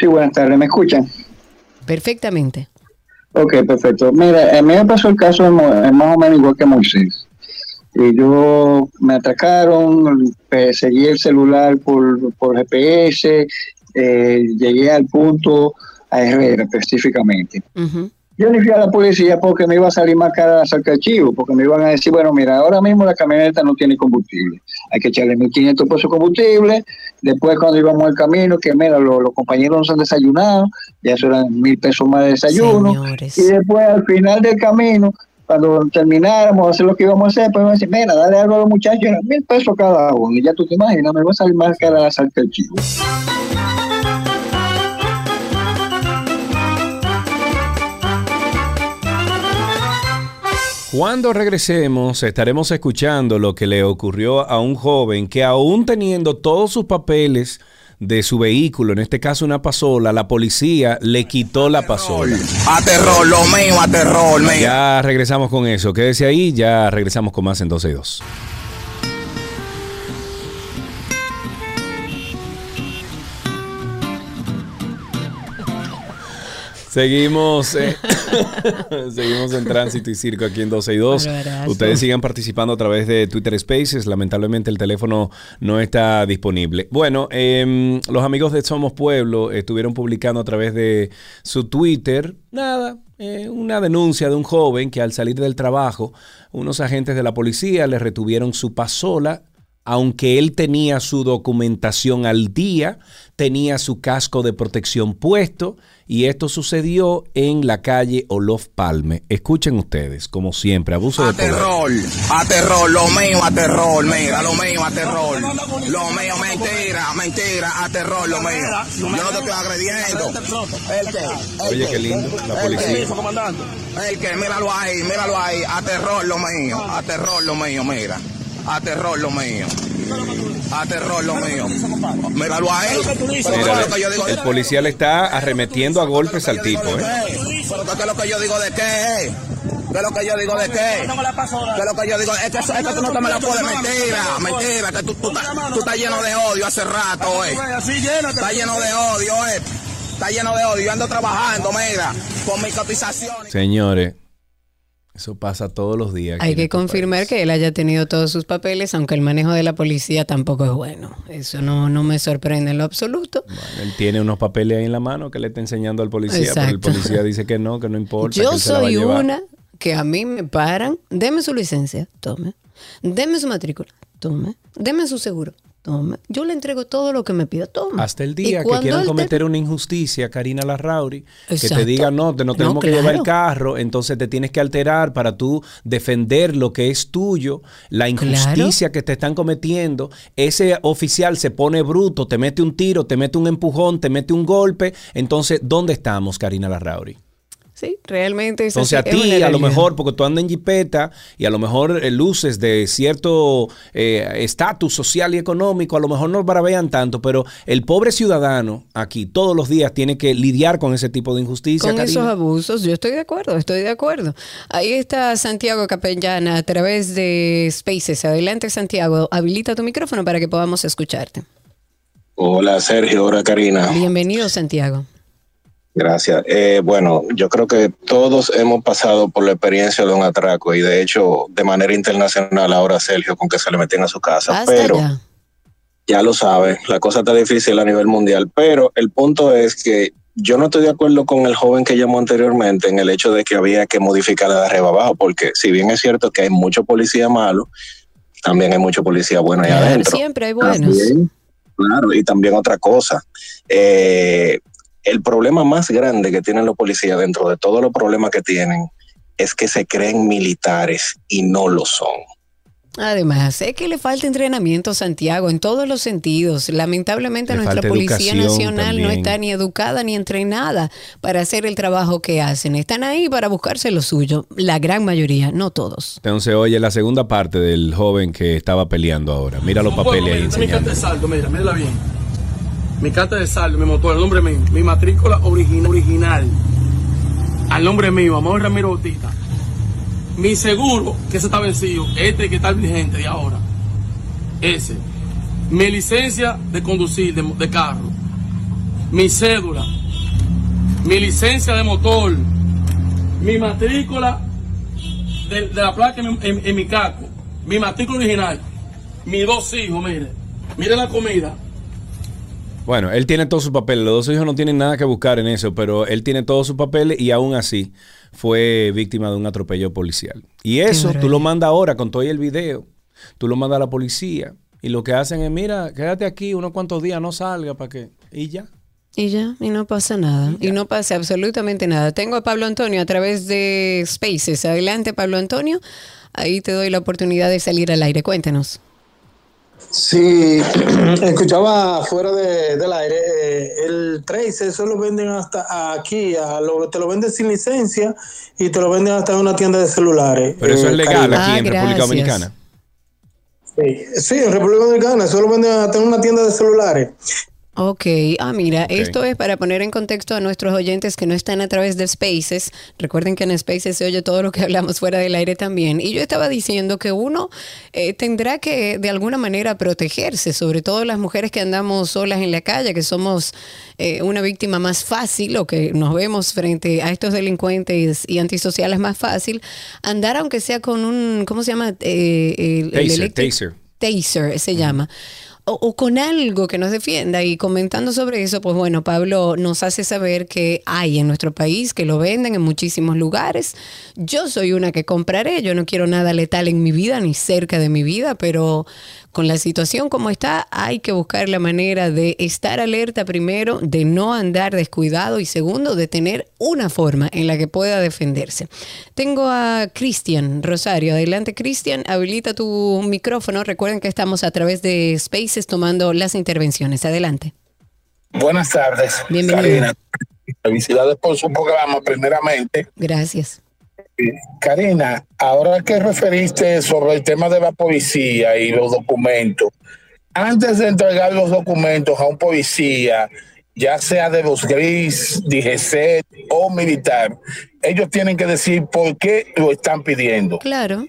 Speaker 22: Sí, buenas tardes, ¿me escuchan?
Speaker 3: Perfectamente.
Speaker 22: Ok, perfecto. Mira, a mí me pasó el caso eh, más o menos igual que Moisés. Y yo me atracaron, seguí el celular por, por GPS, eh, llegué al punto a Herrera específicamente. Yo ni fui a la policía porque me iba a salir más cara hacer archivo, porque me iban a decir, bueno, mira, ahora mismo la camioneta no tiene combustible, hay que echarle 1.500 pesos de combustible, después cuando íbamos al camino, que mira, lo- los compañeros no se han desayunado, ya eso eran mil pesos más de desayuno, y después al final del camino, cuando termináramos hacer lo que íbamos a hacer, pues a decir, mira, dale algo a los muchachos, eran mil pesos cada uno, y ya tú te imaginas, me va a salir más cara hacer archivo.
Speaker 2: Cuando regresemos estaremos escuchando lo que le ocurrió a un joven que aún teniendo todos sus papeles de su vehículo, en este caso una pasola, la policía le quitó la pasola.
Speaker 24: A terror, lo mío, a terror, mío.
Speaker 2: Ya regresamos con eso. Quédese ahí, ya regresamos con más en 12 y 2. Seguimos, eh, seguimos en Tránsito y Circo aquí en 12 y 2.
Speaker 25: Barbarazo.
Speaker 2: Ustedes sigan participando a través de Twitter Spaces. Lamentablemente el teléfono no está disponible. Bueno, em, los amigos de Somos Pueblo estuvieron publicando a través de su Twitter, nada, eh, una denuncia de un joven que al salir del trabajo, unos agentes de la policía le retuvieron su pasola aunque él tenía su documentación al día, tenía su casco de protección puesto y esto sucedió en la calle Olof Palme. Escuchen ustedes, como siempre, abuso de poder.
Speaker 24: Terror, a terror, lo mío a terror, mira, lo mío a terror. Lo mío, mentira, mentira, a terror, lo mío. Yo no te estoy agrediendo. El que,
Speaker 2: Oye, qué lindo, la
Speaker 24: el que,
Speaker 2: policía.
Speaker 24: el que, míralo ahí, míralo ahí, a terror, lo mío, a terror, lo mío, mira. A terror, lo mío. A terror, lo mío. Míralo ahí. Pero ¿qué es
Speaker 2: Mira,
Speaker 24: lo que yo digo
Speaker 2: el policía le está arremetiendo a golpes al tipo, ¿eh?
Speaker 24: Pero ¿qué es lo que yo digo de qué? ¿Qué es lo que yo digo de qué? ¿Qué es lo que yo digo? Es que, eso- es que tú no te me la puedes mentira, mentira, que tú, tú, estás- tú estás lleno de odio hace rato, eh. Estás lleno de odio, eh. Estás lleno de odio. Yo ando trabajando, mira, con mis cotizaciones.
Speaker 2: Señores, eso pasa todos los días.
Speaker 3: Hay que
Speaker 2: este
Speaker 3: confirmar que él haya tenido todos sus papeles, aunque el manejo de la policía tampoco es bueno. Eso no, no me sorprende en lo absoluto.
Speaker 2: país. Él tiene unos papeles ahí en la mano que le está enseñando al policía, pero el policía dice que no, que no importa. que
Speaker 3: Yo
Speaker 2: él se la va a
Speaker 3: soy una que a mí me paran, deme su licencia, tome. Deme su matrícula, tome. Deme su seguro, tome. Yo le entrego todo lo que me pida, tome.
Speaker 2: Hasta el día que quieran
Speaker 3: te-
Speaker 2: cometer una injusticia, Karina Larrauri, que te
Speaker 3: Exacto.
Speaker 2: diga no, te, no
Speaker 3: No,
Speaker 2: tenemos que llevar el carro, entonces te tienes que alterar para tú defender lo que es tuyo, la injusticia que te están cometiendo. Ese oficial se pone bruto, te mete un tiro, te mete un empujón, te mete un golpe. Entonces, ¿dónde estamos, Karina Larrauri?
Speaker 3: Sí, realmente es
Speaker 2: Entonces a
Speaker 3: es una
Speaker 2: ti, a lo mejor, porque tú andas en jipeta y a lo mejor eh, luces de cierto eh, estatus social y económico, a lo mejor no bravean tanto, pero el pobre ciudadano aquí todos los días tiene que lidiar con ese tipo de injusticia.
Speaker 3: Con
Speaker 2: Karina.
Speaker 3: esos abusos, yo estoy de acuerdo, estoy de acuerdo. Ahí está Santiago Capellana a través de Spaces. Adelante, Santiago. Habilita tu micrófono para que podamos escucharte.
Speaker 26: Hola Sergio, hola Karina.
Speaker 3: Bienvenido, Santiago.
Speaker 26: Gracias. Eh, bueno, yo creo que todos hemos pasado por la experiencia de un atraco y de hecho de manera internacional ahora Sergio con que se le meten a su casa.
Speaker 3: Hasta
Speaker 26: pero ya lo sabe, la cosa está difícil a nivel mundial. Pero el punto es que yo no estoy de acuerdo con el joven que llamó anteriormente en el hecho de que había que modificar la de arriba abajo, porque si bien es cierto que hay mucho policía malo, también hay mucho policía bueno ahí
Speaker 3: Claro,
Speaker 26: adentro.
Speaker 3: siempre hay buenos.
Speaker 26: También, claro, y también otra cosa. eh, el problema más grande que tienen los policías dentro de todos los problemas que tienen es que se creen militares y no lo son.
Speaker 3: Además, sé que le falta entrenamiento, Santiago, en todos los sentidos. Lamentablemente,
Speaker 2: Le
Speaker 3: nuestra Policía Nacional no está ni educada ni entrenada para hacer el trabajo que hacen. Están ahí para buscarse lo suyo, la gran mayoría, no todos.
Speaker 2: Entonces, oye, la segunda parte del joven que estaba peleando ahora. Mira los papeles ahí
Speaker 25: Bueno, mira,
Speaker 2: enseñando.
Speaker 25: mírala bien. Mi carta de saldo, mi motor, el nombre mío, mi matrícula origin- original. Al nombre mío, Amor Ramiro Bautista. Mi seguro, que ese está vencido, este que está vigente de ahora. Ese. Mi licencia de conducir de, carro. Mi cédula. Mi licencia de motor. Mi matrícula de, la placa en- en mi casco. Mi matrícula original. Mis dos hijos, mire. Mire la comida.
Speaker 2: Bueno, él tiene todos sus papeles. Los dos hijos no tienen nada que buscar en eso, pero él tiene todos sus papeles y aún así fue víctima de un atropello policial. Y eso tú lo mandas ahora con todo el video. Tú lo mandas a la policía y lo que hacen es, mira, quédate aquí unos cuantos días, no salga para que... Y ya.
Speaker 3: Y ya, y no pasa nada. Y no pasa absolutamente nada. Tengo a Pablo Antonio a través de Spaces. Adelante, Pablo Antonio. Ahí te doy la oportunidad de salir al aire. Cuéntanos.
Speaker 27: Sí, escuchaba fuera de- del aire, eh, el Trace, eso lo venden hasta aquí, a lo- te lo venden sin licencia y te lo venden hasta en una tienda de celulares.
Speaker 2: Pero eso
Speaker 27: eh,
Speaker 2: es legal
Speaker 27: Karina.
Speaker 2: aquí en República Dominicana.
Speaker 27: Sí, sí, en República Dominicana, eso lo venden hasta en una tienda de celulares.
Speaker 3: Ok, ah, mira, esto es para poner en contexto a nuestros oyentes que no están a través de Spaces. Recuerden que en Spaces se oye todo lo que hablamos fuera del aire también. Y yo estaba diciendo que uno eh, tendrá que de alguna manera protegerse, sobre todo las mujeres que andamos solas en la calle, que somos eh, una víctima más fácil o que nos vemos frente a estos delincuentes y antisociales más fácil, andar aunque sea con un, ¿cómo se llama? Eh, el-
Speaker 2: Taser, taser.
Speaker 3: taser se llama. O, con algo que nos defienda. Y comentando sobre eso, pues bueno, Pablo nos hace saber que hay en nuestro país, que lo venden en muchísimos lugares. Yo soy una que compraré, yo no quiero nada letal en mi vida, ni cerca de mi vida, pero con la situación como está, hay que buscar la manera de estar alerta primero, de no andar descuidado y segundo, de tener una forma en la que pueda defenderse. Tengo a Cristian Rosario. Adelante, Cristian. Habilita tu micrófono. Recuerden que estamos a través de Spaces tomando las intervenciones. Adelante.
Speaker 28: Buenas tardes.
Speaker 3: Bienvenido.
Speaker 28: Karina. Felicidades por su programa, primeramente.
Speaker 3: Gracias.
Speaker 28: Karina, ahora que referiste sobre el tema de la policía y los documentos, antes de entregar los documentos a un policía, ya sea de los GRIS, DGC o militar, ellos tienen que decir por qué lo están pidiendo.
Speaker 3: Claro.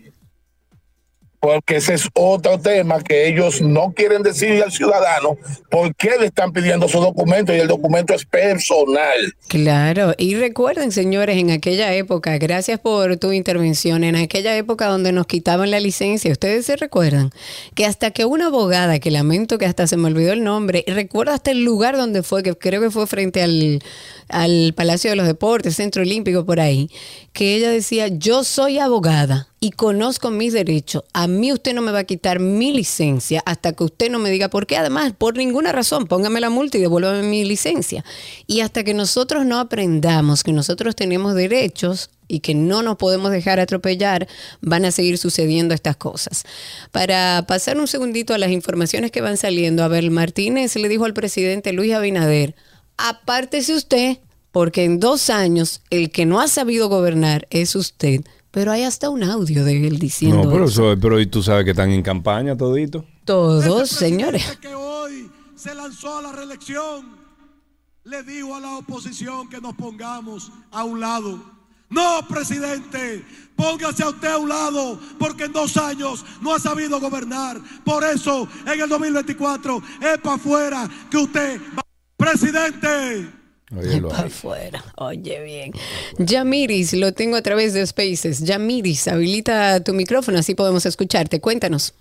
Speaker 28: Porque ese es otro tema que ellos no quieren decirle al ciudadano por qué le están pidiendo su documento y el documento es personal.
Speaker 3: Claro, y recuerden, señores, en aquella época, gracias por tu intervención, en aquella época donde nos quitaban la licencia, ustedes se recuerdan que hasta que una abogada, que lamento que hasta se me olvidó el nombre, y recuerdo hasta el lugar donde fue, que creo que fue frente al, al Palacio de los Deportes, Centro Olímpico, por ahí, que ella decía, yo soy abogada y conozco mis derechos, a mí usted no me va a quitar mi licencia hasta que usted no me diga por qué, además, por ninguna razón, póngame la multa y devuélvame mi licencia. Y hasta que nosotros no aprendamos que nosotros tenemos derechos y que no nos podemos dejar atropellar, van a seguir sucediendo estas cosas. Para pasar un segundito a las informaciones que van saliendo, Abel Martínez le dijo al presidente Luis Abinader, apártese usted, porque en dos años el que no ha sabido gobernar es usted. Pero hay hasta un audio de él diciendo
Speaker 2: No, pero,
Speaker 3: eso.
Speaker 2: eso, pero y tú sabes que están en campaña todito.
Speaker 3: Todos, señores.
Speaker 29: que hoy se lanzó a la reelección, le dijo a la oposición que nos pongamos a un lado. No, presidente, póngase a usted a un lado, porque en dos años no ha sabido gobernar. Por eso, en el 2024 es para afuera que usted va. Presidente.
Speaker 3: Para afuera. Oye, bien. Yamiris, lo tengo a través de Spaces. Yamiris, habilita tu micrófono, así podemos escucharte. Cuéntanos.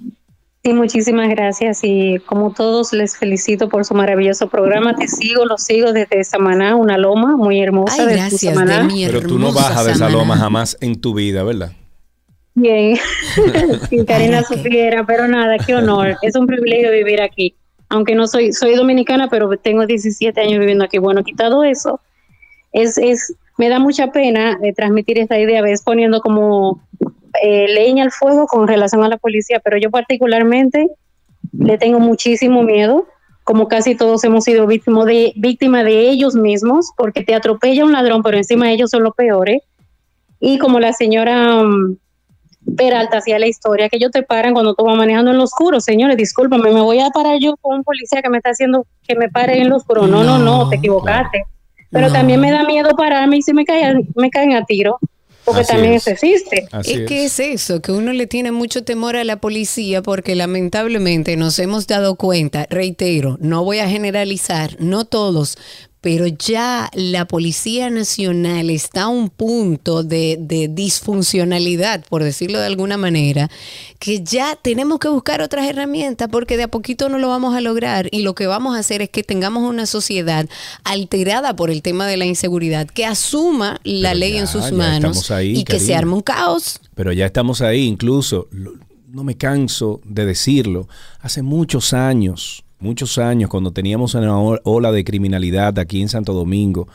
Speaker 30: Sí, muchísimas gracias y como todos les felicito por su maravilloso programa. Te sigo, lo sigo desde Samaná, una loma muy hermosa.
Speaker 3: Ay,
Speaker 30: de
Speaker 3: gracias,
Speaker 30: Samaná.
Speaker 3: de mi
Speaker 2: Pero tú no bajas de esa loma jamás en tu vida, ¿verdad?
Speaker 30: Bien, sí, Karina supiera, pero nada, qué honor. Es un privilegio vivir aquí. Aunque no soy, soy dominicana, pero tengo 17 años viviendo aquí. Bueno, quitado eso, es, es, me da mucha pena eh, transmitir esta idea, ves poniendo como eh, leña al fuego con relación a la policía, pero yo particularmente le tengo muchísimo miedo, como casi todos hemos sido víctimas de, víctima de ellos mismos, porque te atropella un ladrón, pero encima ellos son los peores. Y como la señora mm, Peralta hacía la historia, que ellos te paran cuando tú vas manejando en lo oscuro. Señores, discúlpame, me voy a parar yo con un policía que me está haciendo que me pare en lo oscuro. No, no, no, te equivocaste. Pero
Speaker 3: No.
Speaker 30: también me da miedo pararme y si me caen, me caen a tiro, porque
Speaker 3: Así
Speaker 30: también
Speaker 3: es.
Speaker 30: eso existe.
Speaker 3: es que es eso, que uno le tiene mucho temor a la policía porque lamentablemente nos hemos dado cuenta, reitero, no voy a generalizar, no todos, pero ya la Policía Nacional está a un punto de, de disfuncionalidad, por decirlo de alguna manera, que ya tenemos que buscar otras herramientas porque de a poquito no lo vamos a lograr y lo que vamos a hacer es que tengamos una sociedad alterada por el tema de la inseguridad, que asuma la
Speaker 2: Pero
Speaker 3: ley
Speaker 2: ya,
Speaker 3: en sus manos
Speaker 2: ahí,
Speaker 3: y que se arme un caos.
Speaker 2: Pero ya estamos ahí, incluso, no me canso de decirlo, hace muchos años, muchos años, cuando teníamos una ola de criminalidad aquí en Santo Domingo,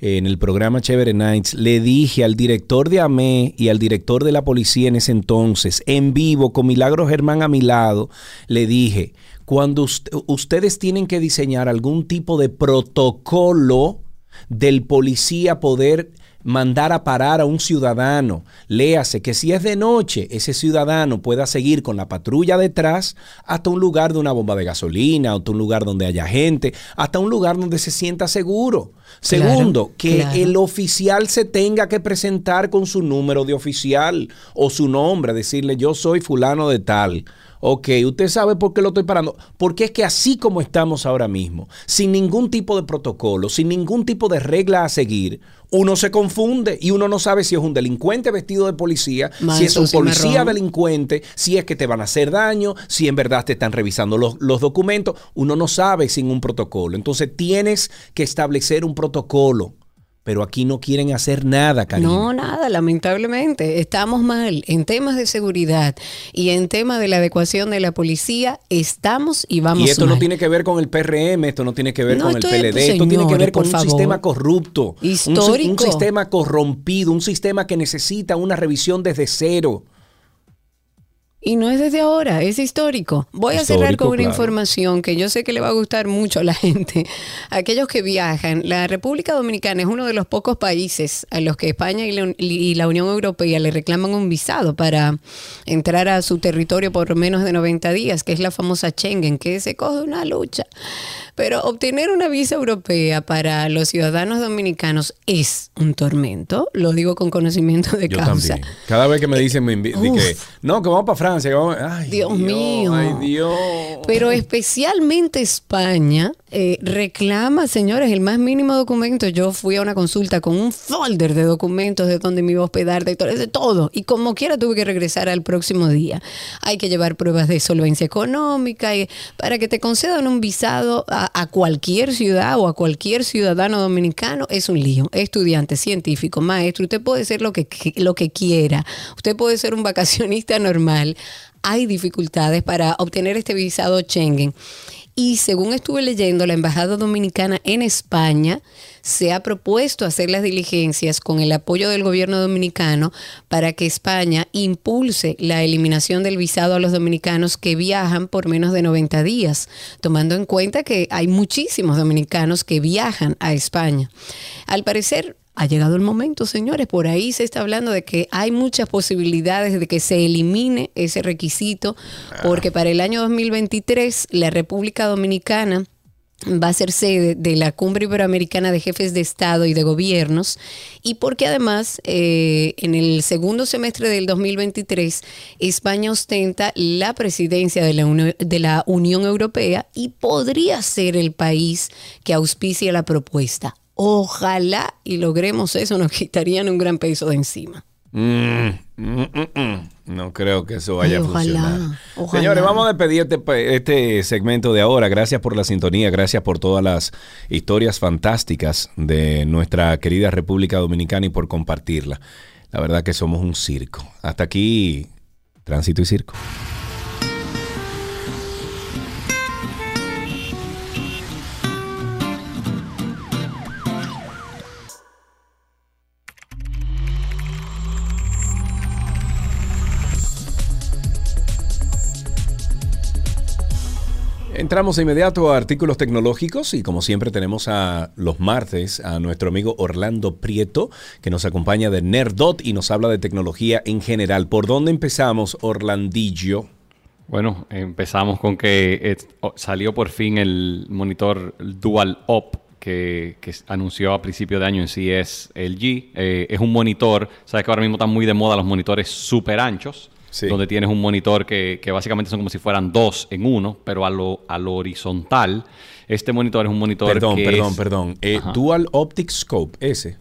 Speaker 2: eh, en el programa Chévere Nights, le dije al director de AME y al director de la policía en ese entonces, en vivo, con Milagro Germán a mi lado, le dije, cuando ust- ustedes tienen que diseñar algún tipo de protocolo del policía poder mandar a parar a un ciudadano. Léase que si es de noche, ese ciudadano pueda seguir con la patrulla detrás hasta un lugar de una bomba de gasolina, hasta un lugar donde haya gente, hasta un lugar donde se sienta seguro.
Speaker 3: Claro,
Speaker 2: Segundo, que
Speaker 3: claro.
Speaker 2: el oficial se tenga que presentar con su número de oficial o su nombre, decirle yo soy fulano de tal. Ok, usted sabe por qué lo estoy parando. Porque es que así como estamos ahora mismo, sin ningún tipo de protocolo, sin ningún tipo de regla a seguir, uno se confunde y uno no sabe si es un delincuente vestido de policía, si es un policía delincuente, si es que te van a hacer daño, si en verdad te están revisando los, los documentos. Uno no sabe sin un protocolo. Entonces tienes que establecer un protocolo pero aquí no quieren hacer nada, Karina.
Speaker 3: No, nada, lamentablemente. Estamos mal en temas de seguridad y en temas de la adecuación de la policía. Estamos y vamos
Speaker 2: y esto
Speaker 3: mal.
Speaker 2: no tiene que ver con el PRM, esto no tiene que ver
Speaker 3: No,
Speaker 2: con el PLD, esto tiene que ver con un
Speaker 3: favor.
Speaker 2: sistema corrupto, un si- Un,
Speaker 3: Histórico.
Speaker 2: sistema corrompido, un sistema que necesita una revisión desde cero.
Speaker 3: Y no es desde ahora, es histórico. Voy a cerrar con una
Speaker 2: claro.
Speaker 3: información que yo sé que le va a gustar mucho a la gente. Aquellos que viajan, la República Dominicana es uno de los pocos países a los que España y la, y la Unión Europea le reclaman un visado para entrar a su territorio por menos de 90 días, que es la famosa Schengen, que se coge una lucha. Pero obtener una visa europea para los ciudadanos dominicanos es un tormento, lo digo con conocimiento de
Speaker 2: Yo
Speaker 3: causa.
Speaker 2: también. Cada vez que me dicen, me que, no, que vamos para Francia, que vamos, ay,
Speaker 3: Dios mío.
Speaker 2: Ay, Dios.
Speaker 3: Pero especialmente España eh, reclama, señores, el más mínimo documento. Yo fui a una consulta con un folder de documentos de dónde me iba a hospedar, de todo, de todo. Y como quiera tuve que regresar al próximo día. Hay que llevar pruebas de solvencia económica y para que te concedan un visado a, a cualquier ciudad o a cualquier ciudadano dominicano es un lío. Estudiante, científico, maestro, usted puede ser lo que, lo que quiera. Usted puede ser un vacacionista normal. Hay dificultades para obtener este visado Schengen. Y según estuve leyendo, la Embajada Dominicana en España se ha propuesto hacer las diligencias con el apoyo del gobierno dominicano para que España impulse la eliminación del visado a los dominicanos que viajan por menos de 90 días, tomando en cuenta que hay muchísimos dominicanos que viajan a España. Al parecer, ha llegado el momento, señores. Por ahí se está hablando de que hay muchas posibilidades de que se elimine ese requisito, porque para el año 2023 la República Dominicana va a ser sede de la Cumbre Iberoamericana de Jefes de Estado y de Gobiernos y porque además eh, en el segundo semestre del 2023 España ostenta la presidencia de la, Uni- de la Unión Europea y podría ser el país que auspicia la propuesta. Ojalá y logremos eso, nos quitarían un gran peso de encima.
Speaker 2: Mm, mm, mm. No creo que eso vaya
Speaker 3: Ay,
Speaker 2: a funcionar.
Speaker 3: ojalá.
Speaker 2: Señores, vamos a despedir este, este segmento de ahora. Gracias por la sintonía, gracias por todas las historias fantásticas de nuestra querida República Dominicana y por compartirla. La verdad que somos un circo. Hasta aquí, tránsito y circo. Entramos de inmediato a artículos tecnológicos y como siempre tenemos a los martes a nuestro amigo Orlando Prieto que nos acompaña de Nerdot y nos habla de tecnología en general. ¿Por dónde empezamos, Orlandillo?
Speaker 31: Bueno, empezamos con que eh, salió por fin el monitor Dual Op que, anunció a principio de año en sí LG. Eh, es un monitor, sabes que ahora mismo están muy de moda los monitores súper anchos, donde tienes un monitor que, que básicamente son como si fueran dos en uno, pero a lo, a lo horizontal. Este monitor es un monitor
Speaker 2: Perdón,
Speaker 31: que
Speaker 2: perdón,
Speaker 31: es-
Speaker 2: perdón. Eh. Dual Optic Scope, ese.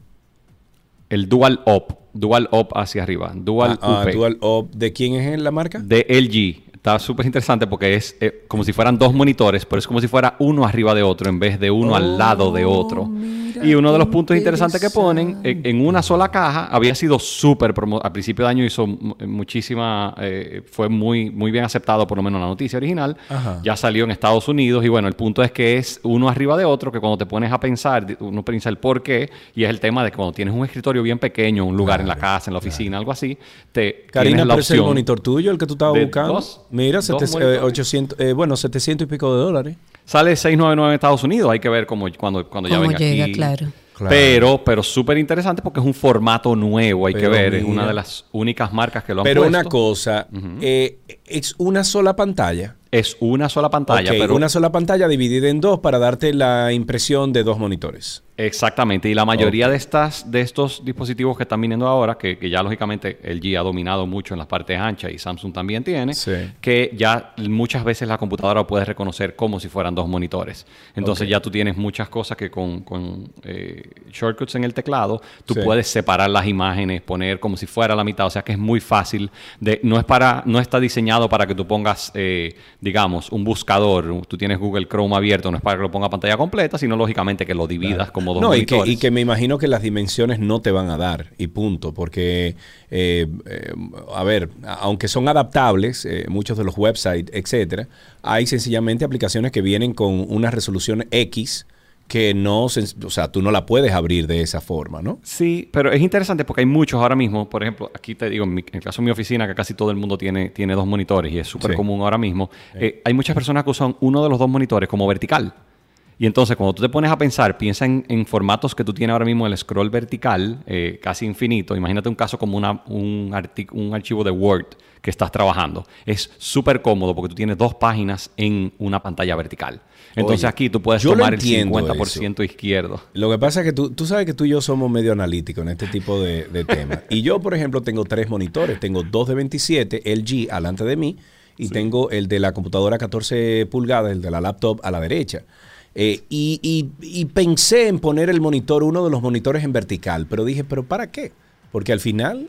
Speaker 31: El Dual Op, Dual Op hacia arriba, Dual
Speaker 2: Ah, ah,
Speaker 31: UP.
Speaker 2: Dual Op, ¿de quién es la marca?
Speaker 31: De LG. Está súper interesante porque es eh, como si fueran dos monitores, pero es como si fuera uno arriba de otro en vez de uno al lado de otro. Y uno de los puntos interesantes que ponen, en, en una sola caja, había sido súper, promo- a principio de año hizo mu- muchísima, eh, fue muy, muy bien aceptado, por lo menos la noticia original.
Speaker 2: Ajá.
Speaker 31: Ya salió en Estados Unidos y bueno, el punto es que es uno arriba de otro, que cuando te pones a pensar, uno piensa el por qué, y es el tema de que cuando tienes un escritorio bien pequeño, un lugar en la casa, en la oficina, algo así, te
Speaker 2: Karina,
Speaker 31: tienes la
Speaker 2: pero ese es el
Speaker 31: opción
Speaker 2: monitor tuyo, el que tú estabas buscando.
Speaker 31: dos-
Speaker 2: Mira,
Speaker 31: dos
Speaker 2: sete- eh,
Speaker 31: monitores.
Speaker 2: 800, eh, bueno, 700 y pico de dólares.
Speaker 31: Sale 699 en Estados Unidos, hay que ver cómo, cuando, cuando ya venga
Speaker 3: llega,
Speaker 31: aquí.
Speaker 3: claro.
Speaker 2: Claro.
Speaker 31: Pero, pero súper interesante porque es un formato nuevo, hay
Speaker 2: Pero
Speaker 31: que ver. Es una de las únicas marcas que lo han
Speaker 2: Pero
Speaker 31: puesto.
Speaker 2: una cosa, eh, es una sola pantalla.
Speaker 31: Es una sola pantalla,
Speaker 2: Ok,
Speaker 31: pero
Speaker 2: una sola pantalla dividida en dos para darte la impresión de dos monitores.
Speaker 31: Exactamente, y la mayoría de estas de estos dispositivos que están viniendo ahora, que, que ya lógicamente LG ha dominado mucho en las partes anchas y Samsung también tiene, que ya muchas veces la computadora puede reconocer como si fueran dos monitores. Entonces ya tú tienes muchas cosas que con, con, eh, shortcuts en el teclado, tú
Speaker 2: Sí.
Speaker 31: puedes separar las imágenes, poner como si fuera la mitad, o sea que es muy fácil, de, no, es para, no está diseñado diseñado para que tú pongas, eh, digamos, un buscador. Tú tienes Google Chrome abierto, no es para que lo ponga a pantalla completa, sino lógicamente que lo dividas como dos
Speaker 2: No, y que, y que me imagino que las dimensiones no te van a dar, y punto, porque, eh, eh, a ver, aunque son adaptables, muchos de los websites, etcétera, hay sencillamente aplicaciones que vienen con una resolución X que no, o sea, tú no la puedes abrir de esa forma, ¿no?
Speaker 31: Sí, pero es interesante porque hay muchos ahora mismo. Por ejemplo, aquí te digo, en, mi- en el caso de mi oficina, que casi todo el mundo tiene, tiene dos monitores y es súper
Speaker 2: Sí.
Speaker 31: común ahora mismo, eh, hay muchas personas que usan uno de los dos monitores como vertical. Y entonces, cuando tú te pones a pensar, piensa en, en formatos que tú tienes ahora mismo, el scroll vertical, eh, casi infinito. Imagínate un caso como una- un, un archivo de Word que estás trabajando. Es súper cómodo porque tú tienes dos páginas en una pantalla vertical. Entonces
Speaker 2: Oye,
Speaker 31: aquí tú puedes tomar el
Speaker 2: entiendo
Speaker 31: 50% izquierdo.
Speaker 2: Lo que pasa es que tú, tú sabes que tú y yo somos medio analíticos en este tipo de, de temas. Y yo, por ejemplo, tengo tres monitores. Tengo dos de 27 LG alante de mí y tengo el de la computadora 14 pulgadas, el de la laptop a la derecha. Eh, y, y- y pensé en poner el monitor, uno de los monitores en vertical, pero dije, ¿pero para qué? Porque al final,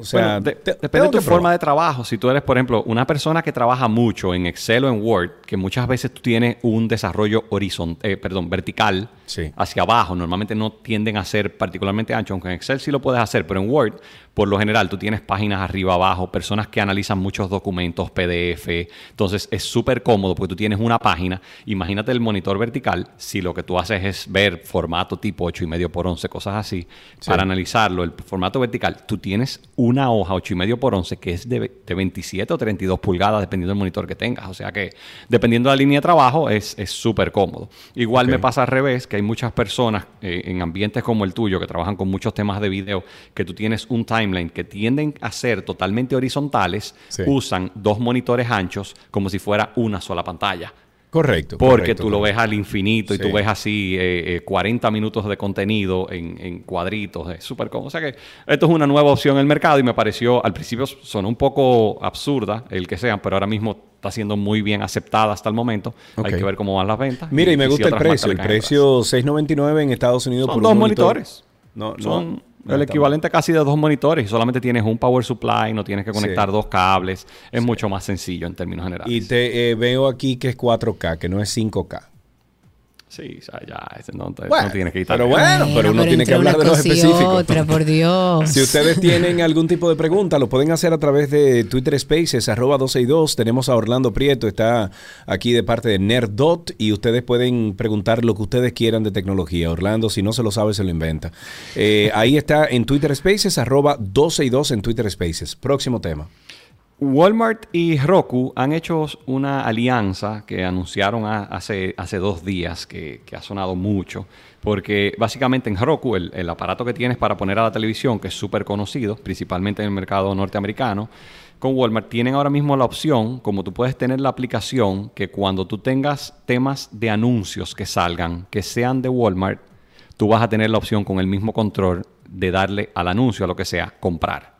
Speaker 2: o sea,
Speaker 31: Bueno, de-
Speaker 2: te-
Speaker 31: depende de tu forma
Speaker 2: probar.
Speaker 31: de trabajo. Si tú eres, por ejemplo, una persona que trabaja mucho en Excel o en Word, que muchas veces tú tienes un desarrollo horizontal, perdón, vertical hacia abajo. Normalmente no tienden a ser particularmente ancho, aunque en Excel sí lo puedes hacer, pero en Word, por lo general, tú tienes páginas arriba, abajo, personas que analizan muchos documentos, PDF. Entonces es súper cómodo porque tú tienes una página. Imagínate el monitor vertical, si lo que tú haces es ver formato tipo 8 y medio por 11, cosas así, para analizarlo, el formato vertical, tú tienes una hoja 8 y medio por 11 que es de, de 27 o 32 pulgadas, dependiendo del monitor que tengas. O sea que, dependiendo de la línea de trabajo, es es súper cómodo. Igual me pasa al revés, que hay muchas personas eh, en ambientes como el tuyo que trabajan con muchos temas de video, que tú tienes un timeline que tienden a ser totalmente horizontales,
Speaker 2: Sí.
Speaker 31: usan dos monitores anchos como si fuera una sola pantalla.
Speaker 2: Correcto.
Speaker 31: Porque
Speaker 2: correcto,
Speaker 31: tú lo
Speaker 2: correcto.
Speaker 31: ves al infinito y
Speaker 2: Sí.
Speaker 31: tú ves así eh, eh, 40 minutos de contenido en, en cuadritos. Es súper cómodo. O sea que esto es una nueva opción en el mercado y me pareció, al principio sonó un poco absurda el que sean, pero ahora mismo está siendo muy bien aceptada hasta el momento. Hay que ver cómo van las ventas.
Speaker 2: Mira, y me
Speaker 31: si
Speaker 2: gusta el precio. El precio 6.99 en Estados Unidos
Speaker 31: Son
Speaker 2: por
Speaker 31: dos
Speaker 2: un monitor.
Speaker 31: monitores.
Speaker 2: No, no,
Speaker 31: Son el equivalente casi de dos monitores y solamente tienes un power supply, no tienes que
Speaker 2: Sí.
Speaker 31: conectar dos cables. Es mucho más sencillo en términos generales.
Speaker 2: Y te eh, veo aquí que es 4K, que no es 5K.
Speaker 31: Sí, o sea, ya, ese no, te-
Speaker 2: Bueno,
Speaker 31: no tiene que quitar.
Speaker 2: pero bueno, pero uno tiene que hablar de los específicos.
Speaker 3: otra, por Dios.
Speaker 2: Si ustedes tienen algún tipo de pregunta, lo pueden hacer a través de Twitter Spaces, arroba 12 y 2. Tenemos a Orlando Prieto, está aquí de parte de Nerdot y ustedes pueden preguntar lo que ustedes quieran de tecnología. Orlando, si no se lo sabe, se lo inventa. Eh, ahí está en Twitter Spaces, arroba 12 y 2 en Twitter Spaces. Próximo tema.
Speaker 31: Walmart y Roku han hecho una alianza que anunciaron hace, hace dos días que, que ha sonado mucho. Porque básicamente en Roku, el, el aparato que tienes para poner a la televisión, que es súper conocido, principalmente en el mercado norteamericano, con Walmart tienen ahora mismo la opción, como tú puedes tener la aplicación, que cuando tú tengas temas de anuncios que salgan, que sean de Walmart, tú vas a tener la opción con el mismo control de darle al anuncio, a lo que sea, comprar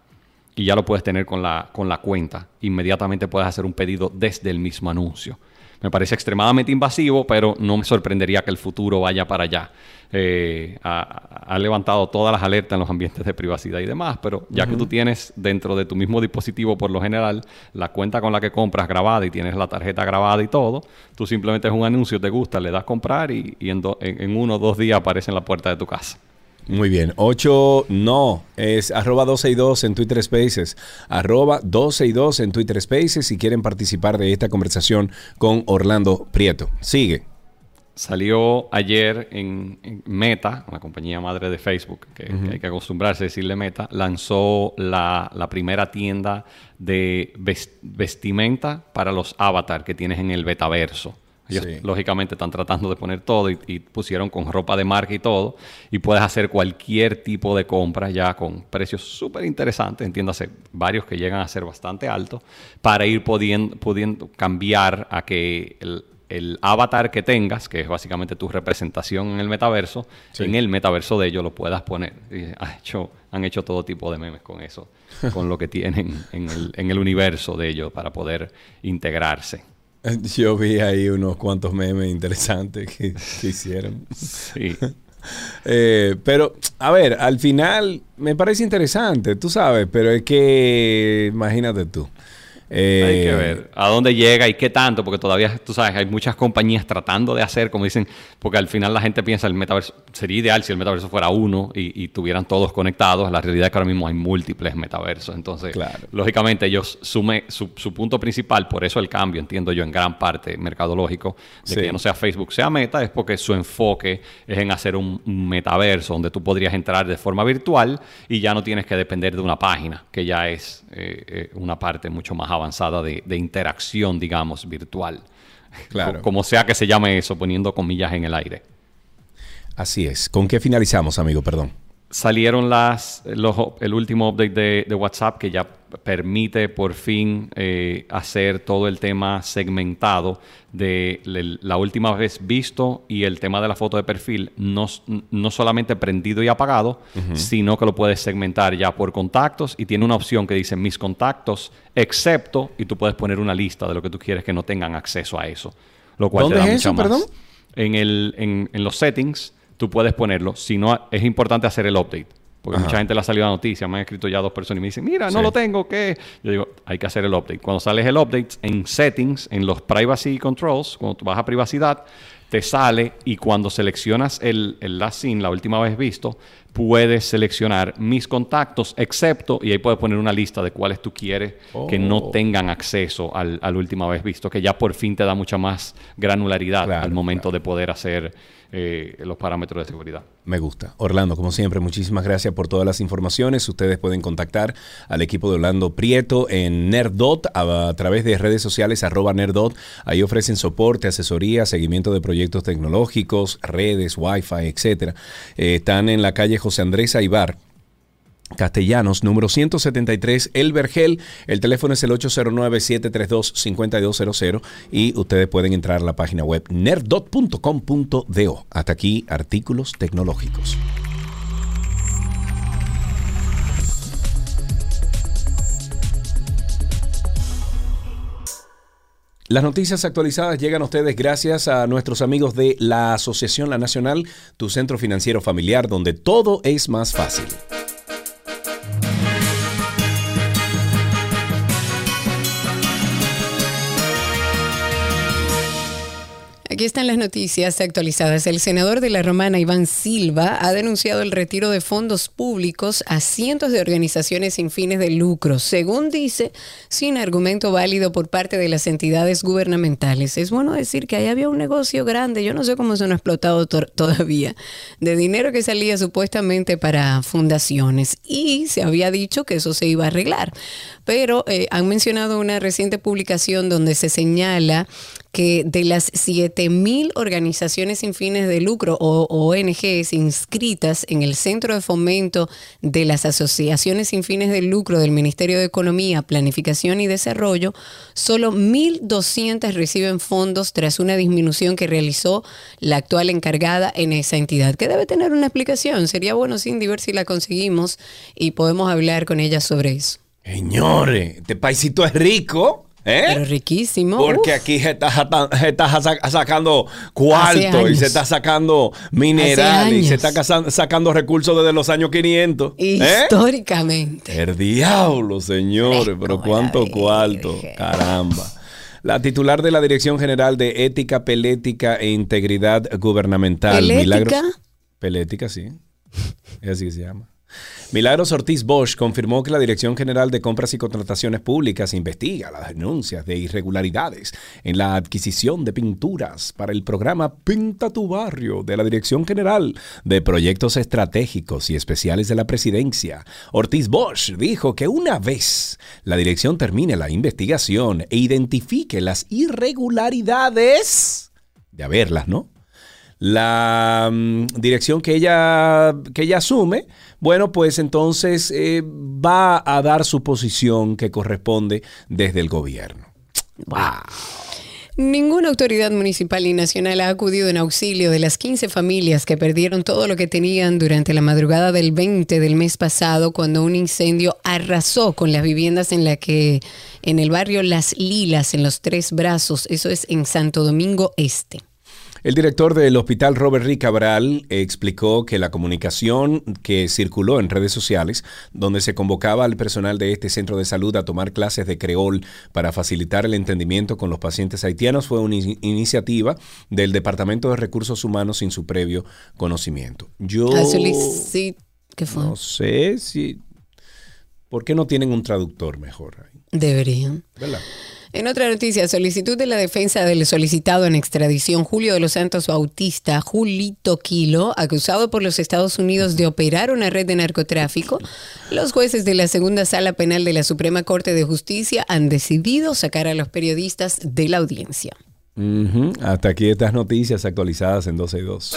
Speaker 31: y ya lo puedes tener con la, con la cuenta. Inmediatamente puedes hacer un pedido desde el mismo anuncio. Me parece extremadamente invasivo, pero no me sorprendería que el futuro vaya para allá. Eh, ha, ha levantado todas las alertas en los ambientes de privacidad y demás, pero ya que tú tienes dentro de tu mismo dispositivo, por lo general, la cuenta con la que compras grabada y tienes la tarjeta grabada y todo, tú simplemente es un anuncio, te gusta, le das comprar y, y en, do- en- en uno o dos días aparece en la puerta de tu casa.
Speaker 2: Muy bien. 8 no, es arroba 12 y 2 en Twitter Spaces. Arroba 12 y 2 en Twitter Spaces si quieren participar de esta conversación con Orlando Prieto. Sigue.
Speaker 31: Salió ayer en, en Meta, la compañía madre de Facebook, que, hay que acostumbrarse a decirle Meta, lanzó la, la primera tienda de ves- vestimenta para los avatar que tienes en el betaverso. Ellos,
Speaker 2: Sí.
Speaker 31: lógicamente, están tratando de poner todo y, y pusieron con ropa de marca y todo. Y puedes hacer cualquier tipo de compra ya con precios súper interesantes, entiéndase, varios que llegan a ser bastante altos, para ir pudiendo, pudiendo cambiar a que el, el avatar que tengas, que es básicamente tu representación en el metaverso,
Speaker 2: Sí.
Speaker 31: en el metaverso de ellos lo puedas poner. Y ha hecho, han hecho todo tipo de memes con eso, con lo que tienen en el, en el universo de ellos para poder integrarse.
Speaker 2: Yo vi ahí unos cuantos memes interesantes que, que hicieron.
Speaker 31: Sí.
Speaker 2: Eh, pero, a ver, al final me parece interesante, tú sabes, pero es que, imagínate tú. Eh,
Speaker 31: Hay que ver a dónde llega y qué tanto, porque todavía, tú sabes, hay muchas compañías tratando de hacer, como dicen, porque al final la gente piensa el metaverso, sería ideal si el metaverso fuera uno y, y tuvieran todos conectados. La realidad es que ahora mismo hay múltiples metaversos. Entonces, lógicamente, ellos sume su, su punto principal, por eso el cambio, entiendo yo, en gran parte mercadológico, de
Speaker 2: Sí.
Speaker 31: que ya no sea Facebook, sea Meta, es porque su enfoque es en hacer un, un metaverso donde tú podrías entrar de forma virtual y ya no tienes que depender de una página, que ya es eh, eh, una parte mucho más avanzada de, de interacción, digamos, virtual.
Speaker 2: Claro.
Speaker 31: Como sea que se llame eso, poniendo comillas en el aire.
Speaker 2: Así es. ¿Con qué finalizamos, amigo? Perdón.
Speaker 31: Salieron las, los, el último update de, de WhatsApp que ya permite por fin eh, hacer todo el tema segmentado de la última vez visto y el tema de la foto de perfil, no, no solamente prendido y apagado,
Speaker 2: Ujú.
Speaker 31: sino que lo puedes segmentar ya por contactos y tiene una opción que dice mis contactos, excepto, y tú puedes poner una lista de lo que tú quieres que no tengan acceso a eso. Lo cual
Speaker 2: ¿Dónde
Speaker 31: te da
Speaker 2: es
Speaker 31: mucha
Speaker 2: eso,
Speaker 31: más.
Speaker 2: perdón?
Speaker 31: En, el, en, en los settings, tú puedes ponerlo. Si no, es importante hacer el update. Porque
Speaker 2: Ajá.
Speaker 31: mucha gente le ha salido la noticia. Me han escrito ya dos personas y me dicen, mira, no
Speaker 2: Sí.
Speaker 31: lo tengo, ¿qué? Yo digo, hay que hacer el update. Cuando sales el update, en settings, en los privacy controls, cuando tú vas a privacidad, te sale y cuando seleccionas el, el last seen, la última vez visto, puedes seleccionar mis contactos, excepto, y ahí puedes poner una lista de cuáles tú quieres que no
Speaker 2: Oh.
Speaker 31: tengan acceso al, al última vez visto, que ya por fin te da mucha más granularidad al momento de poder hacer eh, los parámetros de seguridad.
Speaker 2: Me gusta. Orlando, como siempre, muchísimas gracias por todas las informaciones. Ustedes pueden contactar al equipo de Orlando Prieto en Nerdot a, a través de redes sociales arroba Nerdot. Ahí ofrecen soporte, asesoría, seguimiento de proyectos tecnológicos, redes, wifi, etcétera. Eh, están en la calle José Andrés Aibar. Castellanos, número 173, El Vergel. El teléfono es el 809-732-5200 y ustedes pueden entrar a la página web nerdot.com.do. Hasta aquí, artículos tecnológicos. Las noticias actualizadas llegan a ustedes gracias a nuestros amigos de la Asociación La Nacional, tu centro financiero familiar, donde todo es más fácil.
Speaker 3: Aquí están las noticias actualizadas. El senador de la Romana, Iván Silva, ha denunciado el retiro de fondos públicos a cientos de organizaciones sin fines de lucro, según dice, sin argumento válido por parte de las entidades gubernamentales. Es bueno decir que ahí había un negocio grande, yo no sé cómo se no ha explotado to- todavía, de dinero que salía supuestamente para fundaciones y se había dicho que eso se iba a arreglar. Pero eh, han mencionado una reciente publicación donde se señala que de las 7.000 organizaciones sin fines de lucro o ONGs inscritas en el Centro de Fomento de las Asociaciones sin fines de lucro del Ministerio de Economía, Planificación y Desarrollo, solo 1.200 reciben fondos tras una disminución que realizó la actual encargada en esa entidad, que debe tener una explicación. Sería bueno, Cindy, ver si la conseguimos y podemos hablar con ella sobre eso.
Speaker 2: Señores, este paisito es rico. ¿Eh?
Speaker 3: Pero riquísimo.
Speaker 2: Porque
Speaker 3: Uf.
Speaker 2: aquí se está, se está sac- sacando cuarto y se está sacando mineral y se está sacando recursos desde los años 500. ¿eh?
Speaker 3: Históricamente.
Speaker 2: El diablo, señores, pero cuánto cuarto, caramba. La titular de la Dirección General de Ética, Pelética e Integridad Gubernamental,
Speaker 3: ¿Pelética?
Speaker 2: Milagros. Pelética, sí. Es así que se llama. Milagros Ortiz Bosch confirmó que la Dirección General de Compras y Contrataciones Públicas investiga las denuncias de irregularidades en la adquisición de pinturas para el programa Pinta tu Barrio de la Dirección General de Proyectos Estratégicos y Especiales de la Presidencia. Ortiz Bosch dijo que una vez la dirección termine la investigación e identifique las irregularidades, de haberlas, ¿no? La mm, dirección que ella, que ella asume, bueno, pues entonces eh, va a dar su posición que corresponde desde el gobierno.
Speaker 3: Ninguna autoridad municipal y nacional ha acudido en auxilio de las 15 familias que perdieron todo lo que tenían durante la madrugada del 20 del mes pasado cuando un incendio arrasó con las viviendas en la que en el barrio Las Lilas en los Tres Brazos, eso es en Santo Domingo Este.
Speaker 2: El director del hospital Robert Rick Cabral explicó que la comunicación que circuló en redes sociales, donde se convocaba al personal de este centro de salud a tomar clases de creol para facilitar el entendimiento con los pacientes haitianos, fue una in- iniciativa del Departamento de Recursos Humanos sin su previo conocimiento. Yo
Speaker 3: Ah, ¿Qué fue?
Speaker 2: no sé si... ¿Por qué no tienen un traductor mejor ahí?
Speaker 3: Deberían.
Speaker 2: ¿Verdad?
Speaker 3: En otra noticia, solicitud de la defensa del solicitado en extradición Julio de los Santos Bautista, Julito Quilo, acusado por los Estados Unidos de operar una red de narcotráfico, los jueces de la segunda sala penal de la Suprema Corte de Justicia han decidido sacar a los periodistas de la audiencia.
Speaker 2: Hasta aquí estas noticias actualizadas en 12 y 2.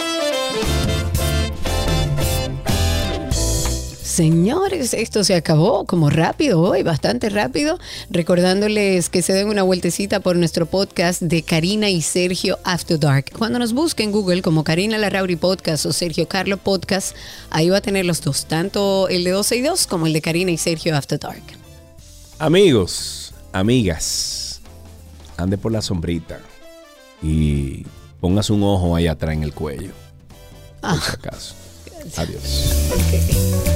Speaker 3: Señores, esto se acabó como rápido hoy, bastante rápido. Recordándoles que se den una vueltecita por nuestro podcast de Karina y Sergio After Dark. Cuando nos busquen en Google como Karina Larrauri Podcast o Sergio Carlo Podcast, ahí va a tener los dos, tanto el de 12 y 2 como el de Karina y Sergio After Dark.
Speaker 2: Amigos, amigas, ande por la sombrita y póngase un ojo ahí atrás en el cuello. Por si acaso. Adiós.